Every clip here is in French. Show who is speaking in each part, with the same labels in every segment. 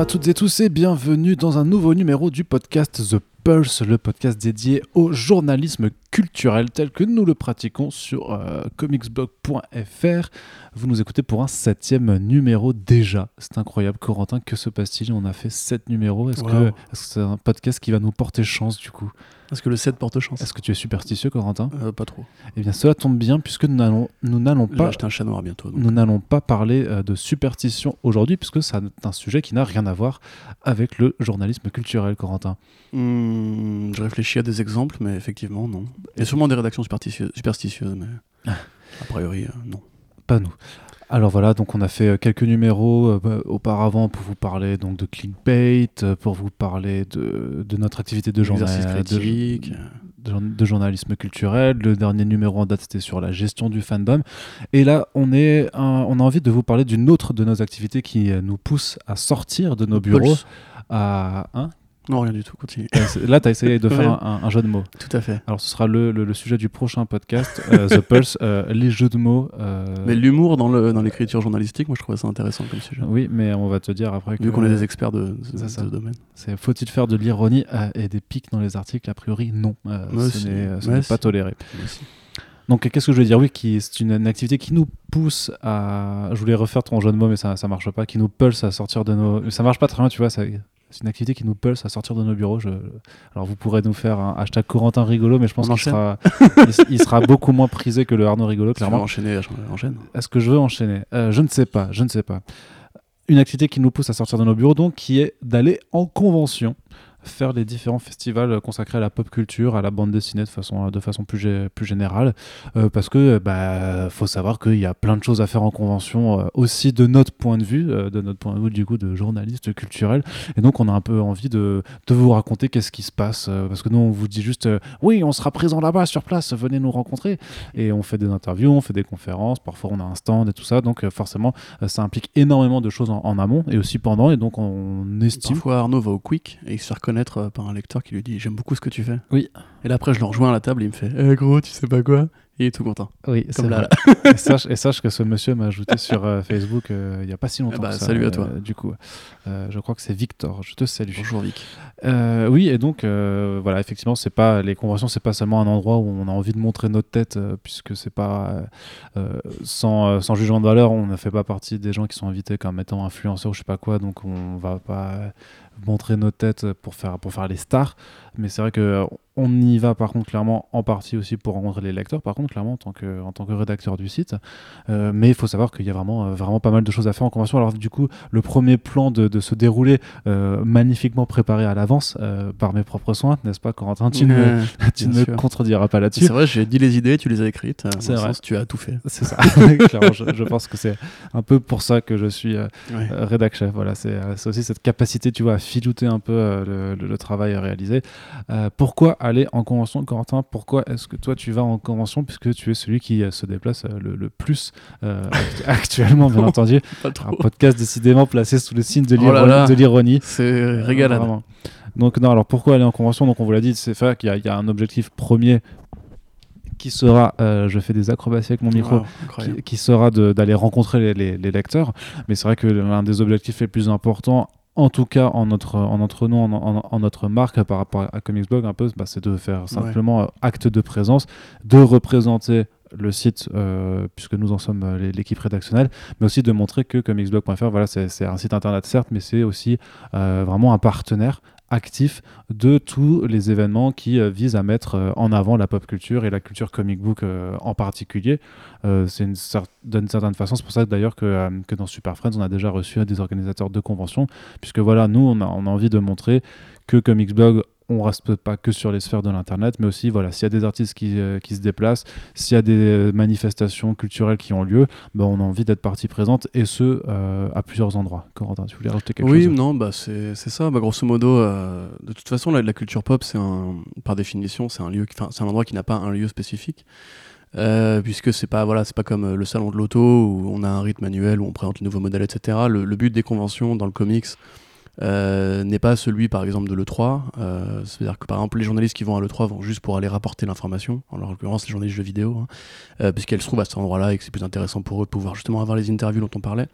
Speaker 1: Bonjour à toutes et tous et bienvenue dans un nouveau numéro du podcast The Pulse, le podcast dédié au journalisme culturel tel que nous le pratiquons sur euh, comicsblog.fr. Vous nous écoutez pour un septième numéro déjà. C'est incroyable, Corentin, que se passe-t-il? On a fait sept numéros. Est-ce
Speaker 2: Wow.
Speaker 1: que est-ce que c'est un podcast qui va nous porter chance du coup?
Speaker 2: Est-ce que le 7 porte chance
Speaker 1: Est-ce que tu es superstitieux, Corentin
Speaker 2: Euh, Pas trop.
Speaker 1: Eh bien, cela tombe bien puisque nous n'allons nous n'allons pas
Speaker 2: acheter un chat noir bientôt. donc.
Speaker 1: nous n'allons pas parler euh, de superstition aujourd'hui, puisque c'est un sujet qui n'a rien à voir avec le journalisme culturel, Corentin.
Speaker 2: Hmm, je réfléchis à des exemples, mais effectivement, non. Il y a sûrement des rédactions superstitieuses, superstitieuses mais
Speaker 1: Ah.
Speaker 2: a priori, euh, non.
Speaker 1: Pas nous. Alors voilà, donc on a fait euh, quelques numéros euh, bah, auparavant pour vous parler donc de clickbait, euh, pour vous parler de, de notre activité de, journa-
Speaker 2: Exercice
Speaker 1: de-
Speaker 2: critique.
Speaker 1: de, de journalisme culturel. Le dernier numéro en date, c'était sur la gestion du fandom. Et là, on, est, un- on a envie de vous parler d'une autre de nos activités qui nous pousse à sortir de nos bureaux.
Speaker 2: Pulse.
Speaker 1: À, hein
Speaker 2: Non, rien du tout, continue.
Speaker 1: Euh, Là, tu as essayé de faire un, un jeu de mots.
Speaker 2: Tout à fait.
Speaker 1: Alors, ce sera le, le- le sujet du prochain podcast, euh, The Pulse, euh, les jeux de mots. euh,
Speaker 2: Mais l'humour dans l'écriture journalistique, moi je trouvais ça intéressant comme sujet.
Speaker 1: oui, mais on va te dire après que
Speaker 2: Vu qu'on est des experts de, ce domaine.
Speaker 1: c'est faut-il faire de l'ironie et des pics dans les articles? A priori, non. Ce n'est pas toléré.
Speaker 2: Merci.
Speaker 1: Donc, qu'est-ce que je veux dire? Oui, c'est une, une activité qui nous pousse à. Je voulais refaire ton jeu de mots, mais ça, ça marche pas. Qui nous pulse à sortir de nos. Ça marche pas très bien, tu vois. ça- C'est une activité qui nous pulse à sortir de nos bureaux. Je... Alors, vous pourrez nous faire un hashtag Corentin rigolo, mais je pense qu'il sera... il, il sera beaucoup moins prisé que le Arnaud rigolo,
Speaker 2: Tu
Speaker 1: clairement.
Speaker 2: enchaîner, enchaîne.
Speaker 1: Est-ce que je veux enchaîner? Euh, Je ne sais pas, je ne sais pas. Une activité qui nous pousse à sortir de nos bureaux, donc, qui est d'aller en convention, faire les différents festivals euh, consacrés à la pop culture, à la bande dessinée de façon, de façon plus, gé- plus générale, Euh, parce que bah faut savoir qu'il y a plein de choses à faire en convention, euh, aussi de notre point de vue, euh, de notre point de vue du coup de journaliste culturel, et donc on a un peu envie de, de vous raconter qu'est-ce qui se passe, euh, parce que nous on vous dit juste euh, oui on sera présent là-bas sur place, venez nous rencontrer, et on fait des interviews, on fait des conférences, parfois on a un stand et tout ça, donc euh, forcément euh, ça implique énormément de choses en, en amont et aussi pendant, et donc on estime.
Speaker 2: Parfois Arnaud va au quick et il se fait euh, par un lecteur qui lui dit J'aime beaucoup ce que tu fais.
Speaker 1: Oui.
Speaker 2: Et là après je le rejoins à la table et il me fait Eh gros, tu sais pas quoi? Il est tout content.
Speaker 1: Oui, c'est
Speaker 2: là,
Speaker 1: et, sache, et sache que ce monsieur m'a ajouté sur euh, Facebook euh, il n'y a pas si longtemps.
Speaker 2: Eh bah,
Speaker 1: ça,
Speaker 2: salut à toi.
Speaker 1: euh, du coup, Euh, je crois que c'est Victor. Je te salue.
Speaker 2: Bonjour Vic.
Speaker 1: Euh, oui, et donc euh, voilà, effectivement, c'est pas les conventions, c'est pas seulement un endroit où on a envie de montrer notre tête, euh, puisque c'est pas euh, euh, sans, euh, sans jugement de valeur, on ne fait pas partie des gens qui sont invités comme étant influenceurs ou je sais pas quoi, donc on va pas euh, montrer nos têtes pour faire pour faire les stars. Mais c'est vrai que euh, on y va par contre clairement en partie aussi pour rencontrer les lecteurs, par contre clairement en tant que en tant que rédacteur du site. Euh, mais il faut savoir qu'il y a vraiment euh, vraiment pas mal de choses à faire en convention. Alors du coup, le premier plan de, de se dérouler euh, magnifiquement préparé à l'avance par mes propres soins, n'est-ce pas, Corentin? Tu ne ne me contrediras pas
Speaker 2: C'est
Speaker 1: là-dessus.
Speaker 2: vrai, j'ai dit les idées, tu les as écrites.
Speaker 1: C'est vrai.
Speaker 2: sens, tu as tout fait.
Speaker 1: C'est ça. Clairement, je, je pense que c'est un peu pour ça que je suis
Speaker 2: Ouais.
Speaker 1: rédac chef. Voilà, c'est c'est aussi cette capacité, tu vois, à filouter un peu le, le- le travail réalisé. Pourquoi aller en convention, Corentin Pourquoi est-ce que toi tu vas en convention puisque tu es celui qui euh, se déplace euh, le, le plus euh, actu- actuellement, bien entendu. Un podcast décidément placé sous le signe de
Speaker 2: Oh
Speaker 1: l'ironie.
Speaker 2: C'est régalade.
Speaker 1: Vraiment. Donc non, alors pourquoi aller en convention? Donc on vous l'a dit, c'est fait qu'il y, a- il y a un objectif premier qui sera, euh, je fais des acrobaties avec mon micro,
Speaker 2: Wow,
Speaker 1: qui, qui sera d'aller rencontrer les, les- les lecteurs. Mais c'est vrai que l'un des objectifs les plus importants, en tout cas en notre, en notre nom, en, en- en notre marque par rapport à Comicsblog, un peu, bah, c'est de faire simplement euh, acte de présence, de représenter le site, euh, puisque nous en sommes euh, l'équipe rédactionnelle, mais aussi de montrer que comicsblog.fr, voilà, c'est c'est un site internet certes, mais c'est aussi euh, vraiment un partenaire actif de tous les événements qui euh, visent à mettre euh, en avant la pop culture et la culture comic book euh, en particulier. C'est d'une certaine façon, c'est pour ça d'ailleurs que, dans Super Friends, on a déjà reçu des organisateurs de conventions, puisque voilà, nous, on a, on a envie de montrer que Comics Blog, on reste pas que sur les sphères de l'internet, mais aussi voilà, s'il y a des artistes qui, euh, qui se déplacent, s'il y a des manifestations culturelles qui ont lieu, ben, on a envie d'être partie présente et ce euh, à plusieurs endroits. Corentin, tu voulais rajouter quelque
Speaker 2: Oui,
Speaker 1: chose?
Speaker 2: non, bah c'est ça. Bah, grosso modo, euh, de toute façon, la, la culture pop, c'est un, par définition, c'est un lieu, c'est un endroit qui n'a pas un lieu spécifique, Euh, puisque c'est pas, voilà, c'est pas comme le salon de l'auto où on a un rythme annuel où on présente les nouveaux modèles, etc. Le, le but des conventions dans le comics euh, n'est pas celui, par exemple, de l'E3. Euh, C'est-à-dire que, par exemple, les journalistes qui vont à l'E3 vont juste pour aller rapporter l'information, en l'occurrence les journalistes de jeux vidéo, hein, euh, puisqu'elles se trouvent à cet endroit-là et que c'est plus intéressant pour eux de pouvoir justement avoir les interviews dont on parlait.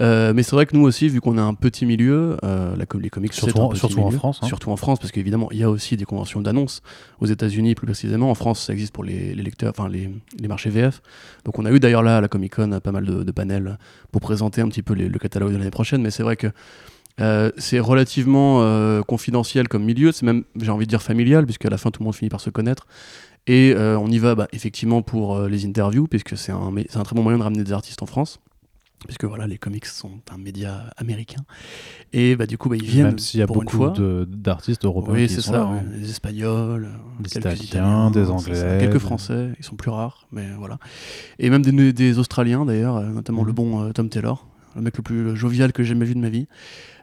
Speaker 2: Euh, mais c'est vrai que nous aussi, vu qu'on a un petit milieu, la, les comics,
Speaker 1: surtout, en, surtout en France,
Speaker 2: hein. surtout en France, parce qu'évidemment, il y a aussi des conventions d'annonce aux États-Unis, plus précisément. En France, ça existe pour les, lecteurs, enfin les, les, marchés VF. Donc, on a eu d'ailleurs là à la Comic Con pas mal de, panels pour présenter un petit peu le catalogue de l'année prochaine. Mais c'est vrai que euh, c'est relativement euh, confidentiel comme milieu, c'est même, j'ai envie de dire, familial, puisque à la fin, tout le monde finit par se connaître. Et euh, on y va bah, effectivement pour les interviews, puisque c'est un, un très bon moyen de ramener des artistes en France puisque voilà, les comics sont un média américain. Et bah, du coup, bah, ils viennent.
Speaker 1: Même s'il y a beaucoup d'artistes européens.
Speaker 2: Oui, c'est ça. Là, hein. Des Espagnols,
Speaker 1: des Italiens, des Anglais.
Speaker 2: Quelques Français, ils sont plus rares, mais voilà. Et même des, des Australiens d'ailleurs, notamment le mhm. bon Tom Taylor, le mec le plus jovial que j'ai jamais vu de ma vie.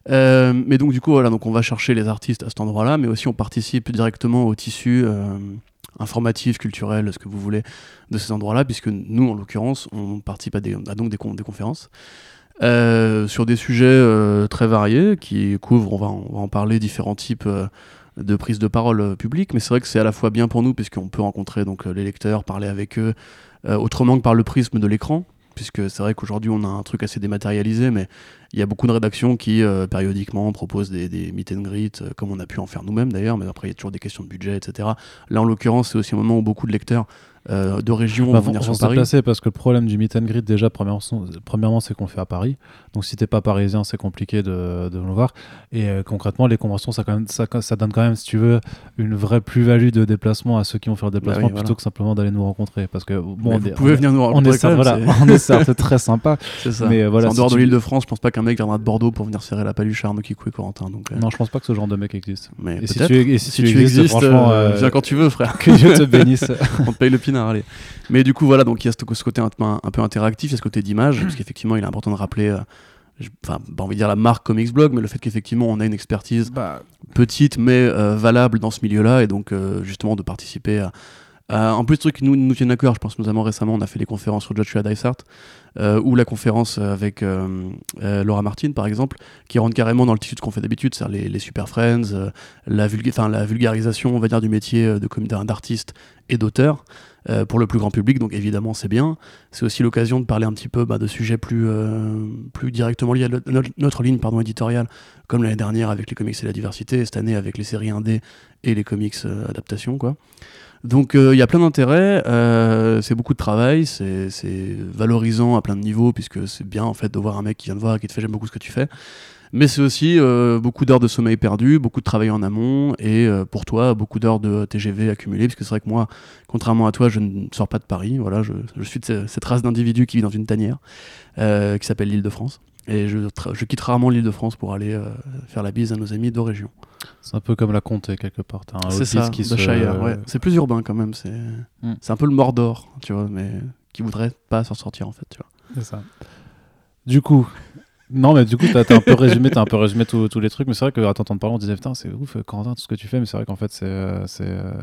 Speaker 2: Euh, mais donc du coup, voilà, donc on va chercher les artistes à cet endroit-là, mais aussi on participe directement au tissu euh, informatif, culturel, ce que vous voulez, de ces endroits-là, puisque nous, en l'occurrence, on participe à, des, donc des, conférences. Euh, sur des sujets très variés qui couvrent, on va, on va en parler, différents types de prise de parole publique, mais c'est vrai que c'est à la fois bien pour nous puisqu'on peut rencontrer donc les lecteurs, parler avec eux, autrement que par le prisme de l'écran, puisque c'est vrai qu'aujourd'hui on a un truc assez dématérialisé, mais il y a beaucoup de rédactions qui euh, périodiquement proposent des, meet and greet, euh, comme on a pu en faire nous-mêmes d'ailleurs, mais après il y a toujours des questions de budget, etc. Là en l'occurrence c'est aussi un moment où beaucoup de lecteurs euh, de régions
Speaker 1: bah, vont venir sur Paris. parce que le problème du meet and greet déjà premièrement, c'est qu'on le fait à Paris. Donc si t'es pas parisien c'est compliqué de, de, le voir. Et euh, concrètement les conventions ça, quand même, ça, ça, donne quand même si tu veux une vraie plus-value de déplacement à ceux qui vont faire le bah déplacement plutôt que simplement d'aller nous rencontrer. Parce que
Speaker 2: bon vous pouvez venir nous
Speaker 1: rencontrer on est, certes, voilà, on est certes très sympa.
Speaker 2: Ça. mais voilà en dehors de l'île de France je pense pas qu'un mec viendra de Bordeaux pour venir serrer la paluche à Arnaud Kikou et Corentin donc,
Speaker 1: euh. non je pense pas que ce genre de mec existe.
Speaker 2: Mais et si tu, et si, tu, existes, viens quand tu veux frère.
Speaker 1: que Dieu te bénisse.
Speaker 2: On te paye le mais du coup, voilà, donc il y a ce, côté un, peu interactif, il y a ce côté d'image, parce qu'effectivement, il est important de rappeler, euh, enfin, pas envie de dire la marque Comics Blog, mais le fait qu'effectivement, on a une expertise bah. petite, mais euh, valable dans ce milieu-là, et donc, euh, justement, de participer à, en plus, truc qui nous, nous tiennent à cœur, je pense notamment récemment, on a fait les conférences sur Joshua Dysart, ou la conférence avec Laura Martin, par exemple, qui rentre carrément dans le tissu de ce qu'on fait d'habitude, c'est-à-dire les, Super Friends, la, la vulgarisation, on va dire, du métier d'artiste et d'auteur. Euh, pour le plus grand public, donc évidemment c'est bien. C'est aussi l'occasion de parler un petit peu bah, de sujets plus, euh, plus directement liés à notre, ligne pardon, éditoriale, comme l'année dernière avec les comics et la diversité, et cette année avec les séries indé et les comics euh, adaptations. Quoi. Donc il y a plein d'intérêts, c'est beaucoup de travail, c'est valorisant à plein de niveaux, puisque c'est bien en fait de voir un mec qui vient de voir et qui te fait j'aime beaucoup ce que tu fais. Mais c'est aussi euh, beaucoup d'heures de sommeil perdu, beaucoup de travail en amont et euh, pour toi, beaucoup d'heures de TGV accumulées. Parce que c'est vrai que moi, contrairement à toi, je ne sors pas de Paris. Voilà, je, suis de cette race d'individus qui vit dans une tanière euh, qui s'appelle l'île de France. Et je, je quitte rarement l'île de France pour aller faire la bise à nos amis de région.
Speaker 1: C'est un peu comme la comté quelque part.
Speaker 2: C'est ça, qui se... ouais. C'est plus urbain quand même. C'est hmm. c'est un peu le Mordor, tu vois, mais qui voudrait pas s'en sortir en fait, tu vois.
Speaker 1: C'est ça. Du coup, non, mais du coup, t'as as un peu résumé, as un peu résumé tous les trucs. Mais c'est vrai qu'à t'entendre parler, on disait putain, c'est ouf, Corentin, tout ce que tu fais. Mais c'est vrai qu'en fait, c'est euh, euh,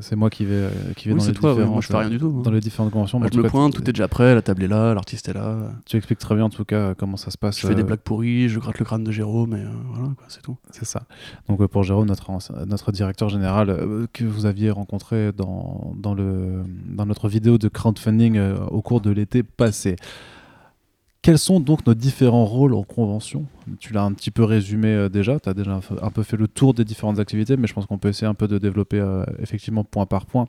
Speaker 1: c'est moi qui vais euh, qui vais dans les toi, différentes,
Speaker 2: moi, je fais rien du tout.
Speaker 1: Dans les différentes conventions.
Speaker 2: Moi, je me pointe, tout est déjà prêt, la table est là, l'artiste est là.
Speaker 1: Tu expliques très bien en tout cas comment ça se passe.
Speaker 2: Je fais des blagues pourries, je gratte le crâne de Jérôme, mais voilà, c'est tout.
Speaker 1: C'est ça. Donc pour Jérôme, notre notre directeur général que vous aviez rencontré dans dans le dans notre vidéo de crowdfunding au cours de l'été passé. Quels sont donc nos différents rôles en convention? Tu l'as un petit peu résumé euh, déjà, tu as déjà un peu fait le tour des différentes activités, mais je pense qu'on peut essayer un peu de développer euh, effectivement point par point.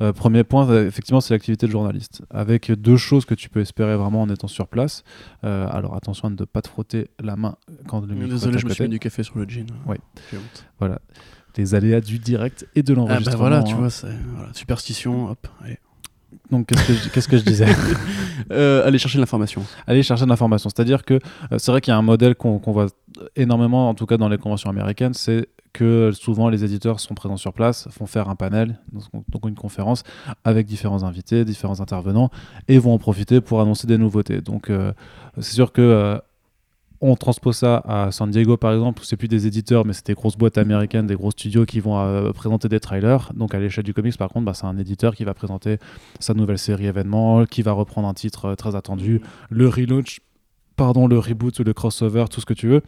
Speaker 1: Euh, premier point, effectivement, c'est l'activité de journaliste, avec deux choses que tu peux espérer vraiment en étant sur place. alors attention à ne pas te frotter la main quand le micro
Speaker 2: Désolé, je me suis mis du café sur le jean.
Speaker 1: Oui. Voilà. Les aléas du direct et de l'enregistrement. Ah
Speaker 2: bah voilà, tu hein. vois, c'est voilà, superstition, hop, allez.
Speaker 1: Donc, qu'est-ce que je, disais
Speaker 2: euh, Aller chercher l'information.
Speaker 1: Aller chercher de l'information. C'est-à-dire que euh, c'est vrai qu'il y a un modèle qu'on voit énormément, en tout cas dans les conventions américaines, c'est que souvent les éditeurs sont présents sur place, font faire un panel, donc une conférence avec différents invités, différents intervenants, et vont en profiter pour annoncer des nouveautés. Donc euh, c'est sûr que on transpose ça à San Diego par exemple, où c'est plus des éditeurs, mais c'est des grosses boîtes américaines, des gros studios qui vont euh, présenter des trailers. Donc à l'échelle du comics, par contre, bah, c'est un éditeur qui va présenter sa nouvelle série événement, qui va reprendre un titre euh, très attendu, le relaunch, pardon, le reboot, le crossover, tout ce que tu veux.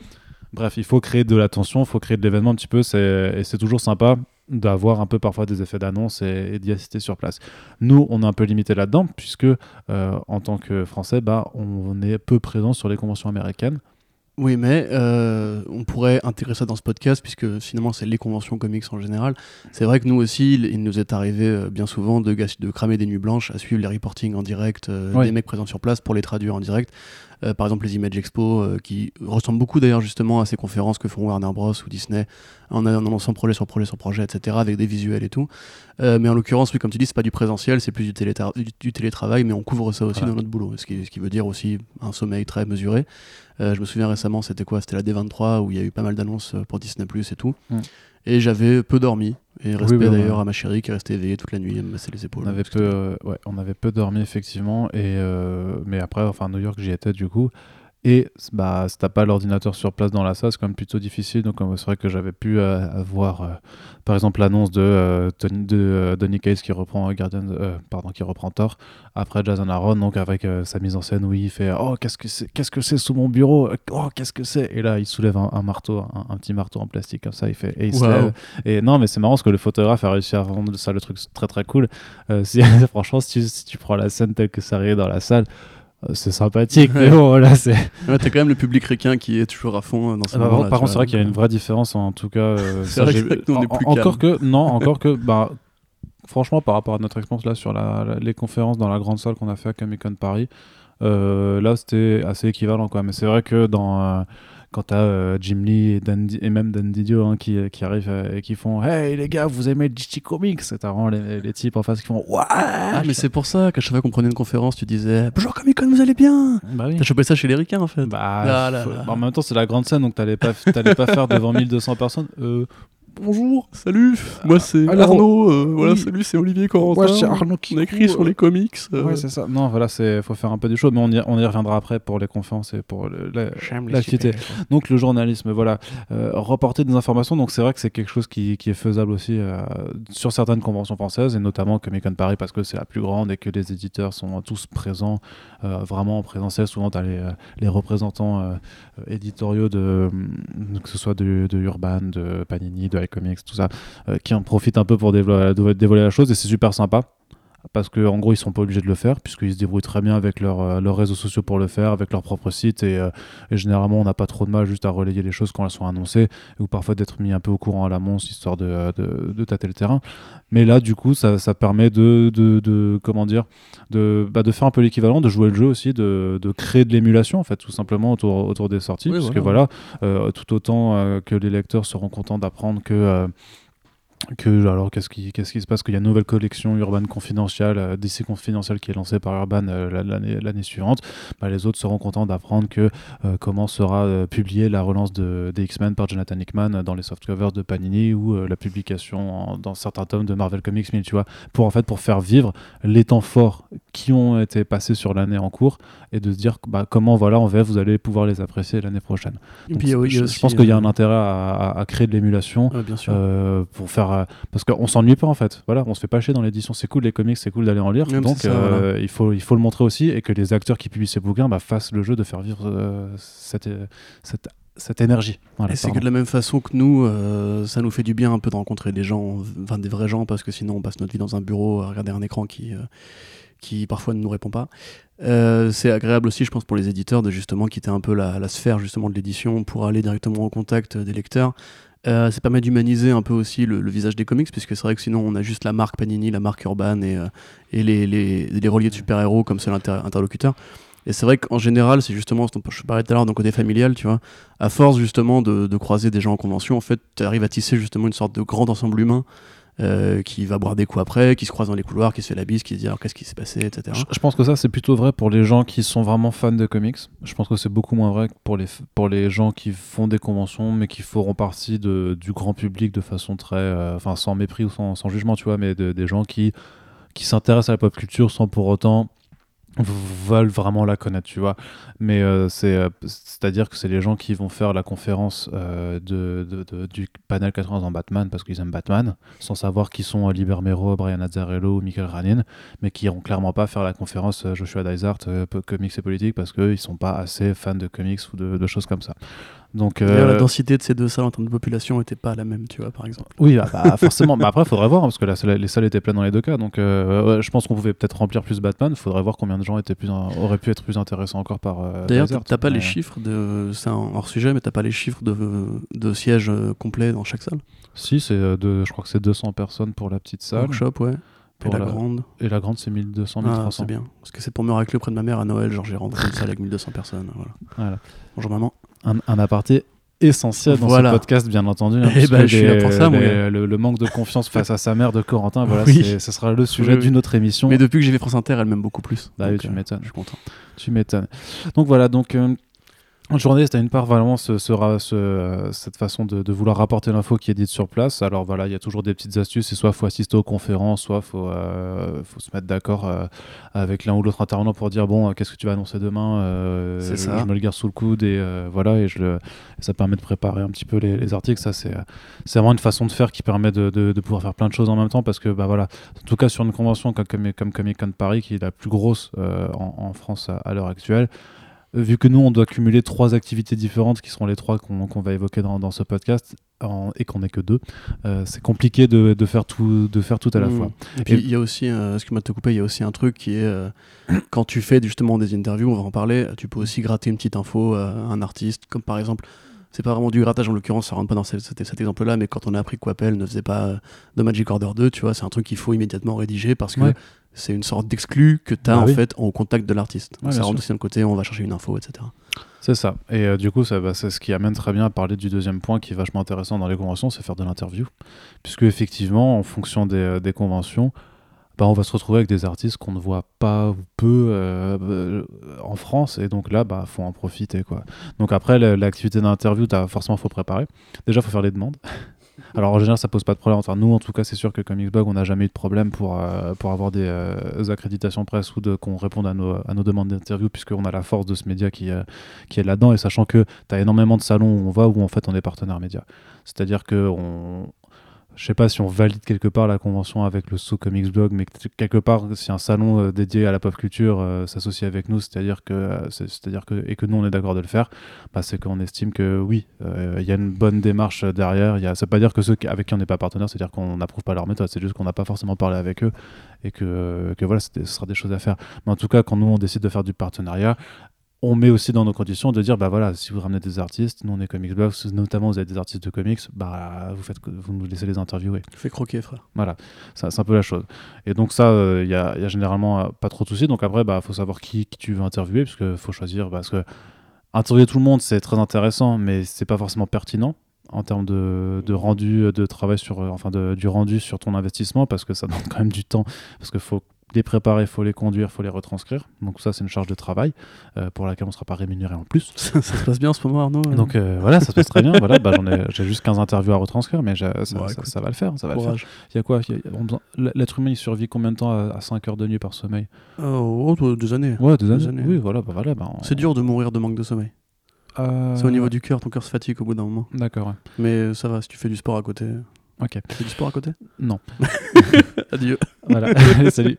Speaker 1: Bref, il faut créer de l'attention, il faut créer de l'événement un petit peu, et c'est toujours sympa d'avoir un peu parfois des effets d'annonce et, d'y assister sur place. Nous, on est un peu limité là-dedans, puisque en tant que Français, bah, on est peu présent sur les conventions américaines.
Speaker 2: Oui, mais euh, on pourrait intégrer ça dans ce podcast, puisque finalement, c'est les conventions comics en général. C'est vrai que nous aussi, il, nous est arrivé euh, bien souvent de, de cramer des nuits blanches à suivre les reportings en direct euh, des mecs présents sur place pour les traduire en direct. Euh, par exemple, les Image Expo, euh, qui ressemblent beaucoup d'ailleurs justement à ces conférences que font Warner Bros. ou Disney en annonçant projet sur projet sur projet, etc., avec des visuels et tout. Euh, mais en l'occurrence, oui, comme tu dis, c'est pas du présentiel, c'est plus du, du, télétravail, mais on couvre ça aussi dans notre boulot, ce qui, ce qui, veut dire aussi un sommeil très mesuré. je me souviens récemment, c'était quoi? C'était la D23 où il y a eu pas mal d'annonces pour Disney Plus et tout. Mm. Et j'avais peu dormi. Et respect d'ailleurs à ma chérie qui est restée éveillée toute la nuit, à me masser les épaules.
Speaker 1: On avait, peu, euh, ouais, on avait peu dormi effectivement. Et, euh, mais après, enfin, New York, j'y étais du coup. Et bah, si t'as pas l'ordinateur sur place dans la salle, c'est quand même plutôt difficile. Donc c'est vrai que j'avais pu avoir, euh, par exemple, l'annonce de, Tony, de Donny Cates qui reprend Guardian, pardon, qui reprend Thor après Jason Aaron, donc avec sa mise en scène où il fait oh qu'est-ce que c'est, qu'est-ce que c'est sous mon bureau, oh qu'est-ce que c'est, et là il soulève un, marteau, un, petit marteau en plastique comme ça, il fait et il se lève. Et non mais c'est marrant parce que le photographe a réussi à rendre ça le truc très très cool. franchement si tu, si tu prends la scène telle que ça arrive dans la salle euh, c'est sympathique, mais bon, voilà, c'est.
Speaker 2: Ouais, t'as quand même le public ricain qui est toujours à fond euh, dans ce
Speaker 1: ah bah, Par contre, c'est vrai qu'il y a une vraie différence, en tout cas. Euh,
Speaker 2: c'est vrai que nous, on est plus
Speaker 1: Encore que, non, encore que, bah, franchement, par rapport à notre expérience là sur la, les conférences dans la grande salle qu'on a fait à Comic Con Paris, là, c'était assez équivalent, quoi. Mais c'est vrai que dans quand t'as euh, Jim Lee et, Dan, et même Dan Didio hein, qui, qui arrivent euh, et qui font Hey les gars, vous aimez DC Comics? T'as vraiment les, les, types en face qui font Waouh
Speaker 2: Ah, mais c'est pour ça qu'à chaque fois qu'on prenait une conférence, tu disais Bonjour Comic Con, vous allez bien? Bah oui. T'as chopé ça chez les ricains en fait.
Speaker 1: Bah, ah bah en même temps, c'est la grande scène donc t'allais pas, pas faire devant 1200 personnes. Euh, bonjour,
Speaker 2: salut, moi c'est Arnaud, euh, voilà, salut, c'est Olivier Corentin.
Speaker 1: Moi c'est Arnaud qui
Speaker 2: On écrit sur les comics.
Speaker 1: Euh. Ouais, c'est ça. Non, voilà, c'est faut faire un peu des choses, mais on y, on y reviendra après pour les conférences et pour l'activité. Donc le journalisme, voilà, euh, reporter des informations. Donc c'est vrai que c'est quelque chose qui, qui, est faisable aussi sur certaines conventions françaises et notamment Comic Con Paris parce que c'est la plus grande et que les éditeurs sont tous présents, vraiment en présentiel. Souvent, tu as les, les représentants éditoriaux de que ce soit de, de Urban, de Panini, de comics, tout ça, euh, qui en profitent un peu pour dévoiler, dévoiler la chose et c'est super sympa parce qu'en en gros ils sont pas obligés de le faire puisqu'ils se débrouillent très bien avec leur, euh, leurs réseaux sociaux pour le faire, avec leur propre site euh, et, généralement on n'a pas trop de mal juste à relayer les choses quand elles sont annoncées ou parfois d'être mis un peu au courant à l'amont histoire de, de, de, tâter le terrain. Mais là du coup ça, ça permet de, de, comment dire de, bah, de faire un peu l'équivalent, de jouer le jeu aussi, de, créer de l'émulation en fait tout simplement autour, autour des sorties parce que voilà euh, tout autant que les lecteurs seront contents d'apprendre que que alors qu'est-ce qui qu'est-ce qui se passe? Qu'il y a une nouvelle collection Urban Confidential euh, DC Confidential qui est lancée par Urban euh, l'année suivante. Bah, les autres seront contents d'apprendre que euh, comment sera euh, publiée la relance de, des X-Men par Jonathan Hickman dans les softcovers de Panini ou la publication dans certains tomes de Marvel Comics 1000 tu vois pour en fait pour faire vivre les temps forts qui ont été passés sur l'année en cours et de se dire bah, comment voilà en VF vous allez pouvoir les apprécier l'année prochaine. Donc, je, pense qu'il y a un intérêt à, à, créer de l'émulation pour faire euh, parce qu'on s'ennuie pas en fait. Voilà, on se fait pas chier dans l'édition. C'est cool les comics, c'est cool d'aller en lire. donc euh, il faut il faut le montrer aussi et que les acteurs qui publient ces bouquins bah, fassent le jeu de faire vivre euh, cette, cette cette énergie.
Speaker 2: et c'est que de la même façon que nous, ça nous fait du bien un peu de rencontrer des gens, enfin des vrais gens, parce que sinon on passe notre vie dans un bureau à regarder un écran qui, qui parfois ne nous répond pas. c'est agréable aussi, je pense, pour les éditeurs de justement quitter un peu la, la sphère justement de l'édition pour aller directement en contact des lecteurs. Euh, ça permet d'humaniser un peu aussi le, visage des comics, puisque c'est vrai que sinon on a juste la marque Panini, la marque Urban et, euh, et les, les, les, reliés de super-héros comme seul interlocuteur. Et c'est vrai qu'en général, c'est justement ce dont je parlais tout à l'heure d'un côté familial, tu vois. À force justement de, de, croiser des gens en convention, en fait, tu arrives à tisser justement une sorte de grand ensemble humain euh, qui va boire des coups après, qui se croise dans les couloirs, qui se fait la bise, qui se dit alors qu'est-ce qui s'est passé, etc.
Speaker 1: Je, pense que ça c'est plutôt vrai pour les gens qui sont vraiment fans de comics. Je pense que c'est beaucoup moins vrai pour les, pour les gens qui font des conventions mais qui feront partie de, du grand public de façon très, euh, enfin sans mépris ou sans, sans, jugement, tu vois, mais des gens qui qui s'intéressent à la pop culture sans pour autant veulent vraiment la connaître, tu vois. Mais euh, euh, c'est-à-dire que c'est les gens qui vont faire la conférence euh, de, de, du panel 80 en Batman parce qu'ils aiment Batman, sans savoir qui sont Liber Mero, Brian Azzarello ou Michael Ranin, mais qui iront clairement pas faire la conférence Joshua Dysart, comics et politique, parce qu'ils sont pas assez fans de comics ou de choses comme ça. Donc,
Speaker 2: la euh, densité de ces deux salles en termes de population n'était pas la même, tu vois, par exemple.
Speaker 1: Oui, bah, bah forcément. mais après, il faudrait voir, hein, parce que les salles étaient pleines dans les deux cas. Donc, euh, je pense qu'on pouvait peut-être remplir plus Batman. Il faudrait voir combien de gens étaient plus, auraient pu être plus intéressants encore par. Euh,
Speaker 2: D'ailleurs, t'as pas les chiffres de. C'est hors sujet, mais t'as pas les chiffres de, de sièges complets dans chaque salle?
Speaker 1: Si, c'est de, je crois que c'est 200 personnes pour la petite salle.
Speaker 2: Workshop, ouais.
Speaker 1: Pour
Speaker 2: et la, grande
Speaker 1: Et la grande, c'est 1200, 1300. Ah,
Speaker 2: c'est bien. Parce que c'est pour me racler auprès de ma mère à Noël. Genre, j'ai rentré une salle avec 1200 personnes. Voilà.
Speaker 1: voilà.
Speaker 2: Bonjour maman.
Speaker 1: Un, un aparté essentiel dans ce podcast, bien entendu.
Speaker 2: Hein, eh ben, je suis là pour ça,
Speaker 1: le, manque de confiance face à sa mère de Corentin, voilà, ce sera le sujet d'une autre émission.
Speaker 2: Mais depuis que j'ai fait France Inter, elle m'aime beaucoup plus.
Speaker 1: Bah tu
Speaker 2: euh,
Speaker 1: m'étonnes.
Speaker 2: Je suis content.
Speaker 1: Tu m'étonnes. Donc voilà, donc euh, journée, c'était une part vraiment ce, ce, cette façon de, vouloir rapporter l'info qui est dite sur place. Alors voilà, il y a toujours des petites astuces. Et soit faut assister aux conférences, soit faut euh, faut se mettre d'accord euh, avec l'un ou l'autre intervenant pour dire bon, qu'est-ce que tu vas annoncer demain euh,
Speaker 2: C'est
Speaker 1: ça. Je me le garde sous le coude et voilà et je le, ça permet de préparer un petit peu les, articles. Ça c'est c'est vraiment une façon de faire qui permet de, de, pouvoir faire plein de choses en même temps parce que bah voilà, en tout cas sur une convention comme comme, Comic Con Paris qui est la plus grosse en, en, France à l'heure actuelle vu que nous, on doit cumuler trois activités différentes, qui seront les trois qu'on va évoquer dans, ce podcast, et qu'on n'est que deux, euh, c'est compliqué de, faire tout, de faire tout à la mmh. fois.
Speaker 2: Et puis, il y a aussi, euh, te il y a aussi un truc qui est, euh, quand tu fais justement des interviews, on va en parler, tu peux aussi gratter une petite info à un artiste, comme par exemple, c'est pas vraiment du grattage en l'occurrence, ça rentre pas dans cet, exemple-là, mais quand on a appris qu'Appel ne faisait pas de Magic Order 2, tu vois, c'est un truc qu'il faut immédiatement rédiger parce que c'est une sorte d'exclus que tu as bah en fait au contact de l'artiste. ça rentre aussi d'un côté, on va chercher une info, etc.
Speaker 1: C'est ça. Et euh, du coup, ça, bah, c'est ce qui amène très bien à parler du deuxième point qui est vachement intéressant dans les conventions, c'est faire de l'interview. Puisque effectivement, en fonction des, euh, des conventions, bah, on va se retrouver avec des artistes qu'on ne voit pas ou peu euh, en France et donc là bah faut en profiter quoi donc après l'activité d'interview forcément faut préparer déjà faut faire les demandes alors en général, ça pose pas de problème. Enfin, nous, en tout cas, c'est sûr que comme Xbox, on n'a jamais eu de problème pour, euh, pour avoir des euh, accréditations presse ou de, qu'on réponde à nos, à nos demandes d'interview, puisqu'on a la force de ce média qui, euh, qui est là-dedans. Et sachant que tu as énormément de salons où on va où en fait on est partenaire média. C'est-à-dire que on, je sais pas si on valide quelque part la convention avec le So Comics Blog, mais quelque part, si un salon euh, dédié à la pop culture euh, s'associe avec nous, c'est-à-dire que, euh, c'est-à-dire que, et que nous on est d'accord de le faire, bah, c'est qu'on estime que oui, il y a une bonne démarche derrière. Y a, veut pas dire que ceux avec qui on n'est pas partenaire, c'est-à-dire qu'on n'approuve pas leur méthode, c'est juste qu'on n'a pas forcément parlé avec eux et que, que voilà, ce sera des choses à faire. Mais en tout cas, quand nous on décide de faire du partenariat, on met aussi dans nos conditions de dire bah voilà si vous ramenez des artistes nous on est Comics Blog notamment vous avez des artistes de comics bah vous faites vous nous laissez les interviewer.
Speaker 2: Fais croquer frère.
Speaker 1: Voilà. C'est un peu la chose. Et donc ça il euh, y, a, généralement euh, pas trop de soucis. Donc après bah faut savoir qui, tu veux interviewer parce que faut choisir parce que interviewer tout le monde c'est très intéressant mais c'est pas forcément pertinent en termes de, rendu de travail sur euh, enfin de, du rendu sur ton investissement parce que ça demande quand même du temps parce qu'il faut les préparer, il faut les conduire, il faut les retranscrire. Donc ça, c'est une charge de travail euh, pour laquelle on ne sera pas rémunéré en plus.
Speaker 2: ça, se passe bien en ce moment, Arnaud
Speaker 1: euh Donc euh, voilà, ça se passe très bien. voilà, bah, j'ai juste 15 interviews à retranscrire, mais ça, ça, va le faire. Ça va le faire. Il y a quoi? L'être humain, il survit combien de temps à, 5 heures de nuit par sommeil?
Speaker 2: Oh, deux années.
Speaker 1: Ouais, deux, années. Oui, voilà. Bah, voilà bah,
Speaker 2: C'est dur de mourir de manque de sommeil. C'est au niveau du cœur, ton cœur se fatigue au bout d'un moment.
Speaker 1: D'accord.
Speaker 2: Mais ça va, si tu fais du sport à côté.
Speaker 1: Ok.
Speaker 2: C'est du sport à côté?
Speaker 1: Non.
Speaker 2: Adieu.
Speaker 1: Voilà. Salut.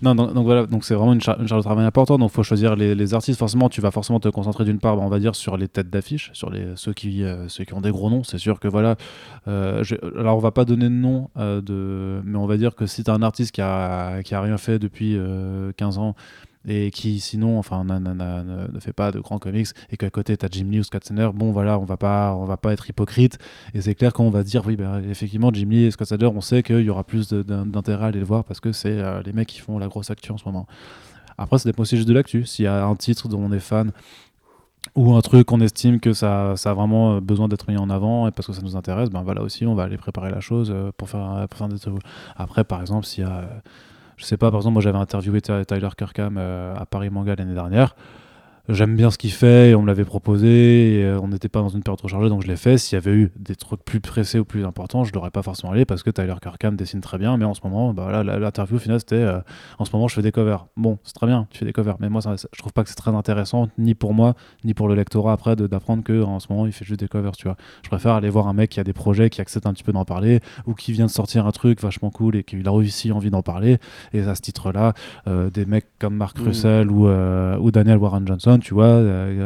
Speaker 1: Non, donc, voilà, donc c'est vraiment une, charge de travail importante. Donc, il faut choisir les, artistes. Forcément, tu vas forcément te concentrer d'une part, bah, on va dire, sur les têtes d'affiche, sur les ceux qui euh, ceux qui ont des gros noms. C'est sûr que voilà. Euh, alors, on va pas donner de nom euh, de, mais on va dire que si tu as un artiste qui a qui a rien fait depuis 15 ans et qui sinon enfin ne fait pas de grands comics et qu'à côté tu as Jim Lee ou Scott Snyder bon voilà on va pas on va pas être hypocrite. Et c'est clair qu'on va dire oui ben, effectivement Jim Lee et Scott Snyder on sait qu'il y aura plus d'intérêt à aller le voir parce que c'est euh, les mecs qui font la grosse actu en ce moment. Après ça dépend aussi juste de l'actu. S'il y a un titre dont on est fan ou un truc qu'on estime que ça, ça a vraiment besoin d'être mis en avant et parce que ça nous intéresse, ben voilà aussi on va aller préparer la chose euh, pour faire, pour faire des Après par exemple s'il y a je sais pas, par exemple, moi j'avais interviewé Tyler Kirkham euh, à Paris Manga l'année dernière. J'aime bien ce qu'il fait et on me l'avait proposé et euh, on n'était pas dans une période trop chargée donc je l'ai fait. S'il y avait eu des trucs plus pressés ou plus importants je l'aurais pas forcément allé parce que Tyler Kirkham dessine très bien mais en ce moment bah l'interview finale c'était euh, en ce moment je fais des covers. Bon c'est très bien tu fais des covers mais moi ça, je trouve pas que c'est très intéressant ni pour moi ni pour le lectorat après d'apprendre que en ce moment il fait juste des covers tu vois. Je préfère aller voir un mec qui a des projets qui accepte un petit peu d'en parler ou qui vient de sortir un truc vachement cool et qui a aussi envie d'en parler. Et à ce titre là euh, des mecs comme Mark mmh. Russell ou, ou Daniel Warren Johnson tu vois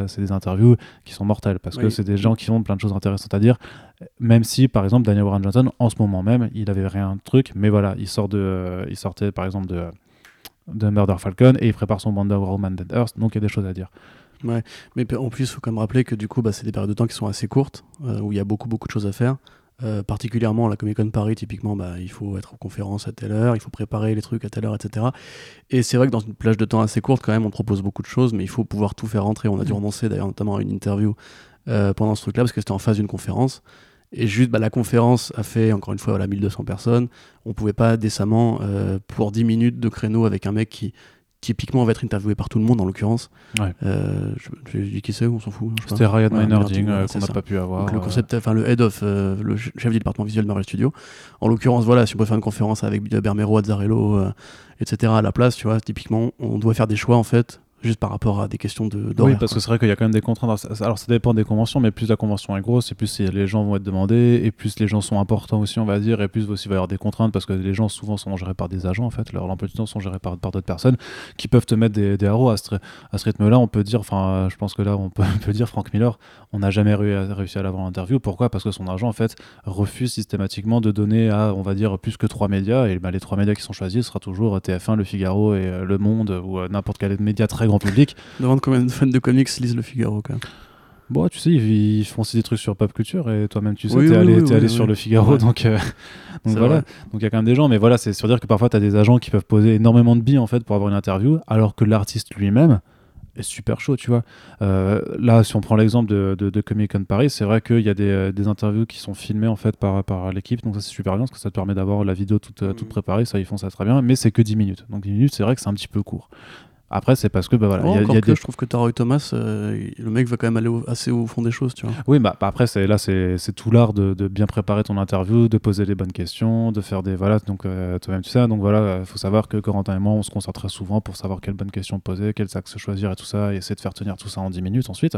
Speaker 1: c'est des interviews qui sont mortelles parce que c'est des gens qui ont plein de choses intéressantes à dire. Même si, par exemple, Daniel Warren Johnson, en ce moment même, il avait rien de truc, mais voilà, il sort de, il sortait par exemple de, de Murder Falcon et il prépare son Wonder Woman Dead Earth, donc il y a des choses à dire.
Speaker 2: Ouais, mais en plus, il faut quand même rappeler que du coup, bah, c'est des périodes de temps qui sont assez courtes, euh, où il y a beaucoup, beaucoup de choses à faire. Euh, particulièrement la Comic Con Paris, typiquement, bah, il faut être en conférence à telle heure, il faut préparer les trucs à telle heure, etc. Et c'est vrai que dans une plage de temps assez courte, quand même, on propose beaucoup de choses, mais il faut pouvoir tout faire rentrer. On a dû mm. renoncer d'ailleurs notamment à une interview euh, pendant ce truc-là, parce que c'était en phase d'une conférence. Et juste, bah, la conférence a fait, encore une fois, voilà, 1200 personnes. On pouvait pas décemment, euh, pour 10 minutes de créneau avec un mec qui, typiquement va être interviewé par tout le monde en l'occurrence.
Speaker 1: Ouais.
Speaker 2: Euh, je, dis qui c'est, on s'en fout.
Speaker 1: C'était Ryan Maynarding euh, qu'on n'a pas pu avoir.
Speaker 2: le concept, enfin le head of, euh, le chef du département visuel de Marvel Studios. En l'occurrence, voilà, si on peut faire une conférence avec Bermero, Azzarello, etc. à la place, tu vois, typiquement, on doit faire des choix en fait juste par rapport à des questions de
Speaker 1: Oui, parce que c'est vrai qu'il y a quand même des contraintes. Alors ça dépend des conventions, mais plus la convention est grosse, et plus les gens vont être demandés, et plus les gens sont importants aussi, on va dire, et plus aussi il va y avoir des contraintes parce que les gens souvent sont gérés par des agents en fait, leur emploi du temps sont gérés par, par d'autres personnes qui peuvent te mettre des, des à ce, à ce rythme-là. On peut dire, enfin, je pense que là on peut, on peut dire Frank Miller, on n'a jamais réussi à l'avoir en interview. Pourquoi? Parce que son agent en fait refuse systématiquement de donner à, on va dire, plus que trois médias, et bah, les trois médias qui sont choisis ce sera toujours TF1, Le Figaro et euh, Le Monde ou euh, n'importe quel média très grand public
Speaker 2: combien de fans de comics lisent le Figaro quand même.
Speaker 1: Bon, tu sais, ils, font aussi des trucs sur pop culture et toi-même, tu sais, t'es allé, allé sur le Figaro, donc, euh, donc voilà. Donc il y a quand même des gens, mais voilà, c'est sur dire que parfois t'as des agents qui peuvent poser énormément de billes en fait pour avoir une interview, alors que l'artiste lui-même est super chaud, tu vois. Euh, là, si on prend l'exemple de, de, Comic Con Paris, c'est vrai qu'il y a des, euh, des, interviews qui sont filmées en fait par, par l'équipe, donc ça c'est super bien parce que ça te permet d'avoir la vidéo toute, toute préparée, ça ils font ça très bien, mais c'est que 10 minutes. Donc 10 minutes, c'est vrai que c'est un petit peu court. Après, c'est parce que bah, voilà.
Speaker 2: y a, Je trouve que Taroy Thomas, euh, le mec va quand même aller assez au fond des choses, tu vois.
Speaker 1: Oui, bah, bah après, c'est là, c'est tout l'art de, de, bien préparer ton interview, de poser les bonnes questions, de faire des voilà. Donc euh, toi-même tu sais. Donc voilà, il faut savoir que Corentin et moi, on se concentre très souvent pour savoir quelles bonnes questions poser, quels axes choisir et tout ça, et essayer de faire tenir tout ça en 10 minutes ensuite.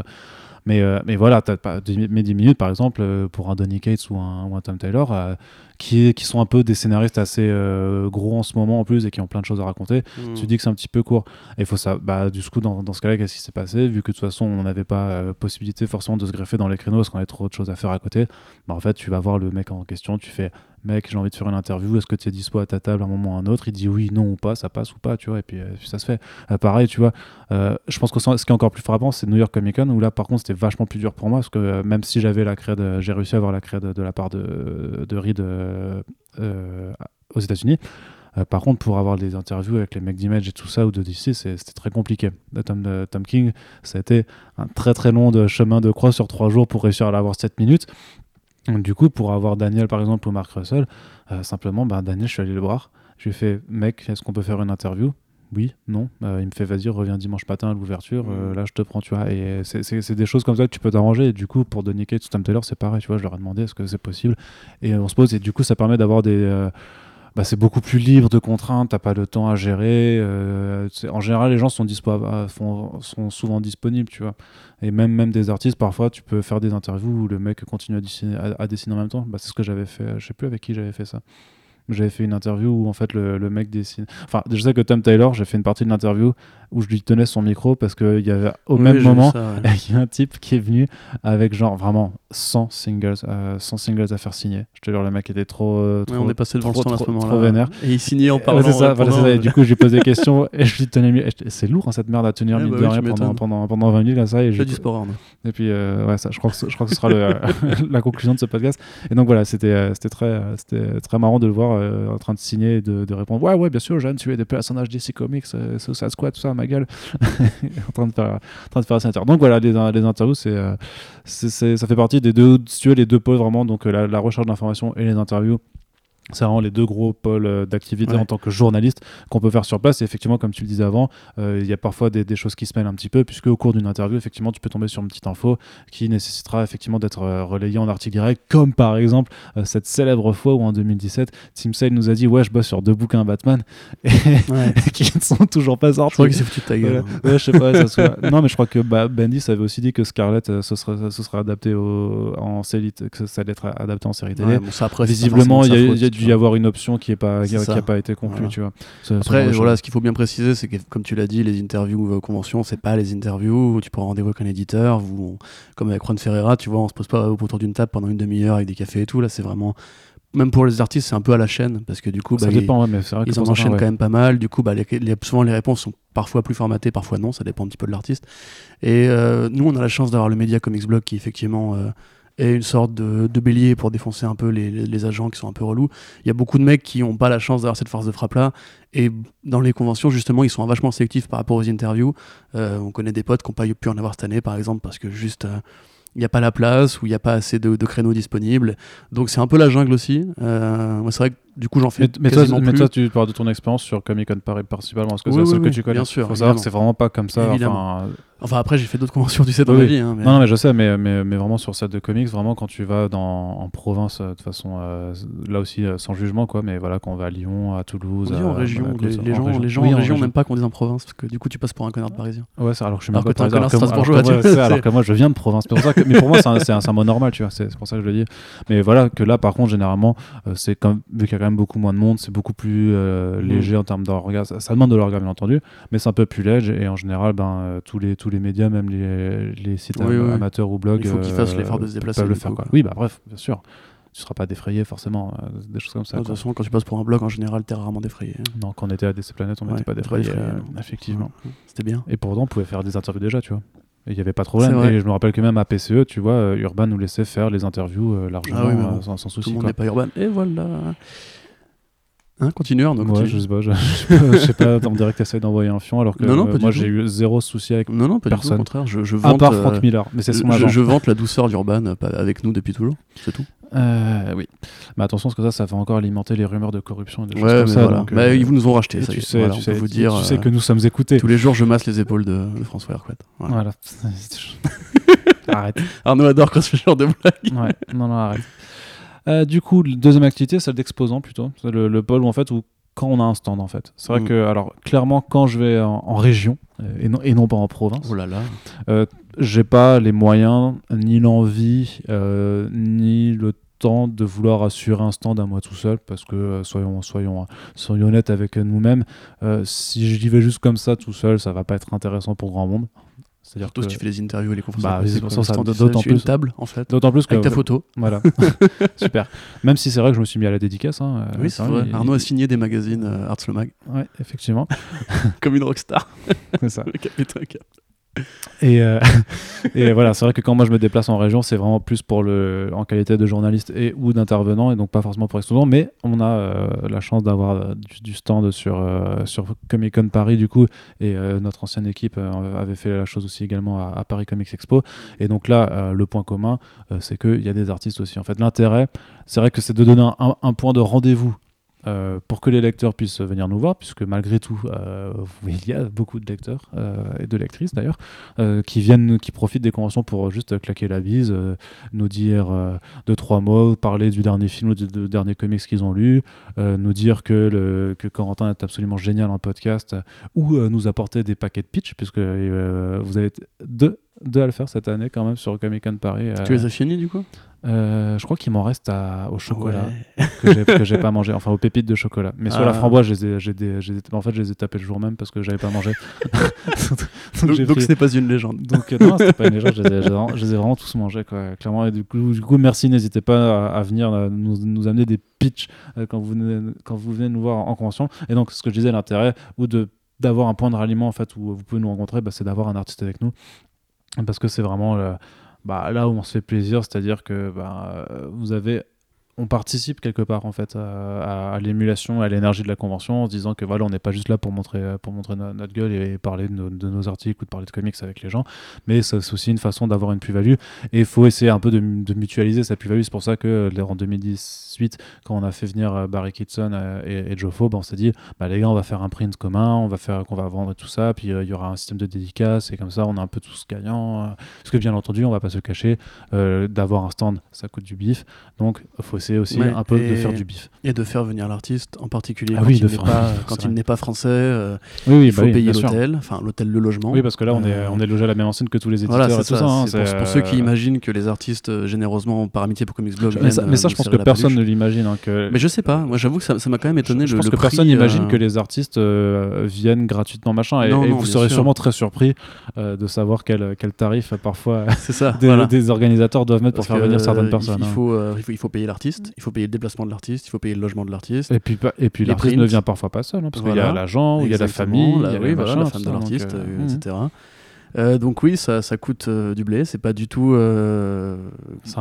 Speaker 1: Mais, euh, mais voilà, as pas, mais 10 minutes, par exemple, pour un Donny Cates ou un, ou un Tom Taylor, qui, qui, sont un peu des scénaristes assez euh, gros en ce moment en plus et qui ont plein de choses à raconter, mm. tu dis que c'est un petit peu court. Et faut ça, bah, du coup, dans, dans ce cas-là, qu'est-ce qui s'est passé? Vu que de toute façon, on n'avait pas euh, possibilité forcément de se greffer dans les créneaux parce qu'on avait trop de choses à faire à côté, bah, en fait, tu vas voir le mec en question, tu fais mec, j'ai envie de faire une interview, est-ce que tu es dispo à ta table à un moment ou à un autre? Il dit oui, non ou pas, ça passe ou pas, tu vois, et puis, euh, ça se fait. pareil, tu vois, je pense que ce qui est encore plus frappant, c'est New York Comic Con, où là, par contre, c'était vachement plus dur pour moi, parce que même si j'avais la crède, j'ai réussi à avoir la crède de la part de, de Reed euh, aux États-Unis. Euh, par contre, pour avoir des interviews avec les mecs d'Image et tout ça, ou de DC, c'était très compliqué. Tom, King, ça a été un très très long chemin de croix sur trois jours pour réussir à l'avoir 7 minutes. Du coup, pour avoir Daniel par exemple ou Mark Russell, euh, simplement, bah, Daniel, je suis allé le voir. Je lui ai fait, mec, est-ce qu'on peut faire une interview? Oui, non. il me fait, vas-y, reviens dimanche matin à l'ouverture, mmh. là je te prends, tu vois. Et c'est des choses comme ça que tu peux t'arranger. Et du coup, pour Donny Cates ou Tom Taylor, c'est pareil, tu vois. Je leur ai demandé est-ce que c'est possible? Et on se pose, et du coup, ça permet d'avoir des. Euh, bah, c'est beaucoup plus libre de contraintes, t'as pas le temps à gérer. Euh, en général, les gens sont, dispo sont souvent disponibles, tu vois. Et même, même des artistes, parfois, tu peux faire des interviews où le mec continue à dessiner, à, dessiner en même temps. Bah, c'est ce que j'avais fait. Je sais plus avec qui j'avais fait ça j'avais fait une interview où en fait le, le, mec dessine. Enfin, je sais que Tom Taylor, j'ai fait une partie de l'interview où je lui tenais son micro parce qu'il y avait au même moment, il y a un type qui est venu avec genre vraiment 100 singles, 100 euh, singles à faire signer. Je te jure, le mec était trop. Euh, trop
Speaker 2: on est passé devant
Speaker 1: trop,
Speaker 2: le à ce
Speaker 1: moment-là. vénère.
Speaker 2: Et il signait en parlant.
Speaker 1: c'est ça, voilà, ça, Et du coup, j'ai posé des questions et je lui tenais. C'est lourd hein, cette merde à tenir, mine bah de rien, pendant, pendant, pendant 20 minutes. Là, ça, et
Speaker 2: du sport. Hein.
Speaker 1: Et puis, euh, ouais, ça, je, crois que, je crois que ce sera le, la conclusion de ce podcast. Et donc voilà, c'était très, c'était très marrant de le voir en train de signer de, de, répondre Ouais, ouais, bien sûr, Jeanne, tu es des personnages DC Comics, Suicide Squad, tout ça, ma gueule. en train de faire, en train de faire Donc voilà, les, interviews, c'est, c'est, ça fait partie des deux, si les deux pôles vraiment, donc la, la recherche d'informations et les interviews c'est vraiment les deux gros pôles euh, d'activité en tant que journaliste qu'on peut faire sur place. Et effectivement, comme tu le disais avant, euh, il y a parfois des, choses qui se mêlent un petit peu, puisque au cours d'une interview, effectivement, tu peux tomber sur une petite info qui nécessitera effectivement d'être euh, relayée en article direct, comme par exemple cette célèbre fois où en 2017, Tim Sale nous a dit Ouais, je bosse sur deux bouquins Batman, et qui ne sont toujours pas sortis. Je
Speaker 2: crois qu'il s'est foutu de ta gueule.
Speaker 1: Ouais, je sais pas, ça non, mais je crois que bah, Bendis avait aussi dit que Scarlett, ce, serait adapté en série, que ça allait être adapté en série télé.
Speaker 2: ça, après,
Speaker 1: Visiblement, il y a, dû y avoir une option qui n'a pas, qui a pas été conclue, tu vois.
Speaker 2: Après, voilà, ce qu'il faut bien préciser, c'est que, comme tu l'as dit, les interviews euh, conventions, c'est pas les interviews où tu prends rendez-vous avec un éditeur, où comme avec Juan Ferreira, tu vois, on se pose pas autour d'une table pendant une demi-heure avec des cafés et tout. Là, c'est vraiment même pour les artistes, c'est un peu à la chaîne parce que du coup,
Speaker 1: ça
Speaker 2: bah,
Speaker 1: dépend,
Speaker 2: ils,
Speaker 1: mais vrai
Speaker 2: ils en enchaînent quand même pas mal. Du coup, bah, les, souvent les réponses sont parfois plus formatées, parfois non. Ça dépend un petit peu de l'artiste. Et euh, nous, on a la chance d'avoir le média Comics Blog qui effectivement euh, et une sorte de, bélier pour défoncer un peu les, agents qui sont un peu relous. Il y a beaucoup de mecs qui n'ont pas la chance d'avoir cette force de frappe là. Et dans les conventions, justement, ils sont vachement sélectifs par rapport aux interviews. Euh, on connaît des potes qui n'ont pas pu en avoir cette année, par exemple, parce que juste. Euh, il n'y a pas la place ou il n'y a pas assez de, créneaux disponibles. Donc c'est un peu la jungle aussi. Euh, c'est vrai que du coup, j'en fais.
Speaker 1: Mais, mais, toi, mais, toi, tu parles de ton expérience sur Comic Con Paris principalement, parce que c'est la seule que tu connais.
Speaker 2: Bien sûr.
Speaker 1: Faut savoir que c'est vraiment pas comme ça.
Speaker 2: Enfin, enfin, après, j'ai fait d'autres conventions, tu sais, dans ma vie. Hein,
Speaker 1: mais... Non, non, mais je sais, mais, mais, mais vraiment sur cette de comics, vraiment quand tu vas dans, en province, euh, de façon, euh, là aussi, euh, sans jugement, quoi, mais voilà, quand on va à Lyon, à Toulouse.
Speaker 2: en région. les, les, gens, les gens en région n'aiment pas qu'on dise en province, parce que du coup, tu passes pour un connard parisien.
Speaker 1: Ouais, alors que je suis
Speaker 2: même
Speaker 1: pas
Speaker 2: un connard
Speaker 1: strasbourgeois. Alors que moi, je viens de province. Mais pour moi, c'est un mot normal, tu vois, c'est pour ça que je le dis. Mais voilà, que là, par contre, généralement, c'est vu qu'il y a quand même beaucoup moins de monde, c'est beaucoup plus euh, mm. léger en termes d'orgasme. Ça demande de l'orgasme, bien entendu, mais c'est un peu plus léger. Et en général, ben, euh, tous, les, tous les médias, même les, les sites amateurs ou blogs,
Speaker 2: il faut qu'ils fassent l'effort de se déplacer.
Speaker 1: le faire, quoi. Oui, bah bref, bien sûr. Tu seras pas défrayé forcément, euh, des choses comme ça.
Speaker 2: De toute façon, quand tu passes pour un blog, en général, tu es rarement défrayé.
Speaker 1: Non, quand on était à DC Planète, on n'était pas défrayé, effectivement.
Speaker 2: C'était bien.
Speaker 1: Et pourtant, on pouvait faire des interviews déjà, tu vois. Il n'y avait pas de problème. Et je me rappelle que même à PCE, tu vois, Urban nous laissait faire les interviews largement ah sans, sans, souci.
Speaker 2: Tout le monde n'est pas Urban. Et voilà. Hein, continue Arnaud.
Speaker 1: Ouais, je sais pas, je, je, sais pas, on dirait que tu essaies d'envoyer un fion alors que non, non, euh, moi j'ai eu zéro souci avec
Speaker 2: non, non,
Speaker 1: pas personne.
Speaker 2: Du tout, au contraire, je, je vante,
Speaker 1: à part Frank euh, Miller, mais c'est son
Speaker 2: je, je, vante la douceur d'Urban euh, avec nous depuis toujours, c'est tout.
Speaker 1: Euh, oui, mais attention parce que ça, ça va encore alimenter les rumeurs de corruption et des
Speaker 2: choses
Speaker 1: comme ça.
Speaker 2: Voilà. Donc, bah, ils nous ont racheté, ça
Speaker 1: tu sais,
Speaker 2: tu sais,
Speaker 1: vous
Speaker 2: dire.
Speaker 1: Tu sais que nous sommes écoutés.
Speaker 2: Tous les jours, je masse les épaules de, de François Hercouet.
Speaker 1: Voilà. voilà. arrête.
Speaker 2: Arnaud adore quand ce genre de blague.
Speaker 1: Ouais, non, non, arrête. Euh, du coup, deuxième activité, celle d'exposant plutôt. C'est le, le pôle où en fait où quand on a un stand en fait. C'est vrai mm. que, alors clairement, quand je vais en, région euh, et, non, et non pas en province,
Speaker 2: oh là là.
Speaker 1: Euh, j'ai pas les moyens, ni l'envie, euh, ni le temps de vouloir assurer un stand à moi tout seul parce que soyons, soyons, soyons honnêtes avec nous-mêmes, si j'y vais juste comme ça tout seul, ça va pas être intéressant pour grand monde.
Speaker 2: C'est-à-dire que si tu fais les interviews et les conférences,
Speaker 1: bah, d'autant plus
Speaker 2: une table en fait.
Speaker 1: D'autant plus que
Speaker 2: avec ta photo.
Speaker 1: Voilà, super. Même si c'est vrai que je me suis mis à la dédicace. Hein,
Speaker 2: oui, c'est vrai. Arnaud a signé des magazines euh, Arts le Mag.
Speaker 1: Ouais, effectivement.
Speaker 2: Comme une rockstar.
Speaker 1: c'est ça.
Speaker 2: le capitaine cap.
Speaker 1: Et, euh, et, voilà, c'est vrai que quand moi je me déplace en région, c'est vraiment plus pour le, en qualité de journaliste et ou d'intervenant, et donc pas forcément pour exposant. Mais on a euh, la chance d'avoir euh, du, stand sur, sur Comic Con Paris, du coup, et notre ancienne équipe avait fait la chose aussi également à, Paris Comics Expo. Et donc là, le point commun, c'est qu'il y a des artistes aussi. En fait, l'intérêt, c'est vrai que c'est de donner un point de rendez-vous euh, pour que les lecteurs puissent venir nous voir, puisque malgré tout, euh, il y a beaucoup de lecteurs euh, et de lectrices d'ailleurs qui viennent, qui profitent des conventions pour juste claquer la bise, nous dire deux trois mots, parler du dernier film ou du, dernier comics qu'ils ont lu, nous dire que, le, que Corentin est absolument génial en podcast, ou nous apporter des paquets de pitch, puisque vous avez deux, deux à le faire cette année quand même sur Comic Con Paris.
Speaker 2: Tu les as finis du coup?
Speaker 1: euh, je crois qu'il m'en reste au chocolat que j'ai pas mangé, enfin aux pépites de chocolat. Mais sur la ah. framboise, j'ai en fait, je les ai tapés le jour même parce que j'avais pas mangé.
Speaker 2: donc, ce n'est pas une légende.
Speaker 1: Donc non, c'était pas une légende. Je les ai, vraiment tous mangés, quoi, clairement. Et du coup, du coup merci. N'hésitez pas à, venir nous, nous, amener des pitchs euh, quand vous venez, quand vous venez nous voir en convention. Et donc, ce que je disais, l'intérêt ou de d'avoir un point de ralliement en fait où vous pouvez nous rencontrer, bah, c'est d'avoir un artiste avec nous parce que c'est vraiment bah, là où on se fait plaisir, c'est-à-dire que bah, vous avez on participe quelque part en fait à, l'émulation, à l'énergie de la convention en se disant que voilà, on n'est pas juste là pour montrer, pour montrer notre gueule et, parler de nos, articles ou de parler de comics avec les gens, mais c'est aussi une façon d'avoir une plus-value et il faut essayer un peu de, mutualiser sa plus-value. C'est pour ça que en 2018, quand on a fait venir euh, Barry Kitson euh, et, Joe Fobe, on s'est dit bah, les gars, on va faire un print commun, on va faire qu'on va vendre tout ça, puis euh, il y aura un système de dédicace et comme ça, on est un peu tous gagnants. parce que bien entendu, on va pas se cacher, d'avoir un stand, ça coûte du bif, donc faut essayer aussi un peu de faire du bif.
Speaker 2: Et de faire venir l'artiste, en particulier ah quand, il, n'est pas, quand il n'est pas français, euh,
Speaker 1: oui,
Speaker 2: il faut bah payer l'hôtel, enfin l'hôtel, le logement.
Speaker 1: Oui, parce que là, on, est, euh, on est logé à la même enseigne que tous les éditeurs
Speaker 2: et
Speaker 1: tout ça. Hein,
Speaker 2: pour, ceux qui imaginent que les artistes, euh, généreusement, par amitié pour Comics Blog,
Speaker 1: mais ça, mais ça je pense que personne ne l'imagine. Hein,
Speaker 2: mais je sais pas, moi j'avoue que ça m'a quand même étonné.
Speaker 1: Je, pense que personne n'imagine que les artistes viennent gratuitement, machin, et, vous serez sûrement très surpris de savoir quel, quel tarif parfois des, organisateurs doivent mettre pour faire venir certaines personnes.
Speaker 2: Hein. Il faut payer l'artiste, il faut payer le déplacement de l'artiste, il faut payer le logement de l'artiste.
Speaker 1: Et puis, et puis l'artiste ne vient parfois pas seul, hein, parce qu'il y a l'agent, il y a la famille,
Speaker 2: la,
Speaker 1: il y a
Speaker 2: la femme de l'artiste, euh, euh, etc. Euh, donc oui, ça, ça coûte du blé. C'est pas du tout. c'est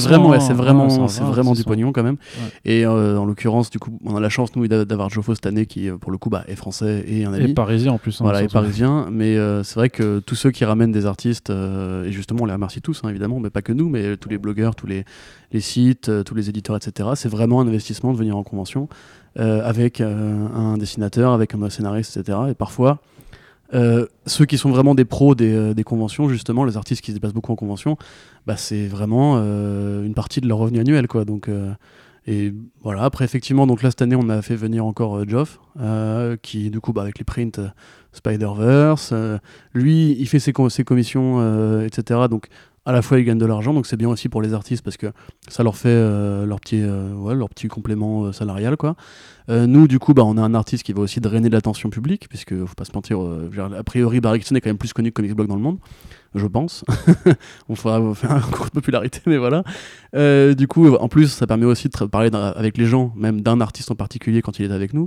Speaker 2: vraiment, c'est vraiment, c'est vraiment du pognon quand même. Et en l'occurrence, du coup, on a la chance nous d'avoir Joffo cette année qui, pour le coup, bah, est français et un ami.
Speaker 1: Et parisien en plus.
Speaker 2: Hein, voilà, et parisien. Mais c'est vrai que tous ceux qui ramènent des artistes, et justement, on les remercie tous, hein, évidemment, mais pas que nous, mais tous les blogueurs, tous les, les sites, tous les éditeurs, etc. C'est vraiment un investissement de venir en convention. Euh, avec euh, un dessinateur, avec un scénariste, etc. Et parfois, euh, ceux qui sont vraiment des pros des, conventions, justement, les artistes qui se déplacent beaucoup en convention, bah, c'est vraiment une partie de leur revenu annuel. Quoi. Donc, et voilà, après, effectivement, donc là, cette année, on a fait venir encore Geoff, qui, du coup, bah, avec les prints Spider-Verse, lui, il fait ses, ses commissions, etc. Donc, à la fois ils gagnent de l'argent, donc c'est bien aussi pour les artistes parce que ça leur fait euh, leur, petit, euh, leur petit complément euh, salarial. Quoi. nous, du coup, bah, on a un artiste qui va aussi drainer de l'attention publique, puisque faut pas se mentir, a priori, Barry est quand même plus connu que Comics Blog dans le monde je pense. on fera faire un cours de popularité, mais voilà. Euh, du coup, en plus, ça permet aussi de parler avec les gens, même d'un artiste en particulier quand il est avec nous.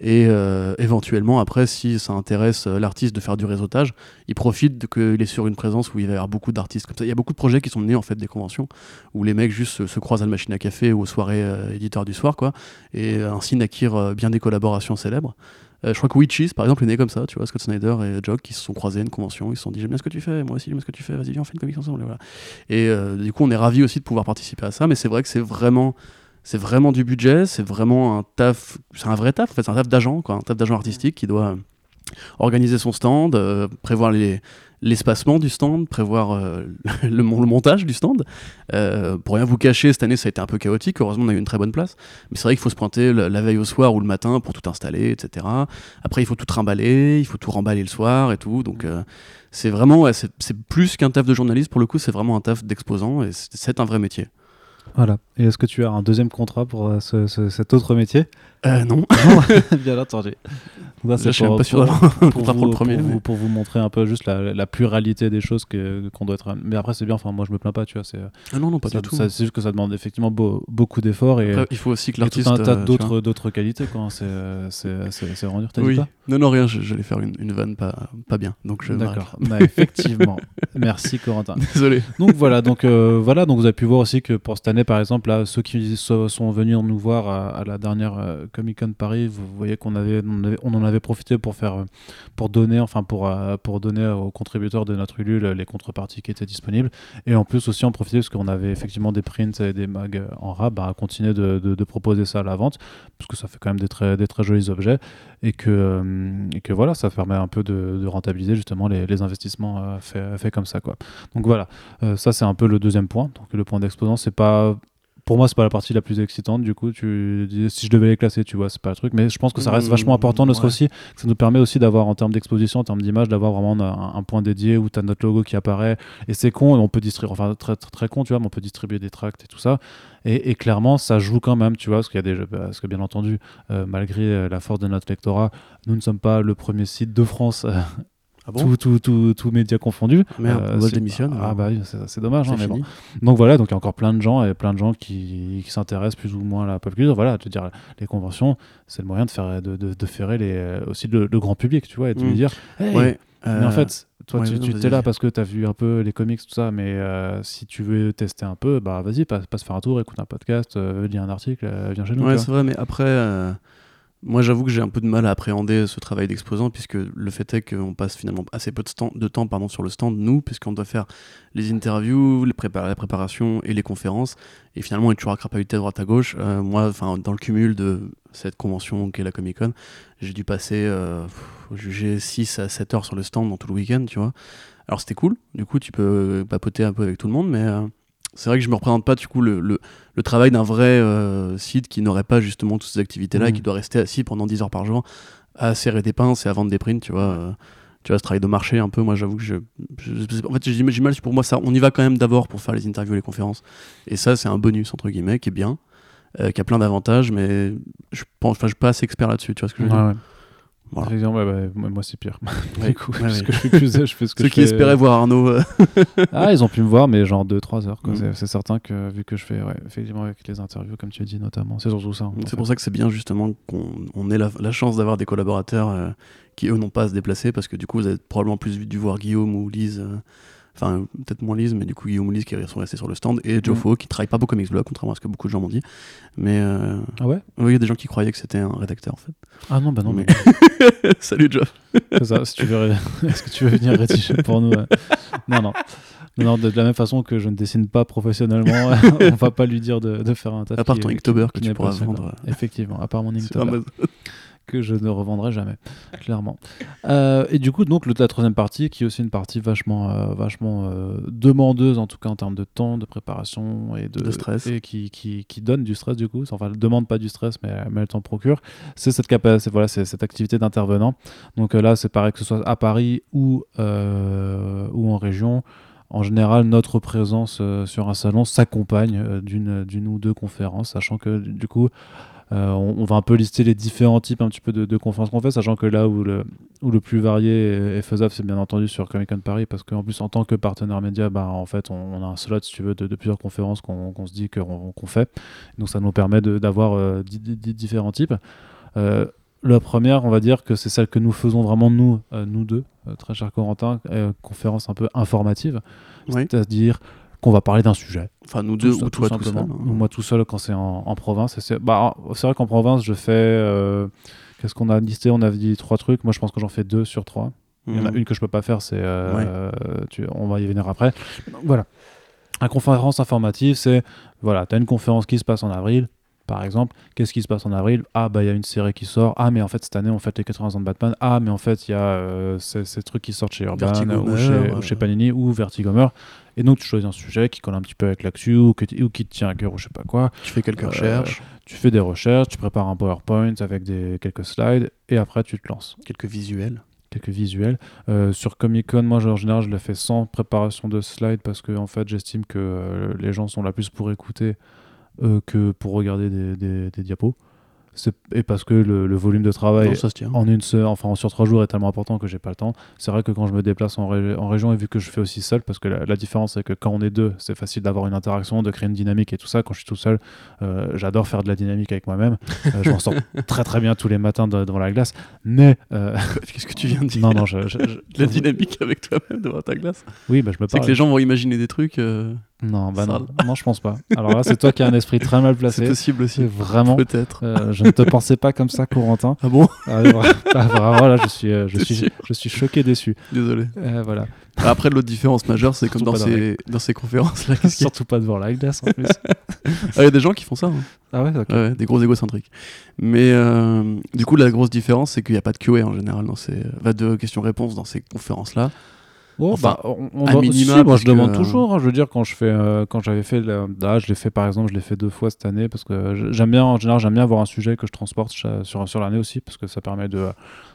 Speaker 2: Et euh, éventuellement, après, si ça intéresse euh, l'artiste de faire du réseautage, il profite qu'il est sur une présence où il va y avoir beaucoup d'artistes comme ça. Il y a beaucoup de projets qui sont nés en fait des conventions où les mecs juste se, croisent à la machine à café ou aux soirées éditeurs du soir, quoi. Et ainsi naquirent bien des collaborations célèbres. Euh, je crois que Witches, par exemple, est né comme ça, tu vois, Scott Snyder et Jock qui se sont croisés à une convention, ils se sont dit j'aime bien ce que tu fais, moi aussi j'aime bien ce que tu fais, vas-y viens on fait une comics ensemble. Et, voilà. et euh, du coup on est ravis aussi de pouvoir participer à ça, mais c'est vrai que c'est vraiment c'est vraiment du budget, c'est vraiment un taf, c'est un vrai taf, en fait, c'est un taf d'agent, quoi, un taf d'agent artistique qui doit organiser son stand, euh, prévoir les, l'espacement du stand, prévoir euh, le, montage du stand. Euh, pour rien vous cacher, cette année ça a été un peu chaotique. Heureusement, on a eu une très bonne place. Mais c'est vrai qu'il faut se pointer la, veille au soir ou le matin pour tout installer, etc. Après, il faut tout trimballer, il faut tout remballer le soir et tout. Donc, c'est vraiment, c'est plus qu'un taf de journaliste pour le coup, c'est vraiment un taf d'exposant et c'est un vrai métier.
Speaker 1: Voilà. Et est-ce que tu as un deuxième contrat pour cet autre métier?
Speaker 2: Euh, Non.
Speaker 1: Bien entendu
Speaker 2: je suis pas sûr
Speaker 1: pour, pour, vous, le premier, pour, vous, montrer un peu juste la, la pluralité des choses qu'on doit être. Mais après, c'est bien, enfin, moi je me plains pas, tu vois. C'est,
Speaker 2: ah non, non, pas du tout.
Speaker 1: C'est juste que ça demande effectivement beaucoup d'efforts. Et
Speaker 2: il faut aussi que l'artiste.
Speaker 1: un tas euh, d'autres, d'autres qualités, quoi. C'est, c'est, c'est, vraiment dur.
Speaker 2: oui. non, non, rien, j'allais faire une, une vanne pas, pas bien. Donc je
Speaker 1: D'accord. Bah, effectivement. Merci, Corentin.
Speaker 2: Désolé.
Speaker 1: Donc voilà, donc, euh, voilà, donc vous avez pu voir aussi que pour cette année, par exemple, là, ceux qui sont venus nous voir à, la dernière euh, Comic Con Paris, vous voyez qu'on avait, on en avait profité pour faire euh, pour donner, enfin pour, euh, pour donner aux contributeurs de notre Ulule les contreparties qui étaient disponibles. Et en plus aussi en profiter parce qu'on avait effectivement des prints et des mags en rab, bah, à continuer de, de, proposer ça à la vente, parce que ça fait quand même des très, des très jolis objets. Et que, euh, que voilà, ça permet un peu de, rentabiliser justement les, investissements faits fait comme ça. Quoi. Donc voilà, ça c'est un peu le deuxième point. Donc le point d'exposant, c'est pas pour moi, c'est pas la partie la plus excitante. Du coup, tu, si je devais les classer, tu vois, c'est pas le truc. Mais je pense que ça reste mmh, vachement important, notre aussi. ça nous permet aussi d'avoir, en termes d'exposition, en termes d'image, d'avoir vraiment un, point dédié où tu as notre logo qui apparaît. Et c'est con, on peut distribuer, enfin, très, très, con, tu vois, mais on peut distribuer des tracts et tout ça. Et, clairement, ça joue quand même, tu vois, parce qu'il y a des, parce que bien entendu, euh, malgré euh, la force de notre lectorat, nous ne sommes pas le premier site de France euh, ah tout, tout, tout, tout, médias confondus.
Speaker 2: Ah merde, euh, démissionne.
Speaker 1: Ah bah c'est dommage. Hein, mais bon. Donc voilà, donc il y a encore plein de gens et plein de gens qui, qui s'intéressent plus ou moins à la pop culture. Voilà, te dire les conventions, c'est le moyen de faire de, de, de ferrer les, aussi le, grand public, tu vois, et de lui mm. dire. ouais, mais en euh, fait, toi, tu, tu es là parce que tu as vu un peu les comics, tout ça, mais si tu veux tester un peu, bah vas-y, passe, passe, faire un tour, écoute un podcast, lis un article, viens chez nous.
Speaker 2: Ouais, c'est vrai, mais après moi, j'avoue que j'ai un peu de mal à appréhender ce travail d'exposant, puisque le fait est qu'on passe finalement assez peu de, temps, de temps pardon, sur le stand, nous, puisqu'on doit faire les interviews, la préparation et les conférences, et finalement, on est toujours à droite à gauche. Euh, moi, dans le cumul de cette convention qu'est la Comic Con, j'ai dû passer euh, j'ai 6 à 7 heures sur le stand dans tout le week-end, tu vois. Alors, c'était cool, du coup, tu peux papoter un peu avec tout le monde, mais. Euh, c'est vrai que je me représente pas du coup le, le, le travail d'un vrai euh, site qui n'aurait pas justement toutes ces activités-là et qui mmh. doit rester assis pendant 10 heures par jour à serrer des pinces et à vendre des prints, tu vois. Euh, tu vois, ce travail de marché un peu, moi j'avoue que je, En fait, j'ai mal, pour moi ça. On y va quand même d'abord pour faire les interviews et les conférences. Et ça, c'est un bonus, entre guillemets, qui est bien, euh, qui a plein d'avantages, mais je pense, enfin, je suis pas assez expert là-dessus, tu vois ce que je veux dire.
Speaker 1: Bah, moi c'est pire. du coup, parce que je fais plus, je fais ce que
Speaker 2: Ceux qui espéraient voir Arnaud. Euh.
Speaker 1: ah, ils ont pu me voir, mais genre 2-3 heures. Mm. C'est certain que vu que je fais effectivement avec les interviews, comme tu as dit notamment, c'est surtout ça.
Speaker 2: C'est pour ça que c'est bien justement qu'on ait la, chance d'avoir des collaborateurs euh, qui eux n'ont pas à se déplacer parce que du coup vous avez probablement plus dû voir Guillaume ou Lise. Euh, enfin peut-être moins Lise, mais du coup Guillaume Lise qui sont restés sur le stand, et Joe mm. qui travaille pas beaucoup comme Xblog, contrairement à ce que beaucoup de gens m'ont dit. Mais euh...
Speaker 1: ah ouais
Speaker 2: il y a des gens qui croyaient que c'était un rédacteur en fait.
Speaker 1: Ah non, bah non. Mais...
Speaker 2: Salut Joe.
Speaker 1: ça, si tu veux, est-ce que tu veux venir rédiger pour nous Non, non. Non, de, la même façon que je ne dessine pas professionnellement, on va pas lui dire de, de faire un taf.
Speaker 2: À part ton Inktober que tu pourras vendre.
Speaker 1: Effectivement, à part mon Inktober que je ne revendrai jamais, clairement. Euh, et du coup, donc la troisième partie, qui est aussi une partie vachement, euh, vachement euh, demandeuse, en tout cas en termes de temps, de préparation et de,
Speaker 2: stress,
Speaker 1: et qui, qui, qui, donne du stress du coup. Enfin, elle demande pas du stress, mais, mais elle t'en procure. C'est cette capacité, voilà, c'est cette activité d'intervenant. Donc là, c'est pareil que ce soit à Paris ou ou en région en général, notre présence sur un salon s'accompagne d'une, d'une ou deux conférences, sachant que du coup, euh, on, va un peu lister les différents types un petit peu de, conférences qu'on fait, sachant que là où le, où le plus varié est, faisable, c'est bien entendu sur Comic Con Paris, parce qu'en plus, en tant que partenaire média, bah, en fait, on, a un slot, si tu veux, de, plusieurs conférences qu'on se dit qu'on fait. Donc ça nous permet d'avoir euh, différents types. Euh, la première, on va dire que c'est celle que nous faisons vraiment nous, nous deux, très cher Corentin, conférence un peu informative, c'est-à-dire qu'on va parler d'un sujet.
Speaker 2: Enfin, nous deux ou toi tout, seul. Hein.
Speaker 1: Moi tout seul quand c'est en, province. C'est bah, vrai qu'en province, je fais. Euh, qu'est-ce qu'on a listé? On a dit trois trucs. Moi, je pense que j'en fais deux sur trois. Il y en a mhm. une que je peux pas faire, c'est. Euh, on va y venir après. voilà. La conférence informative, c'est. Voilà, tu as une conférence qui se passe en avril par exemple, qu'est-ce qui se passe en avril? Ah, bah il y a une série qui sort. Ah, mais en fait, cette année, on fait les 80 ans de Batman. Ah, mais en fait, il y a euh, ces, trucs qui sortent chez Urban ou chez, Panini ou Vertigomer. Et donc, tu choisis un sujet qui colle un petit peu avec l'actu ou, ou, qui te tient à cœur ou je sais pas quoi.
Speaker 2: Tu fais quelques euh, recherches.
Speaker 1: Tu fais des recherches, tu prépares un PowerPoint avec des, quelques slides et après, tu te lances.
Speaker 2: Quelques visuels
Speaker 1: quelques visuels. Euh, sur Comic Con, moi, en général, je le fais sans préparation de slides parce que, en fait, j'estime que les gens sont là plus pour écouter euh, que pour regarder des, des diapos et parce que le, volume de travail en une enfin sur trois jours est tellement important que j'ai pas le temps. C'est vrai que quand je me déplace en, en, région et vu que je fais aussi seul, parce que la, différence c'est que quand on est deux, c'est facile d'avoir une interaction, de créer une dynamique et tout ça. Quand je suis tout seul, euh, j'adore faire de la dynamique avec moi-même. Euh, je m'en sors très très bien tous les matins devant la glace. Mais
Speaker 2: euh, qu'est-ce que tu viens de dire?
Speaker 1: Non non, je,
Speaker 2: la dynamique avec toi-même devant ta glace?
Speaker 1: Oui, bah, je me
Speaker 2: C'est que les gens vont imaginer des trucs.
Speaker 1: Non, bah non, non, je pense pas. Alors là, c'est toi qui as un esprit très mal placé.
Speaker 2: C'est possible aussi.
Speaker 1: Vraiment.
Speaker 2: Peut-être.
Speaker 1: Euh, je ne te pensais pas comme ça, Corentin.
Speaker 2: Ah bon?
Speaker 1: Ah, Vraiment, là, je suis, euh, je suis, je suis choqué, déçu.
Speaker 2: Désolé.
Speaker 1: Euh, voilà.
Speaker 2: Après, l'autre différence majeure, c'est comme dans ces, dans ces conférences-là.
Speaker 1: Surtout pas devant la glace en plus.
Speaker 2: Ah, il y a des gens qui font ça. Hein.
Speaker 1: Ah ouais, d'accord.
Speaker 2: Ouais, des gros égocentriques. Mais du coup, la grosse différence, c'est qu'il n'y a pas de QA en général dans ces. de questions-réponses dans ces conférences-là.
Speaker 1: Oh, bah, on, moi je demande toujours. Hein, je veux dire, quand je fais, euh, quand j'avais fait, là, je l'ai fait par exemple, je l'ai fait deux fois cette année parce que j'aime bien, en général, j'aime bien avoir un sujet que je transporte sur, sur l'année aussi parce que ça permet de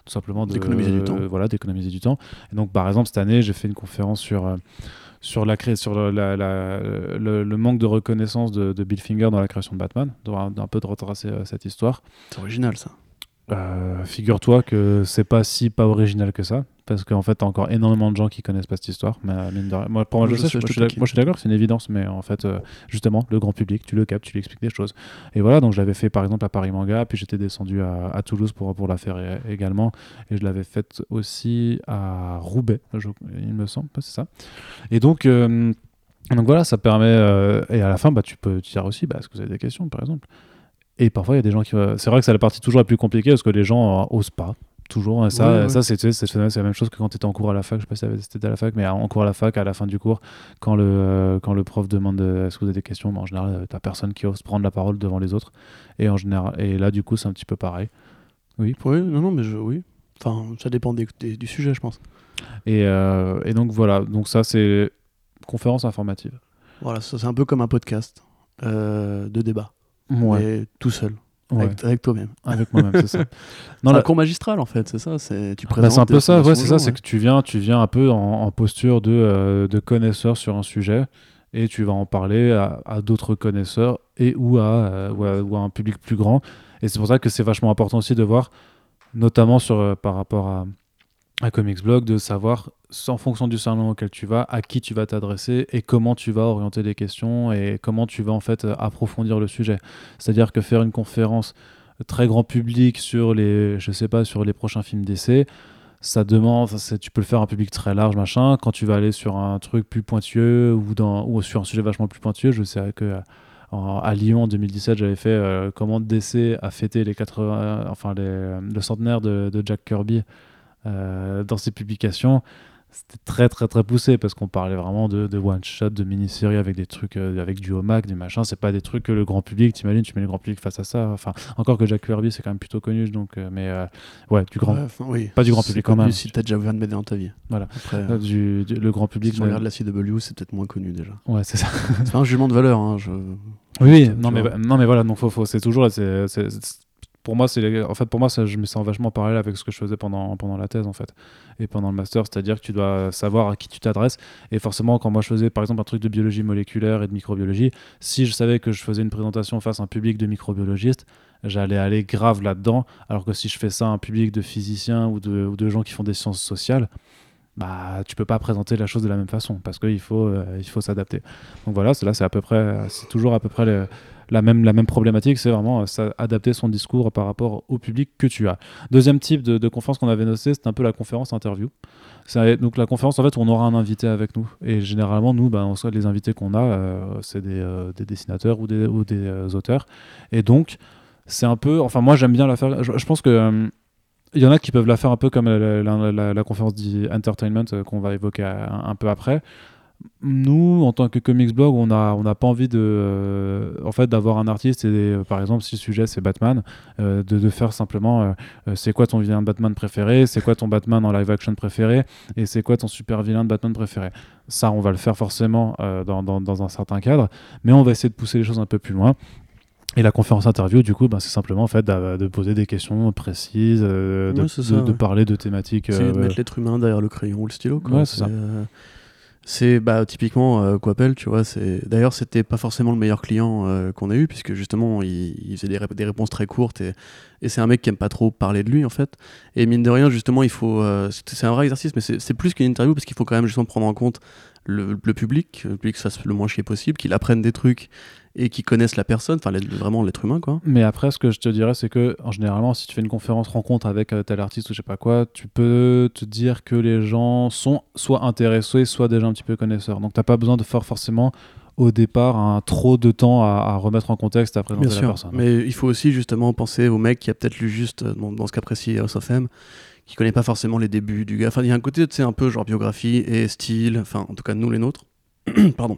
Speaker 1: tout simplement
Speaker 2: d'économiser du temps.
Speaker 1: voilà, d'économiser du temps. Et donc, par exemple, cette année, j'ai fait une conférence sur euh, sur, la sur la, le, manque de reconnaissance de, Bill Finger dans la création de Batman, d'un un peu de retracer euh, cette histoire.
Speaker 2: C'est original ça.
Speaker 1: Figure-toi que c'est pas si pas original que ça parce qu'en fait, t'as encore énormément de gens qui connaissent pas cette histoire. Mais moi, pour moi, je, sais, je, je suis d'accord, c'est une évidence, mais en fait, justement, le grand public, tu le captes, tu lui expliques des choses. Et voilà, donc je l'avais fait par exemple à Paris Manga, puis j'étais descendu à, Toulouse pour, pour la faire également, et je l'avais faite aussi à Roubaix, il me semble, c'est ça. Et donc, donc voilà, ça permet. Euh, et à la fin, bah, tu peux dire aussi bah, est-ce que vous avez des questions, par exemple? Et parfois, il y a des gens qui. C'est vrai que c'est la partie toujours la plus compliquée parce que les gens euh, osent pas. Toujours. Et ça, ça c'est, la même chose que quand tu étais en cours à la fac. Je sais pas si c'était à la fac, mais en cours à la fac, à la fin du cours, quand le, euh, quand le prof demande est-ce que vous avez des questions, bah, en général, tu personne qui ose prendre la parole devant les autres. Et, en général, et là, du coup, c'est un petit peu pareil.
Speaker 2: Oui. Oui, non, non, mais je, oui. Enfin, ça dépend du sujet, je pense.
Speaker 1: Et, et donc voilà. Donc ça, c'est conférence informative.
Speaker 2: Voilà, c'est un peu comme un podcast euh, de débat. Mais tout seul. Avec, toi-même.
Speaker 1: Avec moi-même, c'est ça.
Speaker 2: Non, la... un cours magistral en fait, c'est ça. C'est tu
Speaker 1: bah, présentes. c'est un peu ça. Ouais, c'est ça. C'est que tu viens, tu viens un peu en, posture de, euh, de connaisseur sur un sujet et tu vas en parler à, d'autres connaisseurs et ou à, euh, ou à, un public plus grand. Et c'est pour ça que c'est vachement important aussi de voir, notamment sur par rapport à à Comics Blog de savoir, en fonction du salon auquel tu vas, à qui tu vas t'adresser et comment tu vas orienter les questions et comment tu vas en fait approfondir le sujet. C'est-à-dire que faire une conférence très grand public sur les, je sais pas, sur les prochains films d'essai, ça demande, tu peux le faire un public très large, machin. Quand tu vas aller sur un truc plus pointueux ou, sur un sujet vachement plus pointueux, je sais que à Lyon en 2017, j'avais fait euh, comment DC a fêté les 80, enfin les, le centenaire de, de Jack Kirby euh, dans ses publications, c'était très très très poussé parce qu'on parlait vraiment de, de one shot, de mini-série avec des trucs, euh, avec du homac, du machin. C'est pas des trucs que le grand public, t'imagines, tu mets le grand public face à ça. Enfin, encore que Jack Kirby, c'est quand même plutôt connu, donc, euh, mais ouais, du grand,
Speaker 2: oui.
Speaker 1: pas du grand public quand même.
Speaker 2: Si t'as déjà vu un de dans ta vie.
Speaker 1: Voilà. Après, du, le grand public.
Speaker 2: Si tu regardes la CW, c'est peut-être moins connu déjà.
Speaker 1: Ouais, c'est ça.
Speaker 2: c'est un jugement de valeur. Hein, je...
Speaker 1: Oui, non mais, non mais voilà, donc faut, faut c'est toujours c'est pour moi, c'est en fait pour moi ça, je me sens vachement parallèle avec ce que je faisais pendant pendant la thèse en fait. Et pendant le master, c'est-à-dire que tu dois savoir à qui tu t'adresses. Et forcément quand moi je faisais par exemple un truc de biologie moléculaire et de microbiologie, si je savais que je faisais une présentation face à un public de microbiologistes, j'allais aller grave là-dedans, alors que si je fais ça à un public de physiciens ou de, gens qui font des sciences sociales, bah tu peux pas présenter la chose de la même façon parce qu'il faut euh, il faut s'adapter. Donc voilà, là c'est à peu près c'est toujours à peu près les, la même, la même problématique, c'est vraiment euh, adapter son discours par rapport au public que tu as. Deuxième type de, conférence qu'on avait noté, c'est un peu la conférence interview. Donc la conférence, en fait, on aura un invité avec nous. Et généralement, nous, ben, on soit les invités qu'on a, euh, c'est euh, des, dessinateurs ou des, ou des auteurs. Et donc, c'est un peu... Enfin, moi, j'aime bien la faire. Je, pense que... il y en a qui peuvent la faire un peu comme la, conférence d'entertainment qu'on va évoquer un peu après nous, en tant que comics blog, on n'a on a pas envie de, euh, en fait, d'avoir un artiste et, euh, par exemple, si le sujet c'est Batman, euh, de, de, faire simplement, c'est quoi ton vilain de Batman préféré, c'est quoi ton Batman en live action préféré, et c'est quoi ton super vilain de Batman préféré. Ça, on va le faire forcément dans, dans, dans, un certain cadre, mais on va essayer de pousser les choses un peu plus loin. Et la conférence interview, du coup, ben, c'est simplement en fait de, poser des questions précises, de, de, parler de thématiques.
Speaker 2: C'est de mettre l'être humain derrière le crayon ou le stylo.
Speaker 1: Quoi. Ouais, c'est ça.
Speaker 2: C'est bah, typiquement euh, tu vois. D'ailleurs, c'était pas forcément le meilleur client euh, qu'on a eu, puisque justement, il, faisait des, des, réponses très courtes et, et c'est un mec qui aime pas trop parler de lui, en fait. Et mine de rien, justement, il faut. Euh, c'est un vrai exercice, mais c'est plus qu'une interview, parce qu'il faut quand même justement prendre en compte le, public, le public fasse le moins chier possible, qu'il apprenne des trucs et qu'ils connaissent la personne, enfin vraiment l'être humain quoi.
Speaker 1: Mais après ce que je te dirais c'est que en généralement si tu fais une conférence rencontre avec euh, tel artiste ou je sais pas quoi, tu peux te dire que les gens sont soit intéressés soit déjà un petit peu connaisseurs. Donc t'as pas besoin de faire forcément au départ un trop de temps à, remettre en contexte à présenter
Speaker 2: Bien
Speaker 1: la personne.
Speaker 2: Mais il faut aussi justement penser au mec qui a peut-être lu juste euh, dans, ce cas précis House of M qui connaît pas forcément les débuts du gars. Enfin, il y a un côté, tu sais, un peu genre biographie et style, enfin, en tout cas, nous les nôtres. Pardon.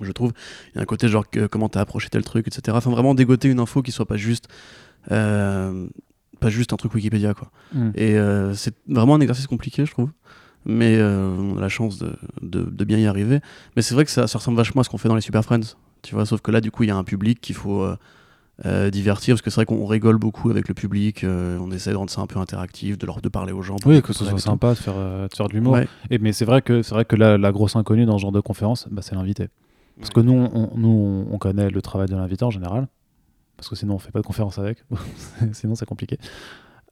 Speaker 2: Je trouve. Il y a un côté genre que, comment t'as approché tel truc, etc. Enfin, vraiment dégoter une info qui soit pas juste. Euh, pas juste un truc Wikipédia, quoi. Mm. Et euh, c'est vraiment un exercice compliqué, je trouve. Mais euh, on a la chance de, de, bien y arriver. Mais c'est vrai que ça, ça, ressemble vachement à ce qu'on fait dans les Super Friends. Tu vois, sauf que là, du coup, il y a un public qu'il faut euh, divertir parce que c'est vrai qu'on rigole beaucoup avec le public euh, on essaie de rendre ça un peu interactif de leur de parler aux gens
Speaker 1: oui que ce soit sympa de faire, euh, de faire de l'humour. Et mais c'est vrai que c'est vrai que la, la, grosse inconnue dans ce genre de conférence bah, c'est l'invité. Parce que nous on, nous on connaît le travail de l'invité en général. Parce que sinon on fait pas de conférence avec. Sinon c'est compliqué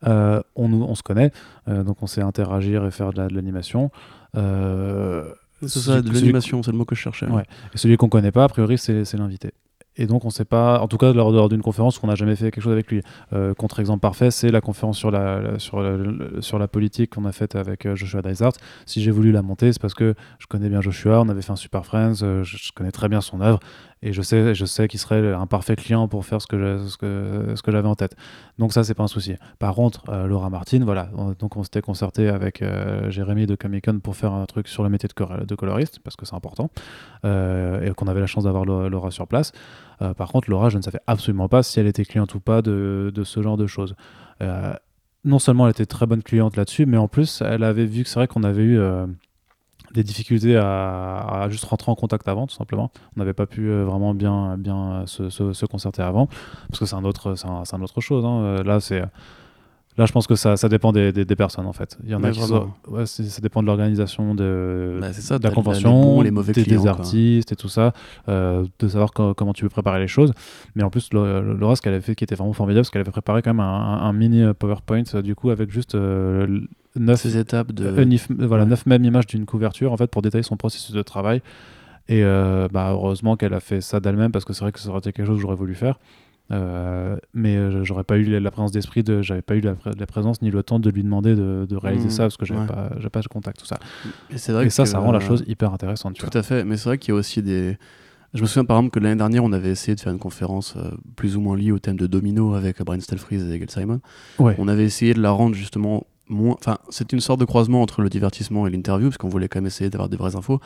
Speaker 1: on, on se connaît, donc on sait interagir et faire de l'animation.
Speaker 2: c'est ça, de l'animation, c'est le mot que je cherchais.
Speaker 1: Ouais. Et celui qu'on connaît pas, a priori, c'est l'invité. Et donc, on ne sait pas, en tout cas, lors, d'une conférence, qu'on n'a jamais fait quelque chose avec lui. Euh, contre-exemple parfait, c'est la conférence sur la, sur, sur la politique qu'on a faite avec euh, Joshua Dysart. Si j'ai voulu la monter, c'est parce que je connais bien Joshua, on avait fait un Super Friends, euh, je, connais très bien son œuvre, et je sais, je sais qu'il serait un parfait client pour faire ce que, j'avais en tête. Donc, ça, c'est pas un souci. Par contre, Laura Martin, voilà, donc on s'était concerté avec Jérémy de Comic pour faire un truc sur le métier de, coloriste, parce que c'est important, et qu'on avait la chance d'avoir Laura sur place. Euh, par contre, Laura, je ne savais absolument pas si elle était cliente ou pas de, ce genre de choses. Euh, non seulement elle était très bonne cliente là-dessus, mais en plus, elle avait vu que c'est vrai qu'on avait eu euh, des difficultés à, juste rentrer en contact avant, tout simplement. On n'avait pas pu vraiment bien, bien se, concerter avant, parce que c'est un autre, c'est un, autre chose. Hein. Là, c'est Là, je pense que ça, ça dépend des, des, personnes en fait. Il y en a qui ouais, ça dépend de l'organisation de, bah, de la convention, les mauvais des, des, artistes et tout ça, euh, de savoir comment tu veux préparer les choses. Mais en plus, Laura, ce qu'elle avait fait qui était vraiment formidable, c'est qu'elle avait préparé quand même un, mini euh, PowerPoint euh, du coup avec juste euh, 9
Speaker 2: étapes de
Speaker 1: voilà, neuf mêmes images d'une couverture en fait pour détailler son processus de travail. Et bah, heureusement qu'elle a fait ça d'elle-même parce que c'est vrai que ça aurait été quelque chose que j'aurais voulu faire. Euh, mais euh, j'aurais pas eu la présence d'esprit, de, j'avais pas eu la, présence ni le temps de lui demander de, réaliser mmh, ça parce que j'avais pas, pas de contact, tout ça. Et, c'est vrai et ça, ça rend la chose hyper intéressante.
Speaker 2: Tout à fait, mais c'est vrai qu'il y a aussi des. Je me souviens par exemple que l'année dernière, on avait essayé de faire une conférence euh, plus ou moins liée au thème de Domino avec Brian Stelfreeze et Gail Simon. On avait essayé de la rendre justement Enfin, c'était une sorte de croisement entre le divertissement et l'interview, parce qu'on voulait quand même essayer d'avoir des vraies infos.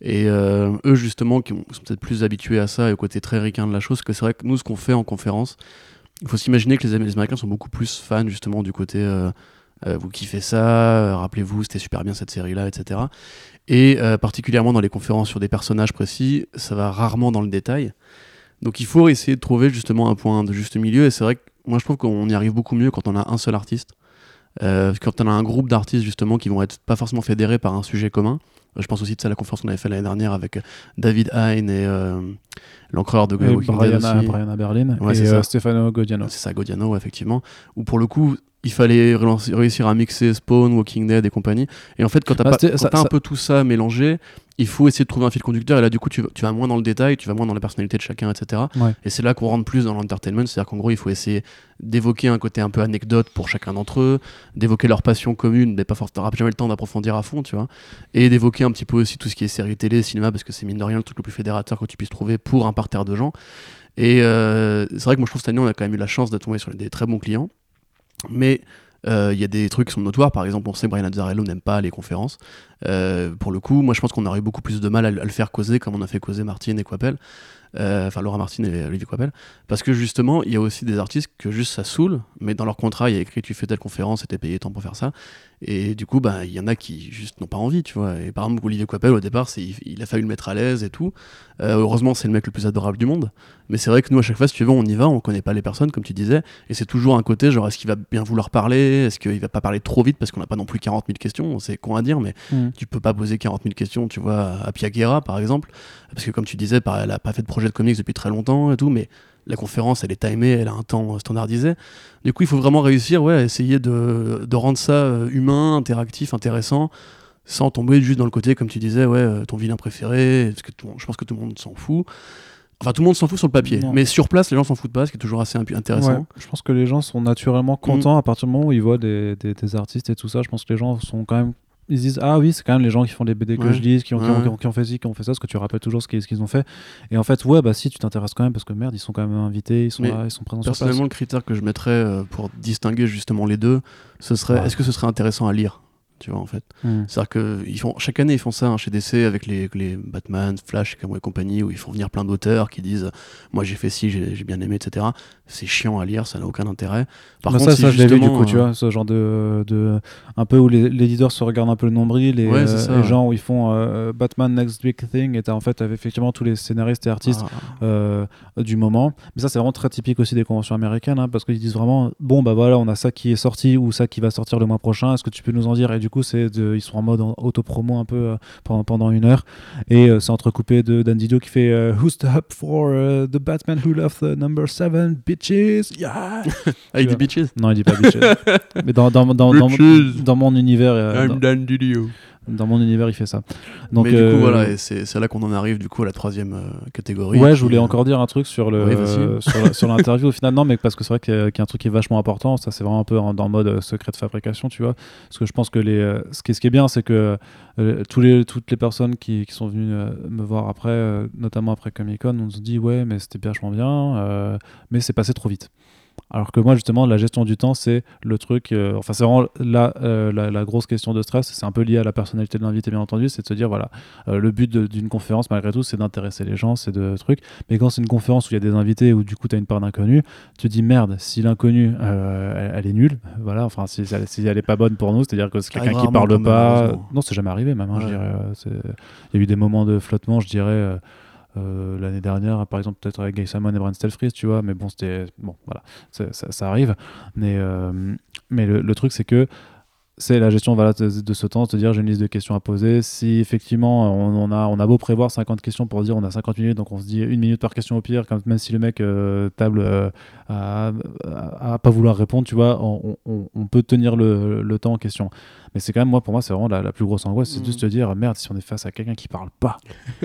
Speaker 2: Et euh, eux, justement, qui sont peut-être plus habitués à ça et au côté très ricain de la chose, que c'est vrai que nous, ce qu'on fait en conférence, il faut s'imaginer que les, Américains sont beaucoup plus fans, justement, du côté euh, euh, vous kiffez ça, rappelez-vous, c'était super bien cette série-là, etc. Et particulièrement dans les conférences sur des personnages précis, ça va rarement dans le détail. Donc il faut essayer de trouver justement un point de juste milieu. Et c'est vrai que moi, je trouve qu'on y arrive beaucoup mieux quand on a un seul artiste. Quand on a un groupe d'artistes justement qui vont être pas forcément fédérés par un sujet commun, je pense aussi de ça la conférence qu'on avait fait l'année dernière avec euh, David Hein et euh, l'encreur de.
Speaker 1: Brian Berlin et euh, Stefano Godiano.
Speaker 2: C'est ça, Godiano, effectivement. Où pour le coup, il fallait réussir à mixer Spawn, Walking Dead et compagnie. Et en fait, quand t'as bah, as un peu tout ça mélangé, il faut essayer de trouver un fil conducteur. Et là, du coup, tu, vas moins dans le détail, tu vas moins dans la personnalité de chacun, etc. Et c'est là qu'on rentre plus dans l'entertainment. C'est-à-dire qu'en gros, il faut essayer d'évoquer un côté un peu anecdote pour chacun d'entre eux, d'évoquer leur passion commune, mais pas forcément, jamais le temps d'approfondir à fond, tu vois. Et d'évoquer un petit peu aussi tout ce qui est série télé, cinéma, parce que c'est mine de rien le truc le plus fédérateur que tu puisses trouver pour un parterre de gens. Et euh, c'est vrai que moi, je trouve que cette année, on a quand même eu la chance de tomber sur des très bons clients. Mais euh, il y a des trucs qui sont notoires, par exemple, on sait que Brian Azzarello n'aime pas les conférences. Euh, pour le coup, moi je pense qu'on aurait beaucoup plus de mal à, le faire causer comme on a fait causer Martine et. Euh, Laura Martin et Olivier Coppel, parce que justement, il y a aussi des artistes que juste ça saoule, mais dans leur contrat, il y a écrit tu fais telle conférence et t'es payé tant pour faire ça. Et du coup, bah, il y en a qui juste n'ont pas envie, tu vois. Et par exemple, Olivier Coppel, au départ, il, il, a fallu le mettre à l'aise et tout. Euh, heureusement, c'est le mec le plus adorable du monde. Mais c'est vrai que nous, à chaque fois, si tu veux, on y va, on connaît pas les personnes, comme tu disais. Et c'est toujours un côté, genre, est-ce qu'il va bien vouloir parler? Est-ce qu'il va pas parler trop vite? Parce qu'on n'a pas non plus 40 000 questions C'est con à dire, mais mm. tu peux pas poser 40 000 questions, tu vois, à Piaguera, par exemple. Parce que, comme tu disais, elle a pas fait de projet de comics depuis très longtemps et tout, mais la conférence, elle est timée, elle a un temps standardisé. Du coup, il faut vraiment réussir ouais, à essayer de, de rendre ça euh, humain, interactif, intéressant, sans tomber juste dans le côté, comme tu disais, ouais, euh, ton vilain préféré, parce que je pense que tout le monde s'en fout. Enfin, tout le monde s'en fout sur le papier, mais sur place, les gens s'en foutent pas, ce qui est toujours assez intéressant.
Speaker 1: je pense que les gens sont naturellement contents mm. à partir du moment où ils voient des, des, artistes et tout ça. Je pense que les gens sont quand même ils disent ah oui c'est quand même les gens qui font les BD que je lis qui ont, qui, ont, fait ci qui ont fait ça parce que tu rappelles toujours ce qu'ils ont fait. Et en fait ouais bah si tu t'intéresses quand même parce que merde ils sont quand même invités ils sont là, ils sont présents
Speaker 2: personnellement le critère que je mettrais euh, pour distinguer justement les deux ce serait est-ce que ce serait intéressant à lire tu vois en fait? Hmm. c'est à dire que ils font chaque année ils font ça hein, chez DC avec les, les Batman Flash et compagnie où ils font venir plein d'auteurs qui disent moi j'ai fait ci j'ai bien aimé etc c'est chiant à lire ça n'a aucun intérêt.
Speaker 1: Par bah, contre ça, ça je vu du coup tu euh, vois ce genre de, de un peu où l'éditeur se regarde un peu le nombril et euh, les gens où ils font euh, Batman Next Big Thing et t'as en fait effectivement tous les scénaristes et artistes ah. du moment. Mais ça c'est vraiment très typique aussi des conventions américaines hein, parce qu'ils disent vraiment bon bah voilà on a ça qui est sorti ou ça qui va sortir le mois prochain est-ce que tu peux nous en dire? Et du coup, c'est ils sont en mode auto-promo un peu pendant, pendant une heure. Et c'est entrecoupé de Dan Didio qui fait Who's the up for the Batman who left the number 7 bitches? Yeah!
Speaker 2: ah, il dit bitches?
Speaker 1: Non, il dit pas bitches. Mais dans, dans, dans, dans, dans, mon univers.
Speaker 2: I'm Dan Didio
Speaker 1: dans mon univers, il fait ça.
Speaker 2: Donc, Mais du coup, euh, voilà, c'est là qu'on en arrive du coup à la troisième euh, catégorie.
Speaker 1: Ouais, je voulais encore dire un truc sur le sur l'interview au final. Non, mais parce que c'est vrai qu'il y, a un truc qui est vachement important. Ça, c'est vraiment un peu dans le mode euh, secret de fabrication, tu vois. Parce que je pense que les, ce, qui, ce qui est bien, c'est que tous les, toutes les personnes qui, qui sont venues me voir après, notamment après Comic Con, on se dit ouais, mais c'était vachement bien, mais c'est passé trop vite. Alors que moi, justement, la gestion du temps, c'est le truc. Euh, enfin, c'est vraiment euh, la, la, grosse question de stress. C'est un peu lié à la personnalité de l'invité, bien entendu. C'est de se dire, voilà, euh, le but d'une conférence, malgré tout, c'est d'intéresser les gens, c'est de trucs. Mais quand c'est une conférence où il y a des invités, où du coup, tu as une part d'inconnu, tu te dis, merde, si l'inconnu, elle, est nulle, voilà, enfin, si, si, elle est pas bonne pour nous, c'est-à-dire que c'est quelqu'un qui parle pas. Non, c'est jamais arrivé, même, hein, je dirais. Il y a eu des moments de flottement, je dirais. Euh, l'année dernière, par exemple, peut-être avec Gay Simon et Brent Stelfries, tu vois, mais bon, c'était. Bon, voilà, ça, arrive. Mais, euh, mais le, truc, c'est que c'est la gestion voilà, de, ce temps, de dire j'ai une liste de questions à poser. Si effectivement on, a, on a beau prévoir 50 questions pour dire on a 50 minutes, donc on se dit une minute par question au pire, quand même si le mec euh, table à, à, pas vouloir répondre, tu vois, on, on, peut tenir le, le, temps en question. Mais c'est quand même, moi, pour moi, c'est vraiment la, plus grosse angoisse, c'est mmh. juste de dire merde, si on est face à quelqu'un qui parle pas.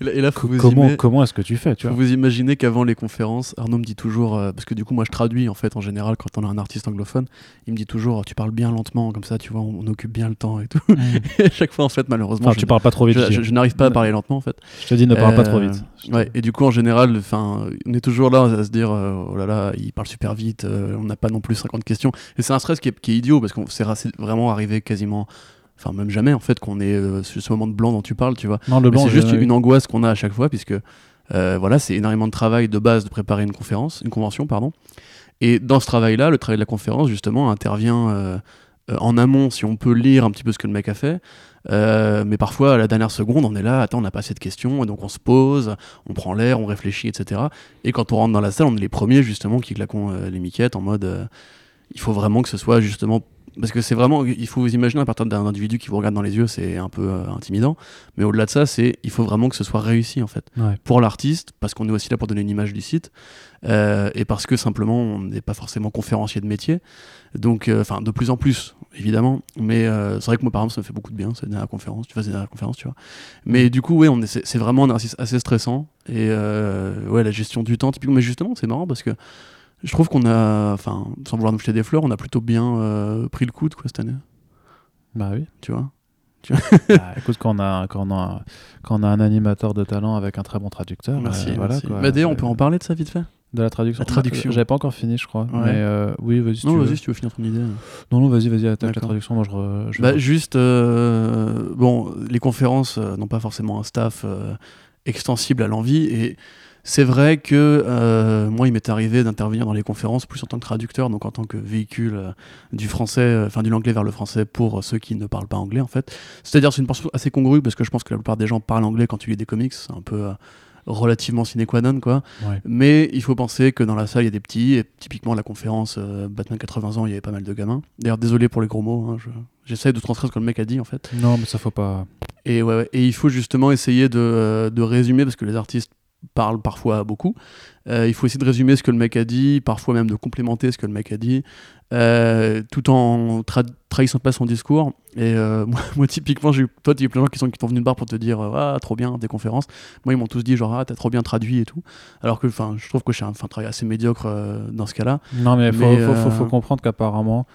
Speaker 2: et là,
Speaker 1: comment, comment est-ce que tu fais tu
Speaker 2: vois Vous imaginez qu'avant les conférences, Arnaud me dit toujours, euh, parce que du coup, moi je traduis en fait en général quand on a un artiste anglophone, il me dit toujours tu parles bien lentement, comme ça, tu vois, on, occupe bien le temps et tout. Et à chaque fois, en fait, malheureusement.
Speaker 1: tu parles pas trop vite.
Speaker 2: Je, n'arrive pas à parler lentement, en fait.
Speaker 1: Je te dis, ne parle pas trop vite.
Speaker 2: Euh, ouais, et du coup, en général, enfin, on est toujours là à se dire, euh, oh là là, il parle super vite, euh, on n'a pas non plus 50 questions. Et c'est un stress qui est, qui est idiot parce qu'on s'est vraiment arrivé quasiment enfin même jamais en fait qu'on est sur ce moment de blanc dont tu parles tu vois
Speaker 1: non, le blanc
Speaker 2: c'est juste une angoisse qu'on a à chaque fois puisque voilà c'est énormément de travail de base de préparer une conférence une convention pardon et dans ce travail là le travail de la conférence justement intervient euh, en amont si on peut lire un petit peu ce que le mec a fait. Euh, mais parfois, à la dernière seconde, on est là, attends, on n'a pas assez de questions, et donc on se pose, on prend l'air, on réfléchit, etc. Et quand on rentre dans la salle, on est les premiers justement qui claquons euh, les miquettes en mode il faut vraiment que ce soit justement. Parce que c'est vraiment. Il faut vous imaginer à partir d'un individu qui vous regarde dans les yeux, c'est un peu intimidant. Mais au-delà de ça, c'est il faut vraiment que ce soit réussi en fait. Pour l'artiste, parce qu'on est aussi là pour donner une image du site, et parce que simplement on n'est pas forcément conférencier de métier. Donc, euh, enfin, de plus en plus, évidemment. Mais euh, c'est vrai que moi, par exemple, ça me fait beaucoup de bien, cette dernière conférence. Tu fais cette dernière conférence, tu vois. Mais du coup, ouais, on est, c'est vraiment un exercice assez stressant. Et euh, ouais, la gestion du temps, typiquement. Mais justement, c'est marrant parce que je trouve qu'on a, enfin, sans vouloir nous jeter des fleurs, on a plutôt bien pris le coup de quoi cette année.
Speaker 1: Bah oui.
Speaker 2: Tu vois
Speaker 1: bah, écoute, quand on, a, quand, on a, quand on a un animateur de talent avec un très bon traducteur,
Speaker 2: merci.
Speaker 1: voilà,
Speaker 2: Quoi, bah, D'ailleurs, on peut en parler de ça vite fait
Speaker 1: de la traduction
Speaker 2: La traduction.
Speaker 1: J'avais pas encore fini, je crois. Mais euh, oui, vas-y. Si
Speaker 2: non,
Speaker 1: vas-y
Speaker 2: si tu veux finir ton idée.
Speaker 1: Non, non, vas-y, vas-y, attaque la traduction. Moi, je.
Speaker 2: bah, juste, euh, bon, les conférences euh, n'ont pas forcément un staff extensible à l'envie. Et c'est vrai que moi, il m'est arrivé d'intervenir dans les conférences plus en tant que traducteur, donc en tant que véhicule du français, enfin, du l'anglais vers le français pour ceux qui ne parlent pas anglais, en fait. C'est-à-dire, c'est une portion assez congrue parce que je pense que la plupart des gens parlent anglais quand tu lis des comics. C'est un peu relativement sine qua non quoi. Mais il faut penser que dans la salle il y a des petits et typiquement la conférence euh, Batman 80 ans il y avait pas mal de gamins. D'ailleurs désolé pour les gros mots, hein, j'essaie de transcrire ce que le mec a dit en fait.
Speaker 1: Non mais ça faut pas.
Speaker 2: Et ouais, et il faut justement essayer de, euh, de résumer parce que les artistes parlent parfois beaucoup. Euh, il faut essayer de résumer ce que le mec a dit, parfois même de complémenter ce que le mec a dit, euh, tout en trahissant pas son discours. Et euh, moi, typiquement, j'ai eu, toi, il y a plein de gens qui sont, qui sont venus de bar pour te dire Ah, trop bien, des conférences. Moi, ils m'ont tous dit genre Ah, t'as trop bien traduit et tout. Alors que je trouve que je fais un, travail assez médiocre dans ce cas-là.
Speaker 1: Non, mais il faut, faut, faut, comprendre qu'apparemment,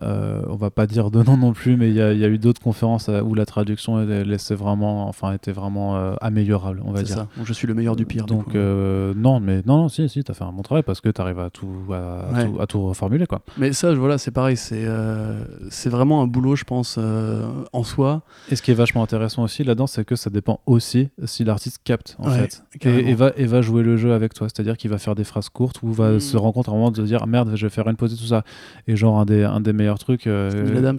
Speaker 1: euh, on va pas dire de nom non plus, mais il y, a eu d'autres conférences euh, où la traduction laissait vraiment, enfin, était vraiment euh, améliorable, on va dire. Ça.
Speaker 2: je suis le meilleur du pire.
Speaker 1: Donc non, mais non, non, si, si, t'as fait un bon travail parce que t'arrives à tout, à, tout, à tout reformuler, quoi.
Speaker 2: Mais ça, voilà, c'est pareil, c'est c'est vraiment un boulot, je pense, en soi.
Speaker 1: Et ce qui est vachement intéressant aussi là-dedans, c'est que ça dépend aussi si l'artiste capte, en fait, et, va, et va jouer le jeu avec toi, c'est-à-dire qu'il va faire des phrases courtes ou va hmm. se compte à un moment de dire merde, je vais faire une pause et tout ça, et genre un des, un des meilleur truc.
Speaker 2: Euh, Neil Adams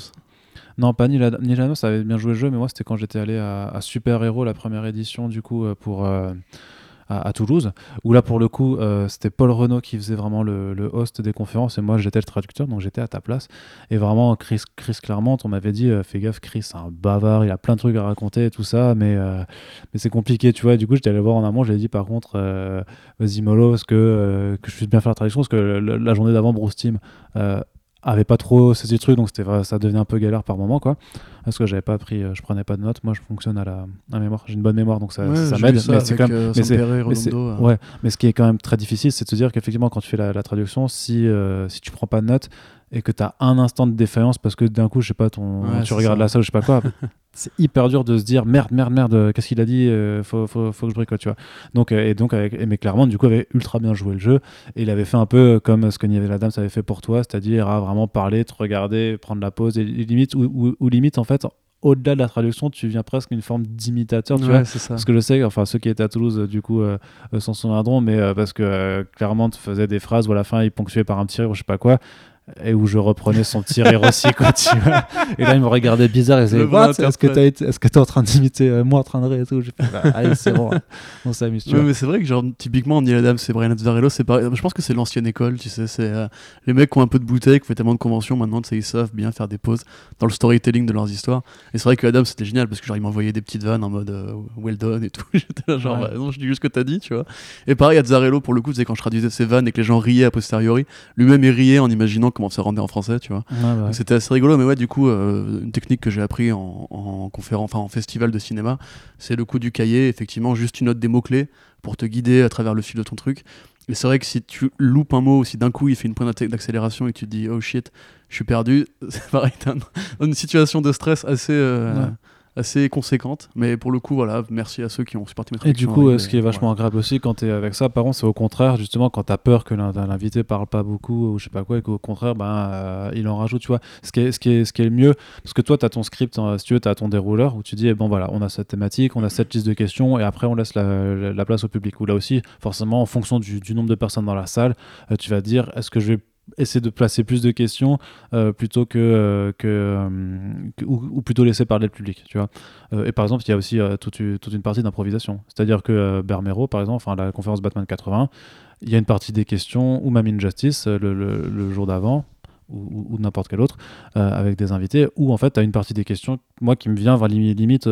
Speaker 1: Non, pas Neil, Adams, ça avait bien joué le jeu, mais moi c'était quand j'étais allé à, Super Hero, la première édition, du coup, euh, pour. Euh, à, Toulouse, où là pour le coup euh, c'était Paul Renault qui faisait vraiment le, host des conférences et moi j'étais le traducteur donc j'étais à ta place et vraiment Chris, Chris Claremont on m'avait dit euh, fais gaffe Chris c'est un bavard il a plein de trucs à raconter et tout ça mais, euh, mais c'est compliqué tu vois du coup j'étais allé voir en amont j'ai dit par contre vas-y mollo ce que, que je puisse bien faire la traduction parce que la journée d'avant Bruce Team avait pas trop saisi le truc donc c'était ça devenait un peu galère par moment quoi. Parce que j'avais pas pris euh, je prenais pas de notes. Moi je fonctionne à la, mémoire. J'ai une bonne mémoire donc ça, ça m'aide. mais c'est quand même
Speaker 2: euh,
Speaker 1: mais,
Speaker 2: euh.
Speaker 1: ouais mais ce qui est quand même très difficile c'est de se dire qu'effectivement quand tu fais la, traduction si si tu prends pas de notes et que tu as un instant de défaillance parce que d'un coup je sais pas ton tu regardes la salle je sais pas quoi c'est hyper dur de se dire merde, merde, merde, qu'est-ce qu'il a dit, euh, faut, faut, faut, que je bricote, tu vois. Donc, euh, et donc, avec, mais clairement, du coup, avait ultra bien joué le jeu et il avait fait un peu comme ce que Nivel Adams avait fait pour toi, c'est-à-dire à vraiment parler, te regarder, prendre la pause et, limite, ou, limite, en fait, au-delà de la traduction, tu viens presque une forme d'imitateur, tu vois. Ça. Parce que je sais, enfin, ceux qui étaient à Toulouse, du coup, euh, s'en souviendront, mais parce que clairement, tu faisais des phrases où à la fin, il ponctuait par un petit rire ou je sais pas quoi et où je reprenais son petit rire aussi quoi, tu vois. et là il me regardait bizarre et disait est-ce que est-ce que es en train d'imiter euh, moi en train de rire et tout? Bah, allez c'est bon. On s'amuse
Speaker 2: ouais, mais c'est vrai que genre typiquement Neil Adams et Brian Azzarello c'est pareil je pense que c'est l'ancienne école tu sais c'est euh, les mecs qui ont un peu de bouteille qui font tellement de conventions maintenant tu sais ils savent bien faire des pauses dans le storytelling de leurs histoires. Et c'est vrai que Adams c'était génial parce que genre il m'envoyait des petites vannes en mode euh, well done et tout. J'étais là genre bah, non je dis juste ce que t'as dit tu vois. Et pareil Azzarello pour le coup c'est quand je traduisais ses vannes et que les gens riaient a posteriori lui-même il riait en imaginant comment ça rendait en français tu vois.
Speaker 1: Bah
Speaker 2: c'était assez rigolo, mais ouais, du coup, euh, une technique que j'ai appris en, conférence, enfin en festival de cinéma, c'est le coup du cahier, effectivement, juste une note des mots-clés pour te guider à travers le fil de ton truc. Et c'est vrai que si tu loupes un mot, ou si d'un coup il fait une pointe d'accélération et tu te dis oh shit, je suis perdu, c'est pareil, dans une situation de stress assez. Euh, assez conséquente. Mais pour le coup, voilà, merci à ceux qui ont supporté mes
Speaker 1: Et du coup, ce qui est vachement agréable aussi quand tu es avec ça, par contre, c'est au contraire, justement, quand tu as peur que l'invité parle pas beaucoup ou je sais pas quoi, et qu'au contraire, ben, euh, il en rajoute, tu vois. Ce qui est, ce qui est, ce qui est le mieux, parce que toi, tu as ton script, hein, si tu veux, tu as ton dérouleur où tu dis, eh bon, voilà, on a cette thématique, on a cette liste de questions, et après, on laisse la, place au public. Ou là aussi, forcément, en fonction du, nombre de personnes dans la salle, euh, tu vas dire, est-ce que je vais essayer de placer plus de questions euh, plutôt que, euh, euh, que, ou, plutôt laisser parler le public tu vois. Et par exemple il y a aussi toute, toute, une partie d'improvisation. C'est à dire que Bermero par exemple enfin la conférence Batman 80 il y a une partie des questions ou même Injustice le, le, jour d'avant ou, n'importe quel autre avec des invités où en fait tu as une partie des questions moi qui me vient limite, limite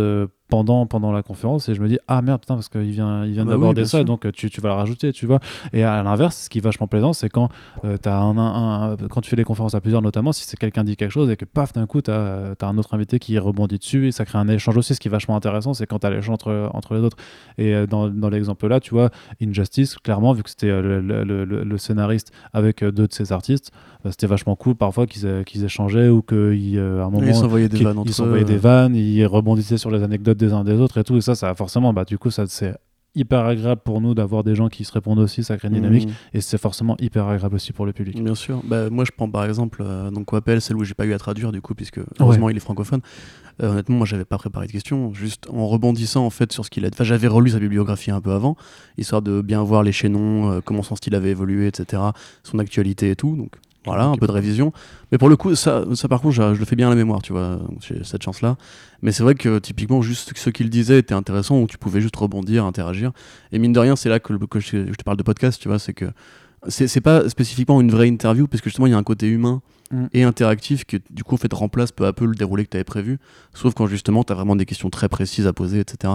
Speaker 1: pendant, pendant la conférence et je me dis ah merde putain parce qu'il vient, il vient bah d'aborder ça donc tu, tu, vas le rajouter tu vois. Et à l'inverse ce qui est vachement plaisant c'est quand euh, as un, un, quand tu fais des conférences à plusieurs notamment si c'est quelqu'un dit quelque chose et que paf d'un coup tu as, as, un autre invité qui rebondit dessus et ça crée un échange aussi ce qui est vachement intéressant c'est quand tu as l'échange entre, entre les autres. Et euh, dans, dans l'exemple là tu vois Injustice clairement vu que c'était euh, le, le, le, scénariste avec deux de ses artistes bah, c'était vachement cool parfois qu'ils échangeaient ou qu'à un moment
Speaker 2: ils s'envoyaient des vannes
Speaker 1: ils s'envoyaient des vannes ils rebondissaient sur les anecdotes des uns des autres et tout. Et ça, ça forcément, bah, du coup, ça c'est hyper agréable pour nous d'avoir des gens qui se répondent aussi, ça crée une dynamique mmh. et c'est forcément hyper agréable aussi pour le public.
Speaker 2: Bien sûr. Bah, moi, je prends par exemple euh, donc Coppel, celle où j'ai pas eu à traduire du coup, puisque heureusement il est francophone. Euh, honnêtement, moi, j'avais pas préparé de questions, juste en rebondissant en fait sur ce qu'il a. Enfin, j'avais relu sa bibliographie un peu avant, histoire de bien voir les chaînons, euh, comment son style avait évolué, etc., son actualité et tout. Donc voilà, un peu de révision. Mais pour le coup, ça, ça par contre, je, le fais bien à la mémoire, tu vois, j'ai cette chance-là. Mais c'est vrai que typiquement, juste ce qu'il disait était intéressant, où tu pouvais juste rebondir, interagir. Et mine de rien, c'est là que, que je, je, te parle de podcast, tu vois, c'est que c'est pas spécifiquement une vraie interview, parce que justement, il y a un côté humain Mm. et interactif qui du coup en fait remplace peu à peu le déroulé que tu avais prévu. Sauf quand justement tu as vraiment des questions très précises à poser etc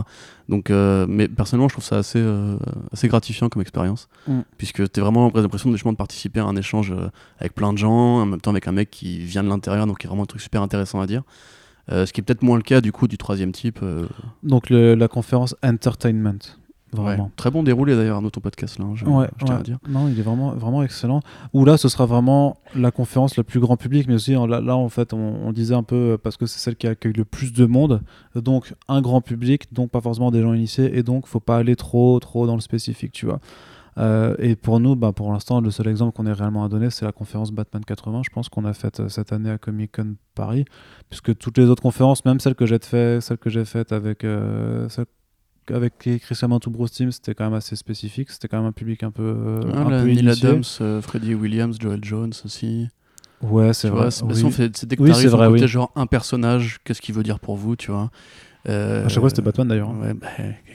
Speaker 2: donc euh, mais personnellement je trouve ça assez euh, assez gratifiant comme expérience. Mm. puisque tu vraiment l'impression de, de participer à un échange euh, avec plein de gens en même temps avec un mec qui vient de l'intérieur donc il y a vraiment un truc super intéressant à dire. Ce qui est peut-être moins le cas du coup du troisième type
Speaker 1: donc la conférence entertainment
Speaker 2: très bon déroulé d'ailleurs dans ton podcast là, hein, je,
Speaker 1: tiens à dire. Non, il est vraiment, vraiment excellent. Ou là, ce sera vraiment la conférence la plus grand public, mais aussi là, là en fait, on, disait un peu euh, parce que c'est celle qui accueille le plus de monde, donc un grand public, donc pas forcément des gens initiés, et donc faut pas aller trop, trop dans le spécifique, tu vois. Euh, et pour nous, bah, pour l'instant, le seul exemple qu'on ait réellement à donner, c'est la conférence Batman 80, je pense qu'on a faite euh, cette année à Comic Con Paris, puisque toutes les autres conférences, même celles que j'ai faites, celle que j'ai faites avec avec Christian Mantou Bros Team, c'était quand même assez spécifique. C'était quand même un public un peu. Euh,
Speaker 2: ah, un peu Neil Adams, euh, Freddie Williams, Joel Jones aussi.
Speaker 1: Ouais, c'est vrai.
Speaker 2: C'est oui. dès que oui, tu arrives, vrai, oui. genre un personnage, qu'est-ce qu'il veut dire pour vous, tu vois. Euh,
Speaker 1: à chaque fois, c'était Batman d'ailleurs.
Speaker 2: Ouais, bah,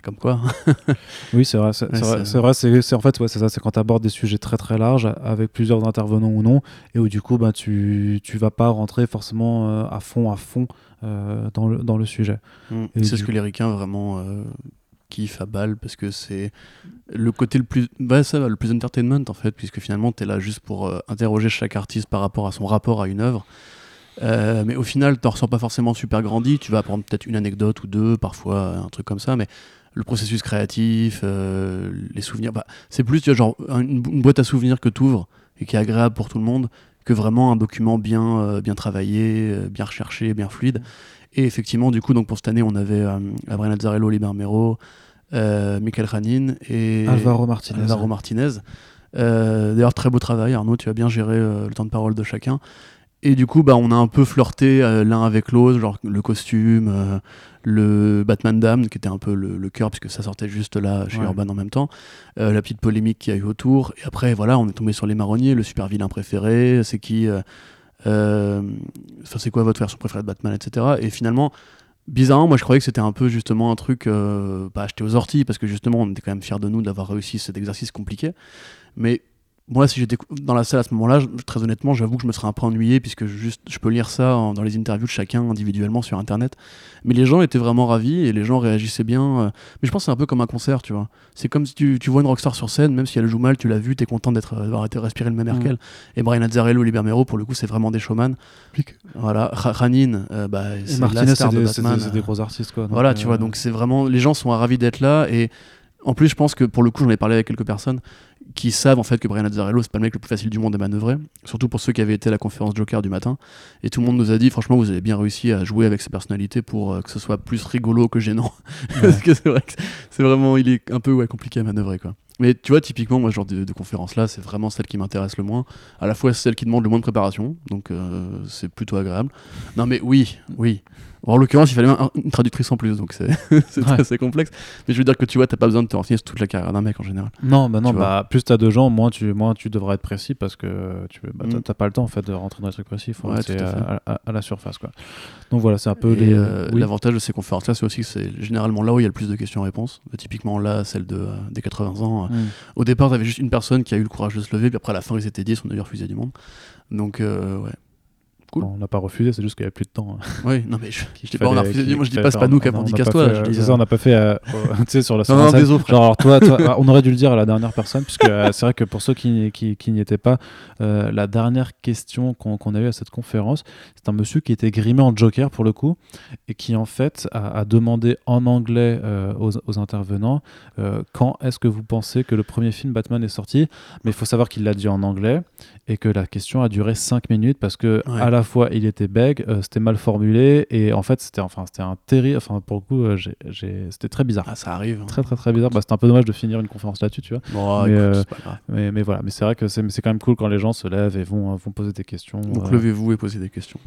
Speaker 2: comme quoi.
Speaker 1: Oui, c'est vrai. C'est
Speaker 2: Ouais,
Speaker 1: vrai.
Speaker 2: c'est-
Speaker 1: vrai. En fait, ouais, c'est ça. C'est quand tu abordes des sujets très très larges avec plusieurs intervenants ou non, et où du coup, bah, tu tu vas pas rentrer forcément euh, à fond à fond euh, dans le dans le sujet.
Speaker 2: Mm.
Speaker 1: Et
Speaker 2: C'est ce que les ricains vraiment euh, kiffent à balle parce que c'est le côté le plus bah, ça va, le plus entertainment en fait puisque finalement tu es là juste pour euh, interroger chaque artiste par rapport à son rapport à une œuvre Euh, mais au final t'en ressens pas forcément super grandi tu vas apprendre peut-être une anecdote ou deux parfois un truc comme ça mais le processus créatif euh, les souvenirs bah, c'est plus genre une, une boîte à souvenirs que tu ouvres et qui est agréable pour tout le monde que vraiment un document bien, euh, bien travaillé, euh, bien recherché, bien fluide. Et effectivement, du coup, donc pour cette année, on avait euh, Abraham Lazzarello, Liber Mero, euh, Michael Ranin et
Speaker 1: Alvaro Martinez.
Speaker 2: Alvaro Martinez. Euh, D'ailleurs, très beau travail, Arnaud, tu as bien géré euh, le temps de parole de chacun. Et du coup, bah, on a un peu flirté euh, l'un avec l'autre, genre le costume, le Batman Dame, qui était un peu le, le cœur, puisque ça sortait juste là chez
Speaker 1: Ouais.
Speaker 2: Urban en même temps, la petite polémique qu'il y a eu autour. Et après, voilà, on est tombé sur les marronniers, le super vilain préféré, c'est qui, c'est quoi votre version préférée de Batman, etc. Et finalement, bizarrement, moi je croyais que c'était un peu justement un truc euh, pas acheté aux orties, parce que justement, on était quand même fiers de nous d'avoir réussi cet exercice compliqué. Mais moi, si j'étais dans la salle à ce moment-là, très honnêtement, j'avoue que je me serais un peu ennuyé puisque juste, je peux lire ça en- dans les interviews de chacun individuellement sur Internet. Mais les gens étaient vraiment ravis et les gens réagissaient bien. euh. Mais je pense que c'est un peu comme un concert, tu vois. C'est comme si tu, tu vois une rockstar sur scène, même si elle joue mal, tu l'as vu, t'es content d'être euh, d'avoir été respirer le même air
Speaker 1: Mm.
Speaker 2: qu'elle. Et Brian Azzarello, Liber Mero, pour le coup, c'est vraiment des showman. Voilà, Ra- Ranin, euh, bah, c'est la star de
Speaker 1: des, c'est des- gros artistes quoi.
Speaker 2: Voilà, tu vois, donc c'est vraiment. Les gens sont ravis d'être là et en plus, je pense que pour le coup, j'en ai parlé avec quelques personnes qui savent en fait que Brian Azzarello, c'est pas le mec le plus facile du monde à manœuvrer, surtout pour ceux qui avaient été à la conférence Joker du matin. Et tout le monde nous a dit, franchement, vous avez bien réussi à jouer avec ces personnalités pour euh, que ce soit plus rigolo que gênant. Parce que c'est vrai que c'est vraiment, il est un peu ouais, compliqué à manœuvrer quoi. Mais tu vois, typiquement, moi, ce genre de, de conférence-là, c'est vraiment celle qui m'intéresse le moins. À la fois, celle qui demande le moins de préparation, donc euh, c'est plutôt agréable. Non, mais oui, oui. Bon, en l'occurrence, il fallait un- une traductrice en plus, donc c'est
Speaker 1: Ouais.
Speaker 2: assez complexe. Mais je veux dire que tu vois, t'as pas besoin de te renseigner sur toute la carrière d'un mec en général.
Speaker 1: Non, bah non,
Speaker 2: Tu
Speaker 1: bah plus t'as de gens, moins tu, moins tu devras être précis parce que tu bah, t'as-
Speaker 2: Mm.
Speaker 1: pas le temps en fait de rentrer dans les trucs précis. Faut
Speaker 2: Ouais, à
Speaker 1: la surface quoi. Donc voilà, c'est un peu les.
Speaker 2: euh,
Speaker 1: oui.
Speaker 2: l'avantage de ces conférences-là, c'est aussi que c'est généralement là où il y a le plus de questions-réponses. Euh, Typiquement là, celle de, euh, des 80 ans. euh,
Speaker 1: Mm.
Speaker 2: Au départ, t'avais juste une personne qui a eu le courage de se lever, puis après à la fin, ils étaient 10, on a dû refuser du monde. Donc, euh, ouais. Cool.
Speaker 1: Bon, on n'a pas refusé, c'est juste qu'il n'y a plus de temps. hein.
Speaker 2: Oui, non, mais je, je dis pas, on a refusé. Moi, je dis pas, c'est pas nous qui avons dit casse-toi.
Speaker 1: euh, C'est ça,
Speaker 2: euh,
Speaker 1: on n'a pas fait. euh, au- tu sais, sur la
Speaker 2: Non, non, désolé.
Speaker 1: Genre, alors toi, toi, on aurait dû le dire à la dernière personne, puisque euh, c'est vrai que pour ceux qui, qui, qui n'y étaient pas, euh, la dernière question qu'on a eue à cette conférence, c'est un monsieur qui était grimé en Joker pour le coup, et qui en fait a, a demandé en anglais euh, aux, aux intervenants euh, quand est-ce que vous pensez que le premier film Batman est sorti? Mais il faut savoir qu'il l'a dit en anglais et que la question a duré 5 minutes parce que
Speaker 2: Ouais.
Speaker 1: à la fois il était bègue, euh, c'était mal formulé et en fait c'était enfin c'était un terrible, enfin pour le coup euh, j'ai- j'ai- c'était très bizarre.
Speaker 2: Ah, ça arrive. hein.
Speaker 1: Très très très bizarre. Bah, c'était un peu dommage de finir une conférence là-dessus, tu vois.
Speaker 2: Bon,
Speaker 1: Mais,
Speaker 2: écoute,
Speaker 1: euh,
Speaker 2: c'est pas grave.
Speaker 1: Mais, mais voilà, mais c'est vrai que c'est quand même cool quand les gens se lèvent et vont, vont poser des questions.
Speaker 2: Donc, levez-vous et posez des questions.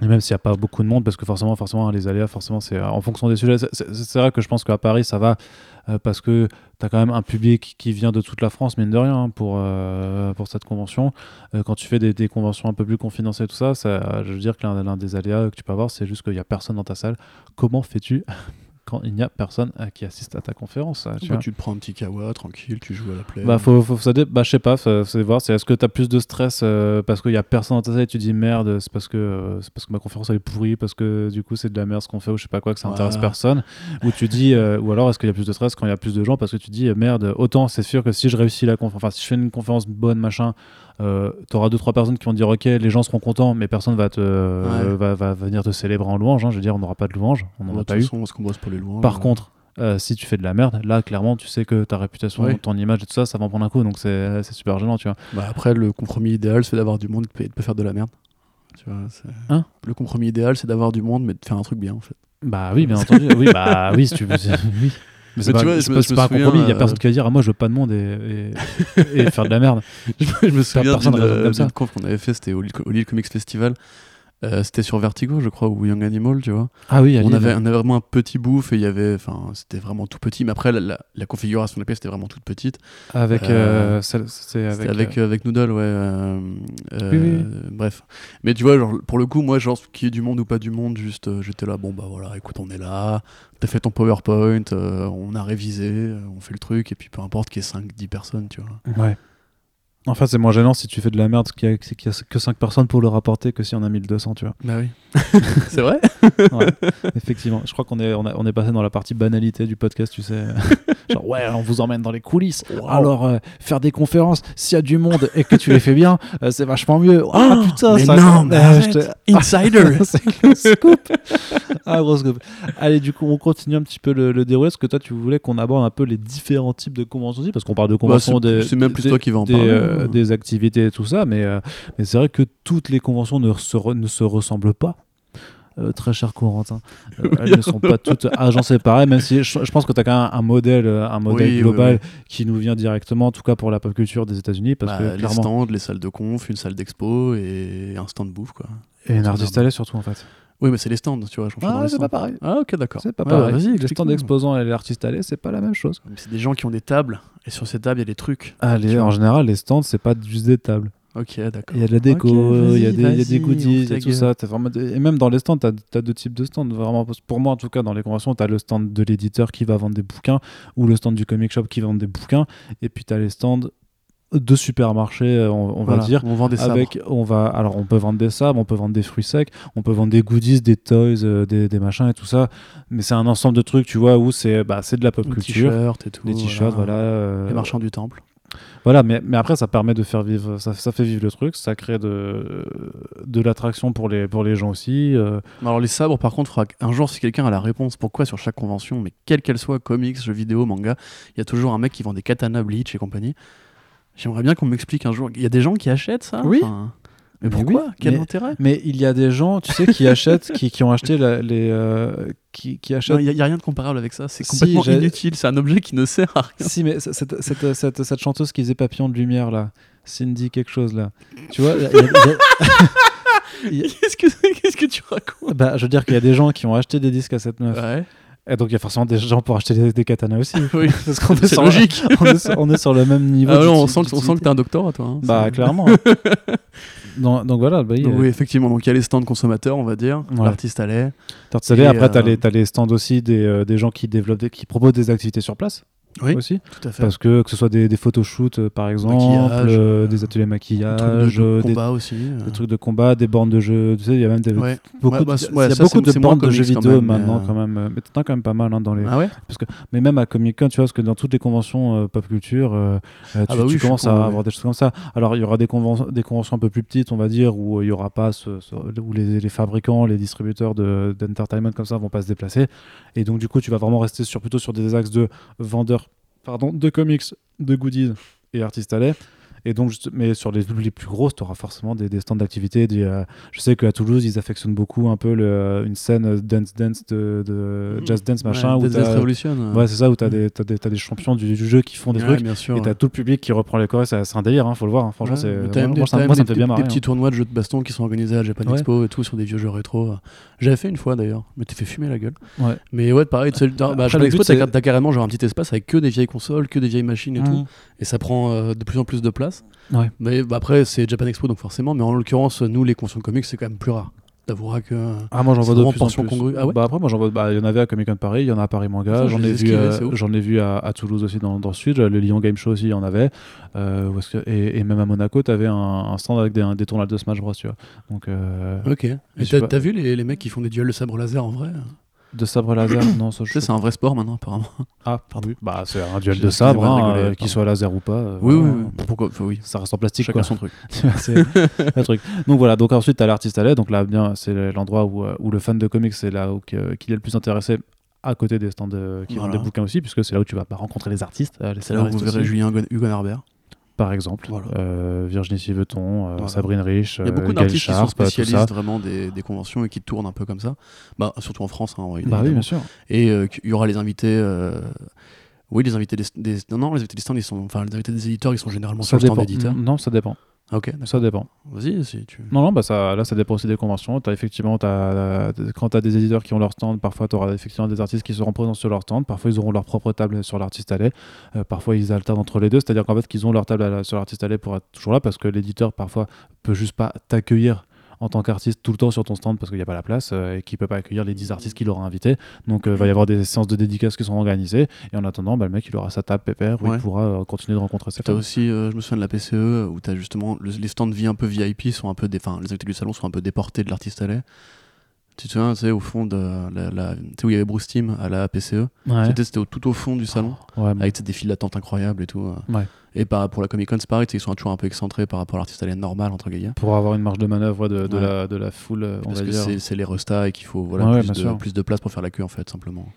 Speaker 1: Et même s'il n'y a pas beaucoup de monde, parce que forcément, forcément les aléas, forcément, c'est euh, en fonction des sujets. C'est- vrai que je pense qu'à Paris, ça va euh, parce que tu as quand même un public qui vient de toute la France, mine de rien, hein, pour, euh, pour cette convention. Quand tu fais des, conventions un peu plus confidentielles, tout ça, ça je veux dire que l'un des aléas que tu peux avoir, c'est juste qu'il n'y a personne dans ta salle. Comment fais-tu? Quand il n'y a personne euh, qui assiste à ta conférence tu
Speaker 2: Bah, tu te prends un petit kawa, tranquille, tu joues à la play.
Speaker 1: bah, faut, faut, ça bah, je sais pas, faut voir. C'est est-ce que tu as plus de stress euh, parce qu'il y a personne dans ta salle et tu dis merde, c'est parce que euh, c'est parce que ma conférence elle est pourrie, parce que du coup c'est de la merde ce qu'on fait ou je sais pas quoi, que ça intéresse
Speaker 2: Ouais.
Speaker 1: personne. ou tu dis, euh, ou alors est-ce qu'il y a plus de stress quand il y a plus de gens parce que tu dis merde, autant c'est sûr que si je réussis la conférence, enfin si je fais une conférence bonne machin, euh, t'auras deux trois personnes qui vont dire ok, les gens seront contents, mais personne va te
Speaker 2: Ouais.
Speaker 1: va, va venir te célébrer en louange. hein. Je veux dire, on n'aura pas de louange, on n'en a pas eu.
Speaker 2: qu'on bosse pour les louanges.
Speaker 1: Par
Speaker 2: euh,
Speaker 1: contre, euh, si tu fais de la merde, là, clairement, tu sais que ta réputation, ton image et tout ça, ça va en prendre un coup. Donc, c'est super gênant, tu vois.
Speaker 2: Bah après, le compromis idéal, c'est d'avoir du monde et de pas faire de la merde. Tu vois,
Speaker 1: Hein?
Speaker 2: Le compromis idéal, c'est d'avoir du monde, mais de faire un truc bien, en fait.
Speaker 1: Bah oui, bien entendu. oui, bah oui, si tu veux. Oui. Mais c'est pas,
Speaker 2: tu vois, je me-
Speaker 1: pas-
Speaker 2: je
Speaker 1: c'est
Speaker 2: me
Speaker 1: pas un compromis. Il y a
Speaker 2: euh,
Speaker 1: personne qui va dire ah, moi, je veux pas de monde et, et, et faire de la merde.
Speaker 2: je me souviens
Speaker 1: personne
Speaker 2: d'une euh,
Speaker 1: comme ça.
Speaker 2: d'une conf qu'on avait fait, c'était au Lille Comics Festival. Euh, c'était sur Vertigo, je crois, ou Young Animal, tu vois.
Speaker 1: Ah oui,
Speaker 2: On avait, on avait vraiment un petit bouffe et il y avait, enfin, c'était vraiment tout petit. Mais après, la, la- la configuration de la pièce était vraiment toute petite.
Speaker 1: Avec,
Speaker 2: Euh,
Speaker 1: euh, c'est avec,
Speaker 2: avec, avec Noodle, ouais.
Speaker 1: Oui, oui.
Speaker 2: Bref. Mais tu vois, genre, pour le coup, moi, genre, qu'il y ait du monde ou pas du monde, juste, j'étais là, bon, bah voilà, écoute, on est là, t'as fait ton PowerPoint, on a révisé, on fait le truc, et puis peu importe qu'il y ait 5-10 personnes, tu vois.
Speaker 1: Ouais. En fait, c'est moins gênant si tu fais de la merde, qu'il y a, qu'il y a que 5 personnes pour le rapporter que si on a 1200, tu vois.
Speaker 2: Bah oui. C'est vrai?
Speaker 1: Ouais, effectivement. Je crois qu'on est, on, a- on est passé dans la partie banalité du podcast, tu sais. Genre, ouais, on vous emmène dans les coulisses. Alors, euh, faire des conférences, s'il y a du monde et que tu les fais bien, euh, c'est vachement mieux. Ah putain,
Speaker 2: mais
Speaker 1: ça-
Speaker 2: non, mais
Speaker 1: Euh,
Speaker 2: arrête.
Speaker 1: je te-
Speaker 2: Insider
Speaker 1: scoop. Ah, gros scoop. Allez, du coup, on continue un petit peu le, le déroulé. Est-ce que toi, tu voulais qu'on aborde un peu les différents types de conventions aussi? Parce qu'on parle de conventions
Speaker 2: Bah, c'est-
Speaker 1: des,
Speaker 2: c'est même plus
Speaker 1: des-
Speaker 2: toi qui vas en
Speaker 1: des,
Speaker 2: parler,
Speaker 1: euh,
Speaker 2: hein.
Speaker 1: des activités et tout ça, mais, euh, mais c'est vrai que toutes les conventions ne se, re- ne se ressemblent pas. Euh, très cher Corentin. Euh, elles ne sont pas toutes agencées pareil, même si je, je pense que tu as quand même un modèle, un modèle
Speaker 2: Oui,
Speaker 1: global
Speaker 2: oui.
Speaker 1: qui nous vient directement, en tout cas pour la pop culture des États-Unis, parce
Speaker 2: Bah,
Speaker 1: que
Speaker 2: les
Speaker 1: clairement.
Speaker 2: stands, les salles de conf, une salle d'expo et un stand de bouffe, quoi.
Speaker 1: Et une
Speaker 2: c'est
Speaker 1: artiste allée surtout en fait.
Speaker 2: Oui, mais c'est les stands, tu vois.
Speaker 1: Ah, c'est pas pareil.
Speaker 2: Ah, ok, d'accord.
Speaker 1: C'est pas
Speaker 2: Ouais,
Speaker 1: pareil.
Speaker 2: Vas-y,
Speaker 1: les stands d'exposants et les artistes allés, c'est pas la même chose.
Speaker 2: Mais C'est des gens qui ont des tables, et sur ces tables, il y a des trucs.
Speaker 1: Ah, les-
Speaker 2: Tu vois.
Speaker 1: en général, les stands, c'est pas juste des tables.
Speaker 2: Ok, d'accord.
Speaker 1: Il y a de la déco, il y a des, il y a des
Speaker 2: vas-y,
Speaker 1: goodies et tout ça. Vraiment Et même dans les stands, tu as, deux types de stands. Vraiment, pour moi, en tout cas, dans les conventions, tu as le stand de l'éditeur qui va vendre des bouquins ou le stand du comic shop qui vend des bouquins. Et puis, tu as les stands de supermarchés, euh, on, on
Speaker 2: Voilà,
Speaker 1: va dire.
Speaker 2: On vend des sabres.
Speaker 1: Avec, on va, alors on peut vendre des sabres, on peut vendre des fruits secs, on peut vendre des goodies, des toys, euh, des, des machins et tout ça. Mais c'est un ensemble de trucs, tu vois, où c'est bah, c'est de la pop
Speaker 2: Des
Speaker 1: culture,
Speaker 2: t-shirts et tout.
Speaker 1: des t-shirts, voilà. euh,
Speaker 2: Les marchands du temple.
Speaker 1: voilà, mais, mais après, ça permet de faire vivre, ça, ça fait vivre le truc, ça crée de, de l'attraction pour les, pour les gens aussi. euh,
Speaker 2: Alors les sabres, par contre, un jour, si quelqu'un a la réponse pourquoi sur chaque convention, mais quelle qu'elle soit, comics, jeux vidéo, manga, il y a toujours un mec qui vend des katanas, bleach et compagnie. J'aimerais bien qu'on m'explique un jour. Il y a des gens qui achètent ça
Speaker 1: Oui.
Speaker 2: Enfin, Mais pourquoi
Speaker 1: oui,
Speaker 2: Quel
Speaker 1: mais-
Speaker 2: intérêt?
Speaker 1: Mais il y a des gens, tu sais, qui achètent, qui, qui ont acheté la- les. euh, qui, qui achètent.
Speaker 2: Il n'y a, rien de comparable avec ça. C'est complètement inutile. C'est un objet qui ne sert à rien.
Speaker 1: Si, mais cette, cette, cette, cette chanteuse qui faisait Papillon de Lumière, là, Cindy quelque chose, là. Tu vois, il y a- il y a- il y a-
Speaker 2: Qu'est-ce que, qu'est-ce que tu racontes?
Speaker 1: Bah, je veux dire qu'il y a des gens qui ont acheté des disques à cette meuf.
Speaker 2: Ouais.
Speaker 1: Et donc il y a forcément des gens pour acheter des, des katanas aussi.
Speaker 2: Oui.
Speaker 1: Parce qu'on est, sur-
Speaker 2: logique.
Speaker 1: on, est sur, on est sur le même niveau.
Speaker 2: Ah on sent que, on sent que t'as un doctorat, toi. hein.
Speaker 1: Bah, clairement. donc, donc voilà, bah, a-
Speaker 2: oui, effectivement. Donc il y a les stands consommateurs, on va dire.
Speaker 1: Ouais.
Speaker 2: L'artiste allait.
Speaker 1: T'as installé,
Speaker 2: Et,
Speaker 1: après, t'as
Speaker 2: euh,
Speaker 1: les, t'as les stands aussi des, euh, des gens qui développent, des- qui proposent des activités sur place
Speaker 2: Oui.
Speaker 1: aussi.
Speaker 2: Tout à fait.
Speaker 1: Parce que que ce soit des, des photoshoots euh, par exemple, euh,
Speaker 2: euh,
Speaker 1: des ateliers
Speaker 2: Des
Speaker 1: maquillage,
Speaker 2: trucs de, de
Speaker 1: euh, des,
Speaker 2: combat aussi. euh.
Speaker 1: des trucs de combat, des bornes de jeux. Tu sais, il y a même des,
Speaker 2: Ouais.
Speaker 1: beaucoup,
Speaker 2: Ouais, bah,
Speaker 1: de, y a
Speaker 2: ça,
Speaker 1: beaucoup de bornes de jeux vidéo
Speaker 2: même,
Speaker 1: maintenant
Speaker 2: euh,
Speaker 1: quand même. Mais t'en quand même pas mal hein, dans les.
Speaker 2: Ah ouais
Speaker 1: Mais même à Comic Con, tu vois, parce que dans toutes les conventions pop culture, tu,
Speaker 2: Ah bah oui,
Speaker 1: tu
Speaker 2: suis
Speaker 1: commences à avoir des choses comme ça. Alors il y aura des conventions, des conventions un peu plus petites, on va dire, où il y aura pas ce, ce- où les, les fabricants, les distributeurs de d'entertainment comme ça vont pas se déplacer. Et donc du coup, tu vas vraiment rester sur plutôt sur des axes de vendeurs, pardon, de comics, de goodies et artistes à lait. Et donc, mais sur les, les plus grosses, tu auras forcément des, des stands d'activité. des, euh, je sais qu'à Toulouse, ils affectionnent beaucoup un peu le- une scène euh, dance dance de, de
Speaker 2: Mhm.
Speaker 1: jazz dance machin.
Speaker 2: Ouais,
Speaker 1: où t'as-
Speaker 2: Revolution. euh.
Speaker 1: Ouais, c'est ça, où
Speaker 2: Ouais.
Speaker 1: des, t'as des, t'as des champions du, du jeu qui font des
Speaker 2: Ouais,
Speaker 1: trucs.
Speaker 2: bien sûr.
Speaker 1: Et t'as
Speaker 2: ouais.
Speaker 1: tout le public qui reprend les chorégraphies. C'est un délire, hein, faut le voir. hein. Franchement, c'est. moi,
Speaker 2: des,
Speaker 1: ça, me fait
Speaker 2: des-
Speaker 1: bien
Speaker 2: des
Speaker 1: marrer.
Speaker 2: petits
Speaker 1: hein.
Speaker 2: tournois de jeux de baston qui sont organisés à Japan. Expo et tout sur des vieux jeux rétro. J'avais fait une fois d'ailleurs, mais t'es fait fumer la gueule.
Speaker 1: Ouais.
Speaker 2: Mais ouais, pareil, tu bah, Japan Expo, t'as carrément genre un petit espace avec que des vieilles consoles, que des vieilles machines et
Speaker 1: Mhm.
Speaker 2: tout. Et ça prend euh, de plus en plus de place.
Speaker 1: Ouais.
Speaker 2: Mais bah, après, c'est Japan Expo, donc forcément. Mais en l'occurrence, nous, les conventions comics, c'est quand même plus rare. T'avoueras que.
Speaker 1: Ah, moi j'en vois de
Speaker 2: vraiment
Speaker 1: plus en plus.
Speaker 2: Ah ouais
Speaker 1: bah après, moi j'en vois. Bah, il y en avait à Comic Con Paris, il y en a à Paris Manga.
Speaker 2: Ça,
Speaker 1: J'en
Speaker 2: je
Speaker 1: ai vu, euh, j'en ai vu à, à Toulouse aussi dans, dans le sud. Le Lyon Game Show aussi, il y en avait. Euh, où est-ce que- et, et même à Monaco, t'avais un, un stand avec des, des tournois de Smash Bros. Tu vois. Donc euh,
Speaker 2: Ok. Et
Speaker 1: pas.
Speaker 2: t'as vu les, les mecs qui font des duels de sabre laser en vrai?
Speaker 1: De sabre laser, non, ça je
Speaker 2: sais, c'est un vrai sport maintenant, apparemment.
Speaker 1: Ah, pardon. Bah c'est un duel de sabre, hein, euh, qu'il soit laser ou pas. euh,
Speaker 2: Oui, oui, oui. Pourquoi Enfin, Oui.
Speaker 1: Ça reste en plastique
Speaker 2: Chacun
Speaker 1: quoi.
Speaker 2: son truc.
Speaker 1: c'est le truc. Donc voilà, donc ensuite tu as l'artiste à l'aide, donc là bien c'est l'endroit où, euh, où le fan de comics c'est là où qu'il est le plus intéressé à côté des stands de- qui
Speaker 2: Voilà.
Speaker 1: vendent des bouquins aussi, puisque c'est là où tu vas bah, rencontrer les artistes, euh, les
Speaker 2: C'est là où vous verrez
Speaker 1: aussi,
Speaker 2: Julien Hugon- Hugon Arbert.
Speaker 1: Par exemple,
Speaker 2: Voilà.
Speaker 1: Euh, Virginie Siveton, euh,
Speaker 2: Voilà.
Speaker 1: Sabrine Rich,
Speaker 2: Il y a beaucoup
Speaker 1: euh, Gaël
Speaker 2: d'artistes qui sont spécialistes vraiment des, des conventions et qui tournent un peu comme ça. Bah, surtout en France, hein,
Speaker 1: Bah oui, bien sûr.
Speaker 2: Et euh, il y aura les invités. Oui, les invités des, des- Non, non, les invités des stands, ils sont. Enfin, les invités des éditeurs, ils sont généralement
Speaker 1: Ça
Speaker 2: sur le stand d'éditeur.
Speaker 1: Non, ça dépend.
Speaker 2: Ok,
Speaker 1: Ça dépend.
Speaker 2: Vas-y, si tu.
Speaker 1: Non, non, bah ça, là, ça dépend aussi des conventions. As effectivement, as, quand tu as des éditeurs qui ont leur stand, parfois tu auras effectivement des artistes qui seront présents sur leur stand. Parfois, ils auront leur propre table sur l'artiste allé. Euh, parfois, ils alternent entre les deux. C'est-à-dire qu'en fait, qu'ils ont leur table sur l'artiste allé pour être toujours là parce que l'éditeur, parfois, peut juste pas t'accueillir en tant qu'artiste tout le temps sur ton stand parce qu'il n'y a pas la place euh, et qu'il ne peut pas accueillir les 10 artistes qu'il aura invités. Donc il euh, va y avoir des séances de dédicaces qui seront organisées. Et en attendant, bah, le mec il aura sa table pépère où il pourra euh, continuer de rencontrer ses
Speaker 2: Tu as aussi, je me souviens de la PCE où tu as justement les stands vie un peu VIP sont un peu, des, les activités du salon sont un peu déportés de l'artiste à tu te souviens, tu sais, au fond de la, tu sais, où il y avait Bruce Team à la PCE. C'était tout au fond du salon, avec des files d'attente incroyables et tout. Et par, pour la Comic Con, c'est pareil, ils sont toujours un peu excentrés par rapport à l'artiste alien normal, entre guillemets.
Speaker 1: Pour avoir une marge de manœuvre de, de, la, de la foule, on
Speaker 2: Parce
Speaker 1: va
Speaker 2: que c'est les restas et qu'il faut voilà, plus, de, plus, de, place pour faire la queue, en fait, simplement.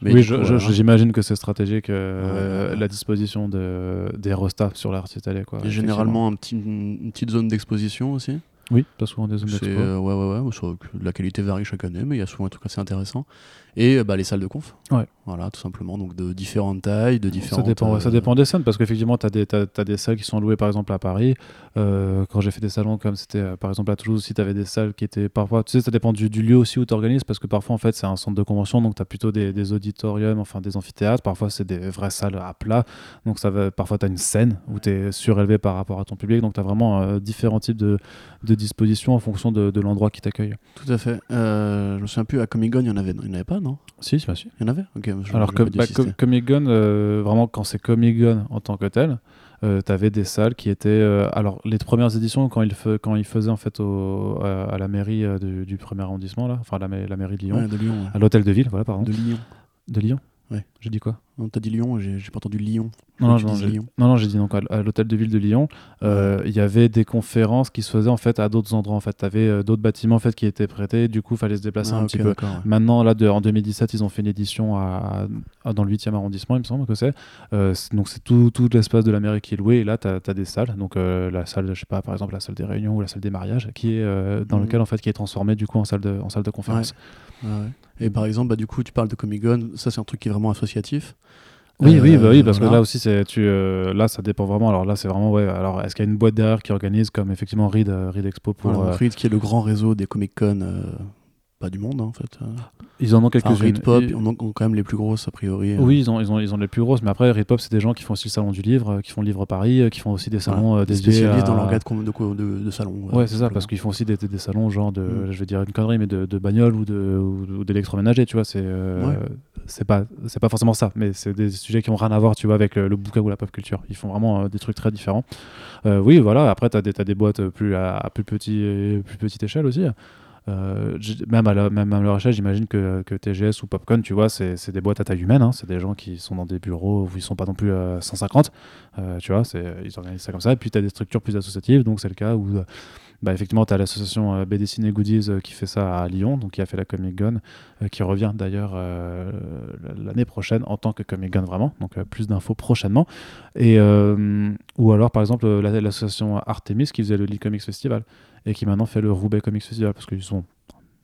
Speaker 1: Mais oui, j'imagine que c'est stratégique euh, la disposition de, des restas sur l'artiste alien. Quoi,
Speaker 2: a généralement un petit, une petite zone d'exposition aussi.
Speaker 1: Oui, pas souvent des zones
Speaker 2: euh, ouais, ouais, ouais. La qualité varie chaque année, mais il y a souvent un truc assez intéressant. Et euh, bah, les salles de conf.
Speaker 1: Ouais.
Speaker 2: Voilà, tout simplement. Donc de différentes tailles, de différentes.
Speaker 1: Ça dépend, ça euh, dépend des scènes, parce qu'effectivement, tu as, as, des salles qui sont louées, par exemple, à Paris. quand j'ai fait des salons comme c'était, par exemple, à Toulouse aussi, tu avais des salles qui étaient parfois. Tu sais, ça dépend du, lieu aussi où tu organises, parce que parfois, en fait, c'est un centre de convention, donc tu as plutôt des, des, auditoriums, enfin des amphithéâtres. Parfois, c'est des vraies salles à plat. Donc ça va, parfois, tu as une scène où tu es surélevé par rapport à ton public. Donc tu as vraiment différents types de, de dispositions en fonction de, l'endroit qui t'accueille.
Speaker 2: Tout à fait. Euh, je me souviens plus, à Comic Con, il n'y en avait pas, non
Speaker 1: Si, c'est sûr.
Speaker 2: Il y en avait.
Speaker 1: Alors, que, bah, Comic Con, euh, vraiment, quand c'est Comic Con en tant que tel, euh, tu avais des salles qui étaient. Euh, alors, les premières éditions, quand ils, quand ils faisaient en fait au, à, la mairie du, premier arrondissement, là, enfin la, la mairie de Lyon,
Speaker 2: de Lyon
Speaker 1: à l'hôtel de ville, voilà, pardon.
Speaker 2: De Lyon.
Speaker 1: De Lyon Ouais. J'ai dit quoi?
Speaker 2: Non, t'as dit Lyon, j'ai pas entendu Lyon.
Speaker 1: Non, non, non, j'ai dit donc à, l'hôtel de ville de Lyon, euh, il y avait des conférences qui se faisaient en fait à d'autres endroits. En fait, t'avais euh, d'autres bâtiments en fait qui étaient prêtés. Du coup, il fallait se déplacer ah, un petit peu. Maintenant, là, de, en 2017, ils ont fait une édition à, dans le 8e arrondissement, il me semble que c'est. Euh, donc c'est tout, tout l'espace de la mairie qui est loué. Et là, tu as, des salles. Donc la salle, je sais pas, par exemple la salle des réunions ou la salle des mariages, qui est dans mmh. lequel en fait qui est transformée du coup en salle de, en salle de conférence.
Speaker 2: Et par exemple, bah, du coup, tu parles de Comic Con. Ça, c'est un truc qui est vraiment associatif.
Speaker 1: Oui, oui, bah oui, parce que là aussi, c'est, tu, euh, là, ça dépend vraiment. Alors là, c'est vraiment, ouais. Alors, est-ce qu'il y a une boîte derrière qui organise, comme effectivement Reed, euh, Reed Expo pour.
Speaker 2: Voilà, euh, Reed, qui est le grand réseau des Comic Con pas du monde hein, en fait.
Speaker 1: Ils en ont quelques-unes.
Speaker 2: Pop, ils... ont quand même les plus grosses a priori.
Speaker 1: Oui, ils ont, ils ont, ils ont les plus grosses, mais après Read Pop, c'est des gens qui font aussi le salon du livre, qui font le livre Paris, qui font aussi des salons
Speaker 2: des spécialistes dans l'organe de, de, de, salon.
Speaker 1: Ouais, c'est ça, parce qu'ils font aussi des, des, salons genre de, mm. je vais dire une connerie, mais de, de bagnole ou de ou d'électroménager, tu vois. C'est c'est pas c'est pas forcément ça, mais c'est des sujets qui ont rien à voir, tu vois, avec le, bouquin ou la pop culture. Ils font vraiment des trucs très différents. oui, voilà. Après, t'as des, as des boîtes plus à, plus petit plus petite échelle aussi. Euh, même, à à leur échelle, j'imagine que, TGS ou Popcorn, tu vois, c'est des boîtes à taille humaine. Hein. c'est des gens qui sont dans des bureaux où ils sont pas non plus à 150. Euh, tu vois, ils organisent ça comme ça. Et puis, tu as des structures plus associatives. Donc, c'est le cas où, bah, effectivement, tu as l'association euh, BD Ciné Goodies qui fait ça à Lyon, donc qui a fait la Comic Gun, qui revient d'ailleurs l'année prochaine en tant que Comic Gun vraiment. Donc, plus d'infos prochainement. Et, ou alors, par exemple, l'association Artemis qui faisait le Lee Comics Festival et qui maintenant fait le Roubaix Comics Festival parce qu'ils sont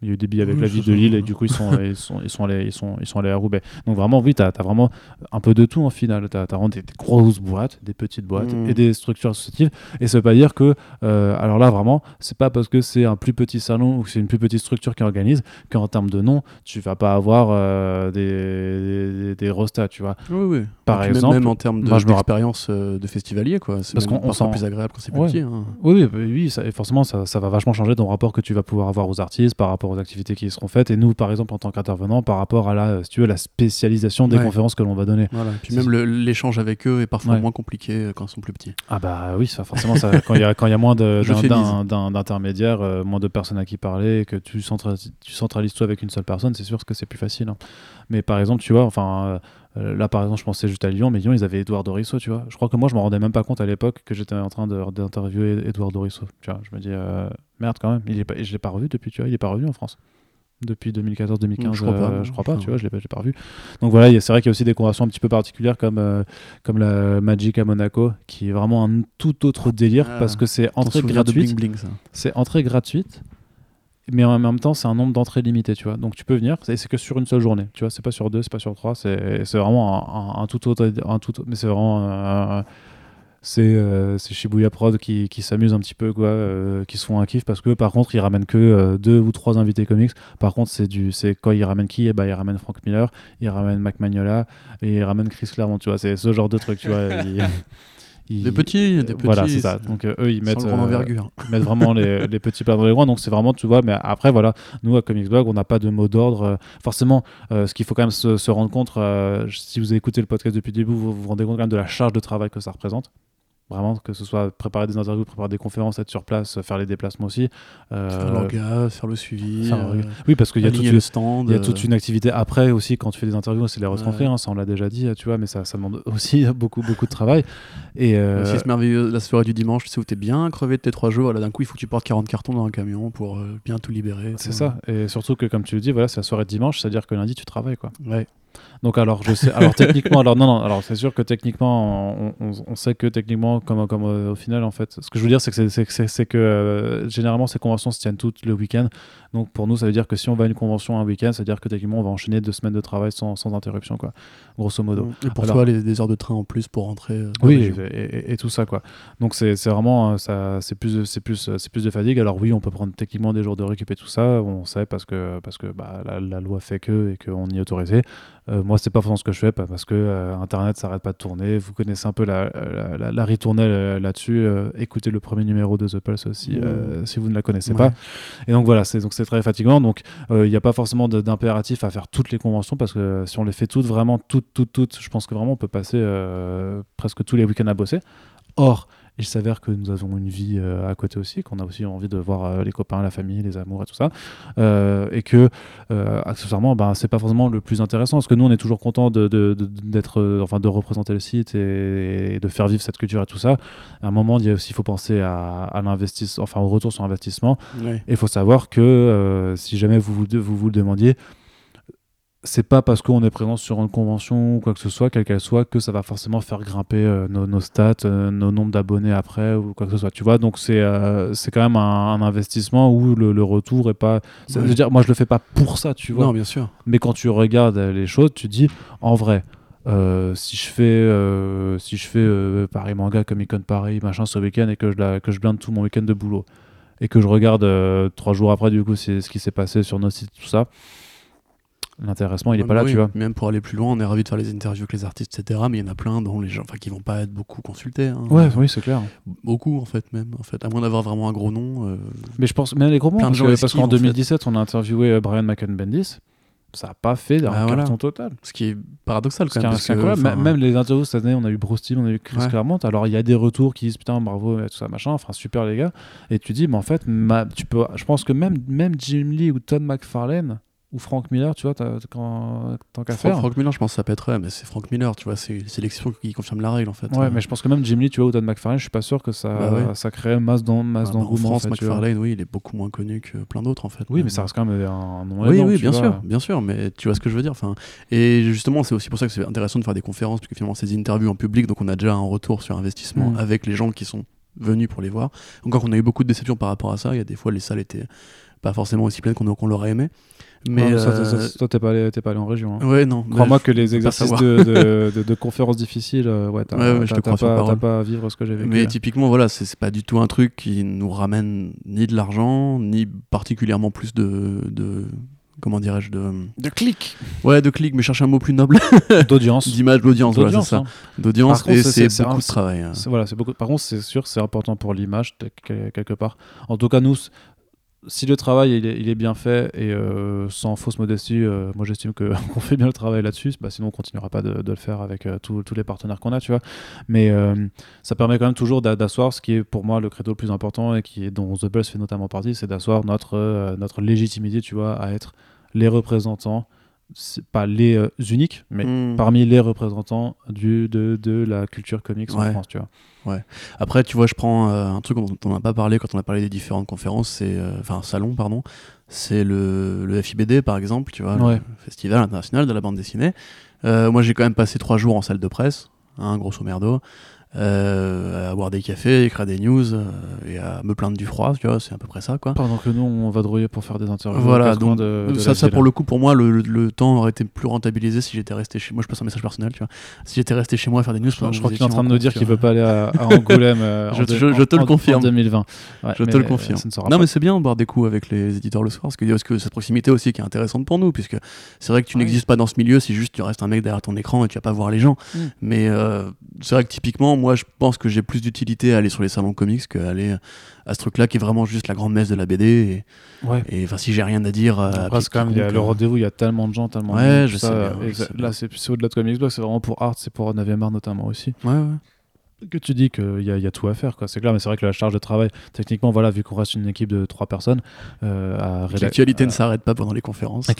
Speaker 1: il y a eu des billets avec la ville de Lille et du coup ils sont, ils sont, ils sont, allés, ils sont, ils sont allés à Roubaix. Donc vraiment, oui, tu as, vraiment un peu de tout en final. Tu as, vraiment des, grosses boîtes, des petites boîtes mmh. et des structures associatives. Et ça veut pas dire que, euh, alors là vraiment, c'est pas parce que c'est un plus petit salon ou que c'est une plus petite structure qui organise qu'en termes de nom, tu vas pas avoir euh, des, des, des, rostas, tu vois.
Speaker 2: Oui, oui. Par exemple, même, en termes d'expérience de, euh, de festivalier, quoi. C'est parce qu'on sent plus agréable quand c'est plus petit. Hein.
Speaker 1: Oui, oui, oui ça, et forcément, ça, ça va vachement changer ton rapport que tu vas pouvoir avoir aux artistes par rapport aux activités qui seront faites. Et nous par exemple en tant qu'intervenant par rapport à la si tu veux la spécialisation des conférences que l'on va donner.
Speaker 2: Voilà. puis même l'échange avec eux est parfois moins compliqué euh, quand ils sont plus petits.
Speaker 1: Ah bah oui ça forcément ça, quand il y a quand il y a moins d'intermédiaires euh, moins de personnes à qui parler que tu centralises, tu centralises tout avec une seule personne c'est sûr que c'est plus facile hein. mais par exemple tu vois enfin euh, là, par exemple, je pensais juste à Lyon, mais Lyon, ils avaient Edouard Dorisso, tu vois. Je crois que moi, je me rendais même pas compte à l'époque que j'étais en train d'interviewer Edouard Dorisso. Tu vois, je me dis, merde, quand même, il est pas, je l'ai pas revu depuis, tu vois, il est pas revenu en France. Depuis 2014-2015 je crois pas, euh, je crois pas tu vois je l'ai pas, pas revu. Donc voilà c'est vrai qu'il y a aussi des conversions un petit peu particulières comme euh, comme la Magic à Monaco qui est vraiment un tout autre délire ah, parce que c'est entrée gratuite. c'est entrée gratuite mais en même temps c'est un nombre d'entrées limité tu vois donc tu peux venir c'est que sur une seule journée tu vois c'est pas sur deux c'est pas sur trois c'est vraiment un, tout autre un tout mais c'est vraiment c'est Shibuya Prod qui, qui s'amuse un petit peu, quoi, qui se font un kiff parce que par contre, ils ramènent que deux ou trois invités comics. Par contre, c'est du, c'est quand ils ramènent qui? Et eh ben, Ils ramènent Frank Miller, ils ramènent Mac Magnola et ils ramènent Chris Claremont, tu vois. C'est ce genre de truc, tu vois.
Speaker 2: des petits, des petits.
Speaker 1: Voilà, c'est ça. Donc eux, ils mettent, ils mettent vraiment les, les, petits pas dans les grands. Donc c'est vraiment, tu vois. Mais après, voilà, nous à Comics Blog, on n'a pas de mot d'ordre. forcément, ce qu'il faut quand même se, se rendre compte, si vous écoutez le podcast depuis le début, vous vous rendez compte quand même de la charge de travail que ça représente. Vraiment, que ce soit préparer des interviews, préparer des conférences, être sur place, faire les déplacements aussi.
Speaker 2: Euh, faire l'orga, faire le suivi.
Speaker 1: Euh, oui, parce qu'il y, a toute,
Speaker 2: le stand,
Speaker 1: il y a toute euh. une activité après aussi quand tu fais des interviews, c'est les retranscrire, hein, ça on l'a déjà dit, tu vois, mais ça, ça demande aussi beaucoup, beaucoup de travail. Et
Speaker 2: euh... c'est merveilleux, la soirée du dimanche, tu sais où t'es bien crevé de tes trois jours, là d'un coup il faut que tu portes 40 cartons dans un camion pour bien tout libérer.
Speaker 1: C'est ça, et surtout que comme tu le dis, voilà, c'est la soirée de dimanche, c'est-à-dire que lundi tu travailles quoi.
Speaker 2: Ouais.
Speaker 1: Donc alors je sais, alors techniquement, alors non non, alors c'est sûr que techniquement, on, on, sait que techniquement, comme comme euh, au final en fait, ce que je veux dire c'est que c'est que euh, généralement ces conventions se tiennent toutes le week-end. Donc pour nous, ça veut dire que si on va à une convention un week-end, ça veut dire que techniquement on va enchaîner deux semaines de travail sans, sans interruption quoi, grosso modo.
Speaker 2: Et pour toi, les, des heures de train en plus pour rentrer. Euh,
Speaker 1: oui, et, et, tout ça quoi. Donc c'est vraiment ça, c'est plus c'est plus c'est plus de fatigue. Alors oui, on peut prendre techniquement des jours de récup et tout ça, on sait parce que parce que bah, la, la loi fait que et qu'on y est autorisé. Euh, moi, c'est pas forcément ce que je fais parce que euh, Internet s'arrête pas de tourner. Vous connaissez un peu la, la, la, ritournelle euh, là-dessus. écoutez le premier numéro de The Pulse aussi mmh. si vous ne la connaissez pas. Et donc voilà, c'est donc c'est très fatigant. Donc il n'y a pas forcément d'impératif à faire toutes les conventions parce que si on les fait toutes, vraiment toutes, toutes, toutes, je pense que vraiment on peut passer presque tous les week-ends à bosser. Or, il s'avère que nous avons une vie euh, à côté aussi, qu'on a aussi envie de voir euh, les copains, la famille, les amours et tout ça. Euh, et que, accessoirement, ben, c'est pas forcément le plus intéressant. Parce que nous, on est toujours content de, enfin, de représenter le site et, de faire vivre cette culture et tout ça. À un moment, il y a aussi, faut penser à, l'investissement, enfin, au retour sur investissement. Et il faut savoir que si jamais vous vous, vous le demandiez, c'est pas parce qu'on est présent sur une convention ou quoi que ce soit, quelle qu'elle soit, que ça va forcément faire grimper euh, nos, stats, euh, nos nombres d'abonnés après ou quoi que ce soit. Tu vois, donc c'est euh, c'est quand même un, investissement où le, retour est pas. Ça veut dire, moi je le fais pas pour ça, tu vois.
Speaker 2: Non, bien sûr.
Speaker 1: Mais quand tu regardes les choses, tu dis, en vrai, si je fais, si je fais Paris Manga, Comic Con Paris, machin, ce week-end et que je, la, que je blinde tout mon week-end de boulot et que je regarde trois jours après, du coup, c'est ce qui s'est passé sur nos sites, tout ça l'intéressement il est pas là tu vois.
Speaker 2: même pour aller plus loin on est ravi de faire les interviews avec les artistes etc mais il y en a plein dont les gens enfin qui vont pas être beaucoup consultés hein.
Speaker 1: ouais oui c'est clair.
Speaker 2: Beaucoup en fait même en fait à moins d'avoir vraiment un gros nom euh,
Speaker 1: mais je pense même les gros noms parce, qu'en 2017 on a interviewé euh, Brian McEnbendis ça a pas fait un bah, carton total.
Speaker 2: Ce qui est paradoxal quand même,
Speaker 1: même les interviews cette année on a eu Bruce Timm on a eu Chris Claremont. Alors il y a des retours qui disent putain bravo tout ça machin. Enfin super les gars. Et tu dis mais en fait tu peux je pense que même même Jim Lee ou Todd McFarlane ou Frank Miller, tu vois, tant qu'à faire.
Speaker 2: Frank Miller, je pense que ça peut être, mais c'est Frank Miller, tu vois, c'est l'exception qui confirme la règle en fait.
Speaker 1: Ouais, mais je pense que même Jim Lee, tu vois, ou Todd McFarlane, je suis pas sûr que ça, bah ça crée masse d'engouement. Bah, en
Speaker 2: France, McFarlane, oui, il est beaucoup moins connu que plein d'autres en fait.
Speaker 1: Oui, mais ça reste quand même un nom
Speaker 2: Oui, oui, bien sûr, bien sûr, mais tu vois ce que je veux dire. Enfin, et justement, c'est aussi pour ça que c'est intéressant de faire des conférences, parce que finalement, ces interviews en public, donc on a déjà un retour sur investissement mm. avec les gens qui sont venus pour les voir. Encore qu'on a eu beaucoup de déceptions par rapport à ça, il y a des fois les salles étaient pas forcément aussi pleines qu'on l'aurait aimé. Mais
Speaker 1: euh, toi, t'es pas, allé, pas allé en région.
Speaker 2: Hein. Ouais, non.
Speaker 1: Crois-moi que les exercices de, de, de, conférences difficiles, euh, ouais, t'as pas, pas, à vivre ce que j'ai vécu.
Speaker 2: Mais typiquement, voilà, c'est pas du tout un truc qui nous ramène ni de l'argent, ni particulièrement plus de, de comment dirais-je de
Speaker 1: de clics
Speaker 2: ouais de clics mais cherche un mot plus noble
Speaker 1: d'audience
Speaker 2: d'image d'audience voilà, c'est ça hein. d'audience et c'est beaucoup de travail
Speaker 1: hein. voilà c'est beaucoup par contre c'est sûr c'est important pour l'image quelque part en tout cas nous si le travail il est, bien fait et euh, sans fausse modestie, euh, moi j'estime qu'on fait bien le travail là-dessus, bah, sinon on continuera pas de, le faire avec euh, tous les partenaires qu'on a, tu vois. Mais ça permet quand même toujours d'asseoir ce qui est pour moi le credo le plus important et qui est, dont The Buzz fait notamment partie, c'est d'asseoir notre, notre légitimité, tu vois, à être les représentants pas les uniques, mais hmm. parmi les représentants du, de, de la culture comics en France, tu vois.
Speaker 2: Ouais. Après, tu vois, je prends euh, un truc dont on n'a pas parlé quand on a parlé des différentes conférences, c'est euh, enfin salon, pardon. C'est le, le, FIBD par exemple, tu vois, le Festival international de la bande dessinée. Euh, moi, j'ai quand même passé trois jours en salle de presse, hein, grosso merdo. Euh, à boire des cafés, écrire des news euh, et à me plaindre du froid, tu vois, c'est à peu près ça, quoi.
Speaker 1: Pendant que nous, on va drouiller pour faire des interviews.
Speaker 2: Voilà, donc
Speaker 1: de, de
Speaker 2: ça, pour le coup, pour moi, le, le temps aurait été plus rentabilisé si j'étais resté chez moi. Je passe un message personnel, tu vois. Si j'étais resté chez moi à faire des news,
Speaker 1: Je, crois qu'il est en train de nous dire qu'il veut pas aller à, à Angoulême euh,
Speaker 2: Je
Speaker 1: en
Speaker 2: je- je te
Speaker 1: en-
Speaker 2: le confirme.
Speaker 1: En 2020. Ouais,
Speaker 2: Je te le confirme. Non,
Speaker 1: pas.
Speaker 2: mais c'est bien de boire des coups avec les éditeurs le soir, parce que, parce que cette proximité aussi qui est intéressante pour nous, puisque c'est vrai que tu n'existes pas dans ce milieu si juste tu restes un mec derrière ton écran et tu vas pas voir les gens.
Speaker 1: Mm.
Speaker 2: Mais c'est vrai que typiquement, moi, je pense que j'ai plus d'utilité à aller sur les salons comics qu'à aller à ce truc-là qui est vraiment juste la grande messe de la BD.
Speaker 1: Ouais.
Speaker 2: Et enfin, si j'ai rien à dire. euh, à
Speaker 1: Après, c'est quand même, il y a le
Speaker 2: euh,
Speaker 1: rendez-vous, il y a tellement de gens, tellement de
Speaker 2: Ouais,
Speaker 1: monde,
Speaker 2: je sais
Speaker 1: ça,
Speaker 2: bien,
Speaker 1: et
Speaker 2: je sais
Speaker 1: là, c'est c'est au-delà de Comics Blog, c'est vraiment pour Art, c'est pour 9 art notamment aussi.
Speaker 2: Ouais, ouais.
Speaker 1: Que tu dis qu'il y, y a tout à faire, quoi. C'est clair, mais c'est vrai que la charge de travail, techniquement, voilà, vu qu'on reste une équipe de 3 personnes, euh,
Speaker 2: L'actualité
Speaker 1: à-
Speaker 2: ne s'arrête pas pendant les conférences.
Speaker 1: La-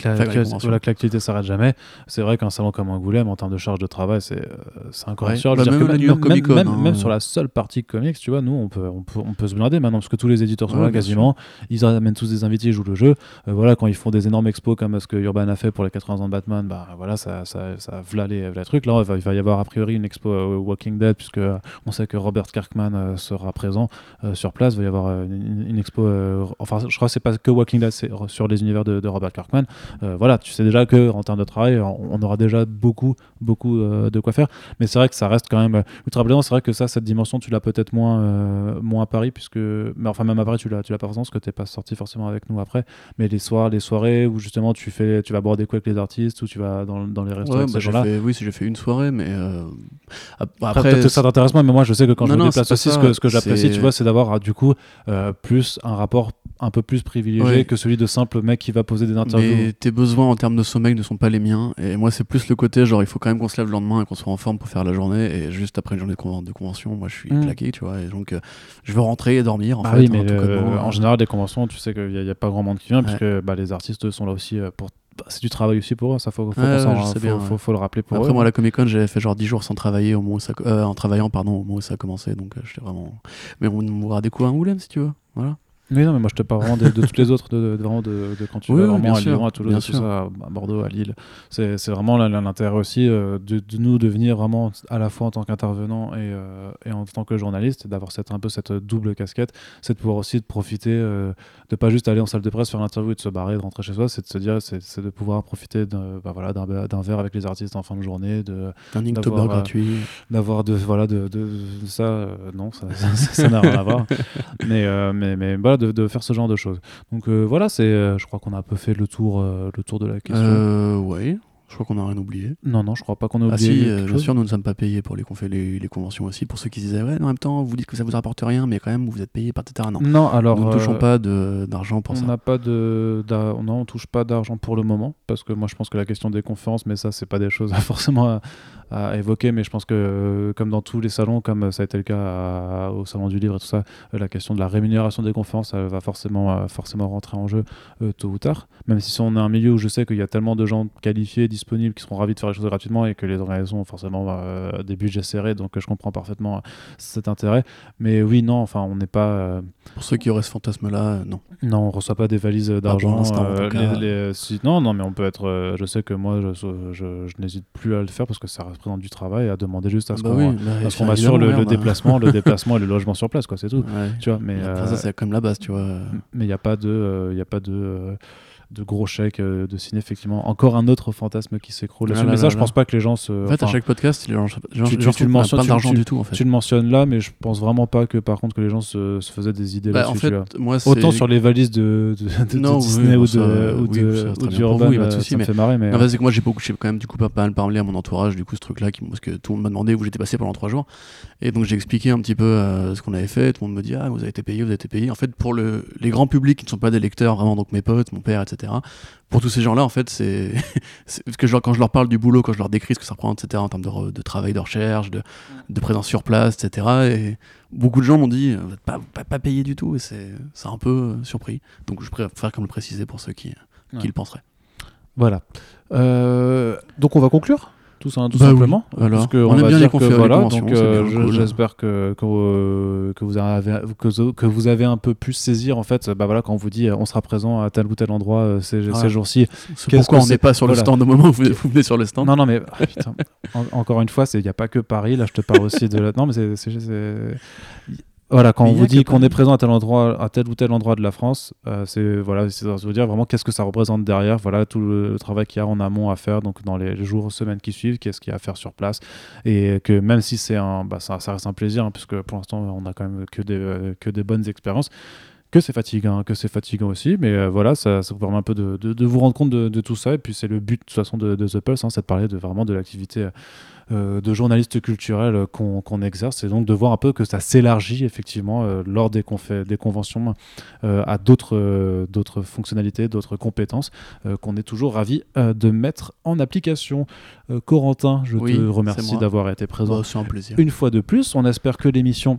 Speaker 2: Enfin,
Speaker 1: que l'activité s'arrête jamais. C'est vrai qu'un salon comme Angoulême, en termes de charge de travail, c'est euh, c'est encore
Speaker 2: Ouais. Bah, même la
Speaker 1: même, même-
Speaker 2: hein.
Speaker 1: même sur la seule partie comics, tu vois, nous, on peut, on peut, on peut se blinder maintenant parce que tous les éditeurs sont
Speaker 2: Ouais,
Speaker 1: là quasiment. Ils amènent tous des invités, ils jouent le jeu. Euh, voilà, quand ils font des énormes expos comme ce que Urban a fait pour les 80 ans de Batman, bah voilà, ça, ça, ça v'là les, v'là les trucs. Là, il va, il va y avoir a priori une expo euh, Walking Dead, puisque euh, on sait que Robert Kirkman euh, sera présent euh, sur place. Il va y avoir euh, une, une expo. enfin, je crois que c'est pas que Walking Dead, c'est sur les univers de, de Robert Kirkman. Voilà, tu sais déjà que en termes de travail, on aura déjà beaucoup, beaucoup de quoi faire. Mais c'est vrai que ça reste quand même ultra plaisant. C'est vrai que ça, cette dimension, tu l'as peut-être moins, moins à Paris, puisque, mais enfin même à Paris, tu l'as, tu l'as pas forcément, parce que t'es pas sorti forcément avec nous après. Mais les soirs, les soirées où justement tu fais, tu vas boire des coups avec les artistes, ou tu vas dans, dans les restaurants
Speaker 2: Ouais, bah,
Speaker 1: ces
Speaker 2: fait, oui, j'ai fait une soirée, mais euh, ap-
Speaker 1: Après,
Speaker 2: après,
Speaker 1: peut-être que ça t'intéresse mais moi je sais que quand
Speaker 2: Non,
Speaker 1: je me
Speaker 2: non,
Speaker 1: déplace aussi, ce que, ce que j'apprécie, tu vois, c'est d'avoir ah, du coup euh, plus un rapport un peu plus privilégié
Speaker 2: Ouais.
Speaker 1: que celui de simple mec qui va poser des interviews.
Speaker 2: mais tes besoins en termes de sommeil ne sont pas les miens. Et moi, c'est plus le côté genre, il faut quand même qu'on se lève le lendemain et qu'on soit en forme pour faire la journée. Et juste après une journée de, conven- de convention, moi, je suis
Speaker 1: Mm.
Speaker 2: claqué, tu vois. Et donc, euh, je veux rentrer et dormir. En
Speaker 1: Ah
Speaker 2: fait,
Speaker 1: oui, mais
Speaker 2: hein,
Speaker 1: le- en
Speaker 2: euh,
Speaker 1: général, des conventions, tu sais qu'il n'y a, pas grand monde qui vient,
Speaker 2: Ouais.
Speaker 1: puisque bah, les artistes sont là aussi euh, pour. C'est du travail aussi pour eux, ça faut, faut,
Speaker 2: Ouais,
Speaker 1: qu'on s'en-
Speaker 2: ouais, je sais
Speaker 1: faut-
Speaker 2: bien,
Speaker 1: faut-
Speaker 2: ouais.
Speaker 1: faut le rappeler pour
Speaker 2: Après,
Speaker 1: eux.
Speaker 2: moi, à la Comic Con, j'avais fait genre 10 jours sans travailler au moment où ça, euh, en travaillant, pardon, au moment où ça a commencé. Donc, euh, j'étais vraiment. Mais on mourra des coups à Angoulême si tu veux. Voilà.
Speaker 1: Oui, non, mais moi je te parle vraiment de, de toutes les autres, de, de- vraiment de, de quand tu
Speaker 2: Oui,
Speaker 1: vas vraiment à
Speaker 2: sûr,
Speaker 1: Lyon, à Toulouse, à tout ça, à Bordeaux, à Lille. C'est c'est vraiment l'intérêt aussi euh, de, de nous devenir vraiment à la fois en tant qu'intervenant et, euh, et en tant que journaliste, d'avoir cette, un peu cette double casquette, c'est de pouvoir aussi de profiter, euh, de pas juste aller en salle de presse faire l'interview et de se barrer, de rentrer chez soi, c'est de se dire, c'est c'est de pouvoir profiter d'un bah, voilà, d'un d'un verre avec les artistes en fin de journée, de
Speaker 2: Un Inktober
Speaker 1: euh,
Speaker 2: gratuit.
Speaker 1: d'avoir de voilà de, de- de ça non ça ça- ça n'a rien à voir mais mais mais voilà de, faire ce genre de choses donc euh, voilà c'est euh, je crois qu'on a un peu fait le tour euh, le tour de la question
Speaker 2: ouais. Je crois qu'on n'a rien oublié.
Speaker 1: non non je crois pas qu'on a
Speaker 2: Ah
Speaker 1: oublié
Speaker 2: si,
Speaker 1: quelque
Speaker 2: euh, bien
Speaker 1: chose.
Speaker 2: sûr, nous ne sommes pas payés pour les, les, les conventions aussi. Pour ceux qui disaient, ouais, en même temps, vous dites que ça vous rapporte rien, mais quand même, vous êtes payés par etc. Non,
Speaker 1: non alors
Speaker 2: nous ne touchons
Speaker 1: euh,
Speaker 2: pas de- d'argent pour
Speaker 1: on
Speaker 2: ça.
Speaker 1: n'a pas de non on touche pas d'argent pour le moment parce que moi je pense que la question des conférences mais ça c'est pas des choses forcément à, à évoquer mais je pense que euh, comme dans tous les salons comme ça a été le cas à- au salon du livre et tout ça euh, la question de la rémunération des conférences elle va forcément forcément rentrer en jeu euh, tôt ou tard même si on est un milieu où je sais qu'il y a tellement de gens qualifiés disponibles qui seront ravis de faire les choses gratuitement et que les organisations ont forcément euh, des budgets serrés donc je comprends parfaitement euh, cet intérêt mais oui non enfin on n'est pas euh,
Speaker 2: Pour ceux qui auraient ce fantasme-là, euh, non.
Speaker 1: non, on reçoit pas des valises d'argent. si- non, non, mais on peut être. je sais que moi, je, je- je n'hésite plus à le faire parce que ça représente du travail, à demander juste à ce
Speaker 2: bah
Speaker 1: qu'on
Speaker 2: oui, bah,
Speaker 1: le,
Speaker 2: merde.
Speaker 1: déplacement, le déplacement et le logement sur place, quoi. C'est tout.
Speaker 2: Ouais.
Speaker 1: Tu vois, mais
Speaker 2: après, ça, c'est comme la base, tu vois.
Speaker 1: mais il n'y a pas de, il y a pas de. De gros chèques euh, de ciné effectivement encore un autre fantasme qui s'écroule là-dessus
Speaker 2: Ah là
Speaker 1: mais
Speaker 2: là
Speaker 1: ça je
Speaker 2: là.
Speaker 1: pense pas que les gens se
Speaker 2: En fait, à chaque podcast, les gens, les gens,
Speaker 1: tu-
Speaker 2: les gens
Speaker 1: tu- tu le mentionnes,
Speaker 2: pas d'argent du tout, en fait.
Speaker 1: tu le mentionnes là mais je pense vraiment pas que par contre que les gens se, se faisaient des idées
Speaker 2: Bah, en
Speaker 1: là-dessus vois.
Speaker 2: fait, moi, c'est.
Speaker 1: Autant sur les valises de, de, de- de
Speaker 2: Non, oui,
Speaker 1: Disney
Speaker 2: bon,
Speaker 1: ou
Speaker 2: ça,
Speaker 1: de, ou
Speaker 2: oui,
Speaker 1: de,
Speaker 2: ça,
Speaker 1: ou du Urban,
Speaker 2: vous, de
Speaker 1: euh,
Speaker 2: souci,
Speaker 1: ça me
Speaker 2: mais-
Speaker 1: fait marrer. Mais,
Speaker 2: Non, parce que moi, j'ai beaucoup, j'ai quand même du coup pas pas mal parlé à mon entourage, du coup, ce truc-là, qui- parce que tout le monde m'a demandé où j'étais passé pendant trois jours. Et donc, j'ai expliqué un petit peu euh, ce qu'on avait fait. Tout le monde me dit, ah, vous avez été payé, vous avez été payé. En fait, pour le, les grands publics qui ne sont pas des lecteurs, vraiment, donc mes potes, mon père, etc., pour tous ces gens-là, en fait, c'est. parce que je quand je leur parle du boulot, quand je leur décris ce que ça représente, etc., en termes de, re- de travail, de recherche, de, de présence sur place, etc., et beaucoup de gens m'ont dit, vous n'êtes pas, pas, pas payé du tout, et c'est c'est un peu euh, surpris. Donc, je préfère comme le préciser pour ceux qui,
Speaker 1: Ouais.
Speaker 2: qui le penseraient.
Speaker 1: Voilà. Euh, donc on va conclure? Tout, ça, tout
Speaker 2: Bah oui.
Speaker 1: simplement.
Speaker 2: Alors,
Speaker 1: Parce que
Speaker 2: on
Speaker 1: on
Speaker 2: aime
Speaker 1: va
Speaker 2: bien les
Speaker 1: que voilà, donc euh,
Speaker 2: cool.
Speaker 1: j'espère que, que, euh, que vous avez, que, que vous avez un peu pu saisir en fait, bah voilà, quand on vous dit on sera présent à tel ou tel endroit euh, ces, jours-ci.
Speaker 2: C'est pourquoi on n'est pas sur le stand au moment où vous, vous venez sur le stand.
Speaker 1: Non, non, mais ah, putain. En- encore une fois, il n'y a pas que Paris. Là, je te parle aussi de. la- Non, mais c'est. Voilà, quand
Speaker 2: Mais
Speaker 1: on vous dit qu'on est présent à tel endroit, à tel ou tel endroit de la France, euh, c'est voilà, c'est veut dire vraiment qu'est-ce que ça représente derrière. Voilà tout le, le travail qu'il y a en amont à faire, donc dans les jours, semaines qui suivent, qu'est-ce qu'il y a à faire sur place, et que même si c'est un, bah, ça, ça reste un plaisir, hein, puisque pour l'instant on a quand même que des euh, que des bonnes expériences. Que c'est fatigant, que c'est fatigant aussi, mais euh, voilà, ça, ça vous permet un peu de, de- de vous rendre compte de, de tout ça. Et puis c'est le but de toute façon de, The Pulse, hein, c'est de parler de vraiment de l'activité euh, de journaliste culturel qu'on exerce, et donc de voir un peu que ça s'élargit effectivement euh, lors des, conventions à d'autres d'autres fonctionnalités, d'autres compétences qu'on est toujours ravi de mettre en application. Corentin, je
Speaker 2: Oui,
Speaker 1: te remercie d'avoir été présent
Speaker 2: Bah, un plaisir.
Speaker 1: une fois de plus. On espère que l'émission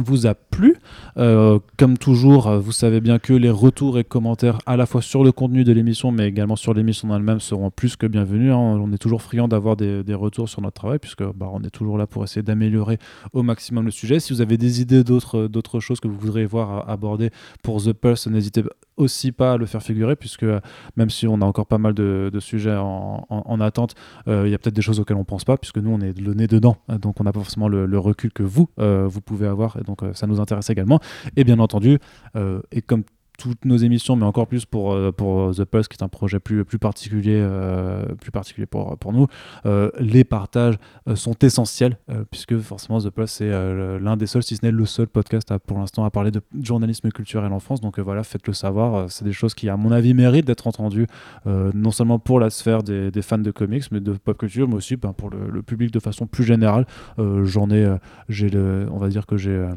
Speaker 1: vous a plu. Euh, comme toujours, vous savez bien que les retours et commentaires à la fois sur le contenu de l'émission, mais également sur l'émission en elle-même seront plus que bienvenus. hein. On est toujours friand d'avoir des, retours sur notre travail, puisque bah, on est toujours là pour essayer d'améliorer au maximum le sujet. Si vous avez des idées d'autres choses que vous voudriez voir aborder pour The Pulse, n'hésitez aussi pas à le faire figurer, puisque euh, même si on a encore pas mal de, sujets en, en- en attente, euh, il y a peut-être des choses auxquelles on pense pas, puisque nous on est le nez dedans, donc on n'a pas forcément le, recul que vous euh, vous pouvez avoir, et donc ça nous intéresse également. Et bien entendu, et comme toutes nos émissions, mais encore plus pour, euh, pour The Pulse, qui est un projet plus, plus particulier, euh, plus particulier pour, pour nous, euh, les partages euh, sont essentiels, euh, puisque forcément The Pulse euh, l'un des seuls, si ce n'est le seul podcast pour l'instant à parler de journalisme culturel en France. Donc euh, voilà, faites-le savoir. Euh, c'est des choses qui, à mon avis, méritent d'être entendues, euh, non seulement pour la sphère des, fans de comics, mais de pop culture, mais aussi ben, pour le, le public de façon plus générale. Euh, J'en ai, euh, j'ai le, on va dire que j'ai, euh,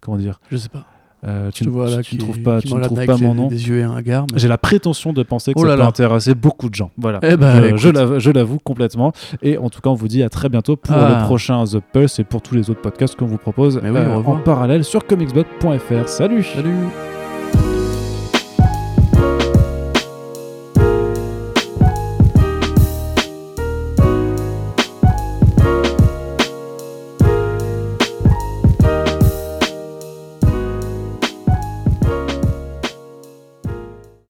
Speaker 1: comment dire,
Speaker 2: Je sais pas.
Speaker 1: Euh, tu, ne-
Speaker 2: vois là
Speaker 1: tu ne trouves pas, tu ne trouves pas mon nom.
Speaker 2: Des yeux et un regard. mais-
Speaker 1: J'ai la prétention de penser que
Speaker 2: Oh
Speaker 1: ça
Speaker 2: là
Speaker 1: peut intéresser beaucoup de gens. Voilà.
Speaker 2: Eh ben,
Speaker 1: Euh, je l'avoue- complètement. Et en tout cas, on vous dit à très bientôt pour
Speaker 2: Ah.
Speaker 1: le prochain The Pulse et pour tous les autres podcasts qu'on vous propose
Speaker 2: oui,
Speaker 1: euh, en parallèle sur comicsblog.fr. Salut
Speaker 2: Salut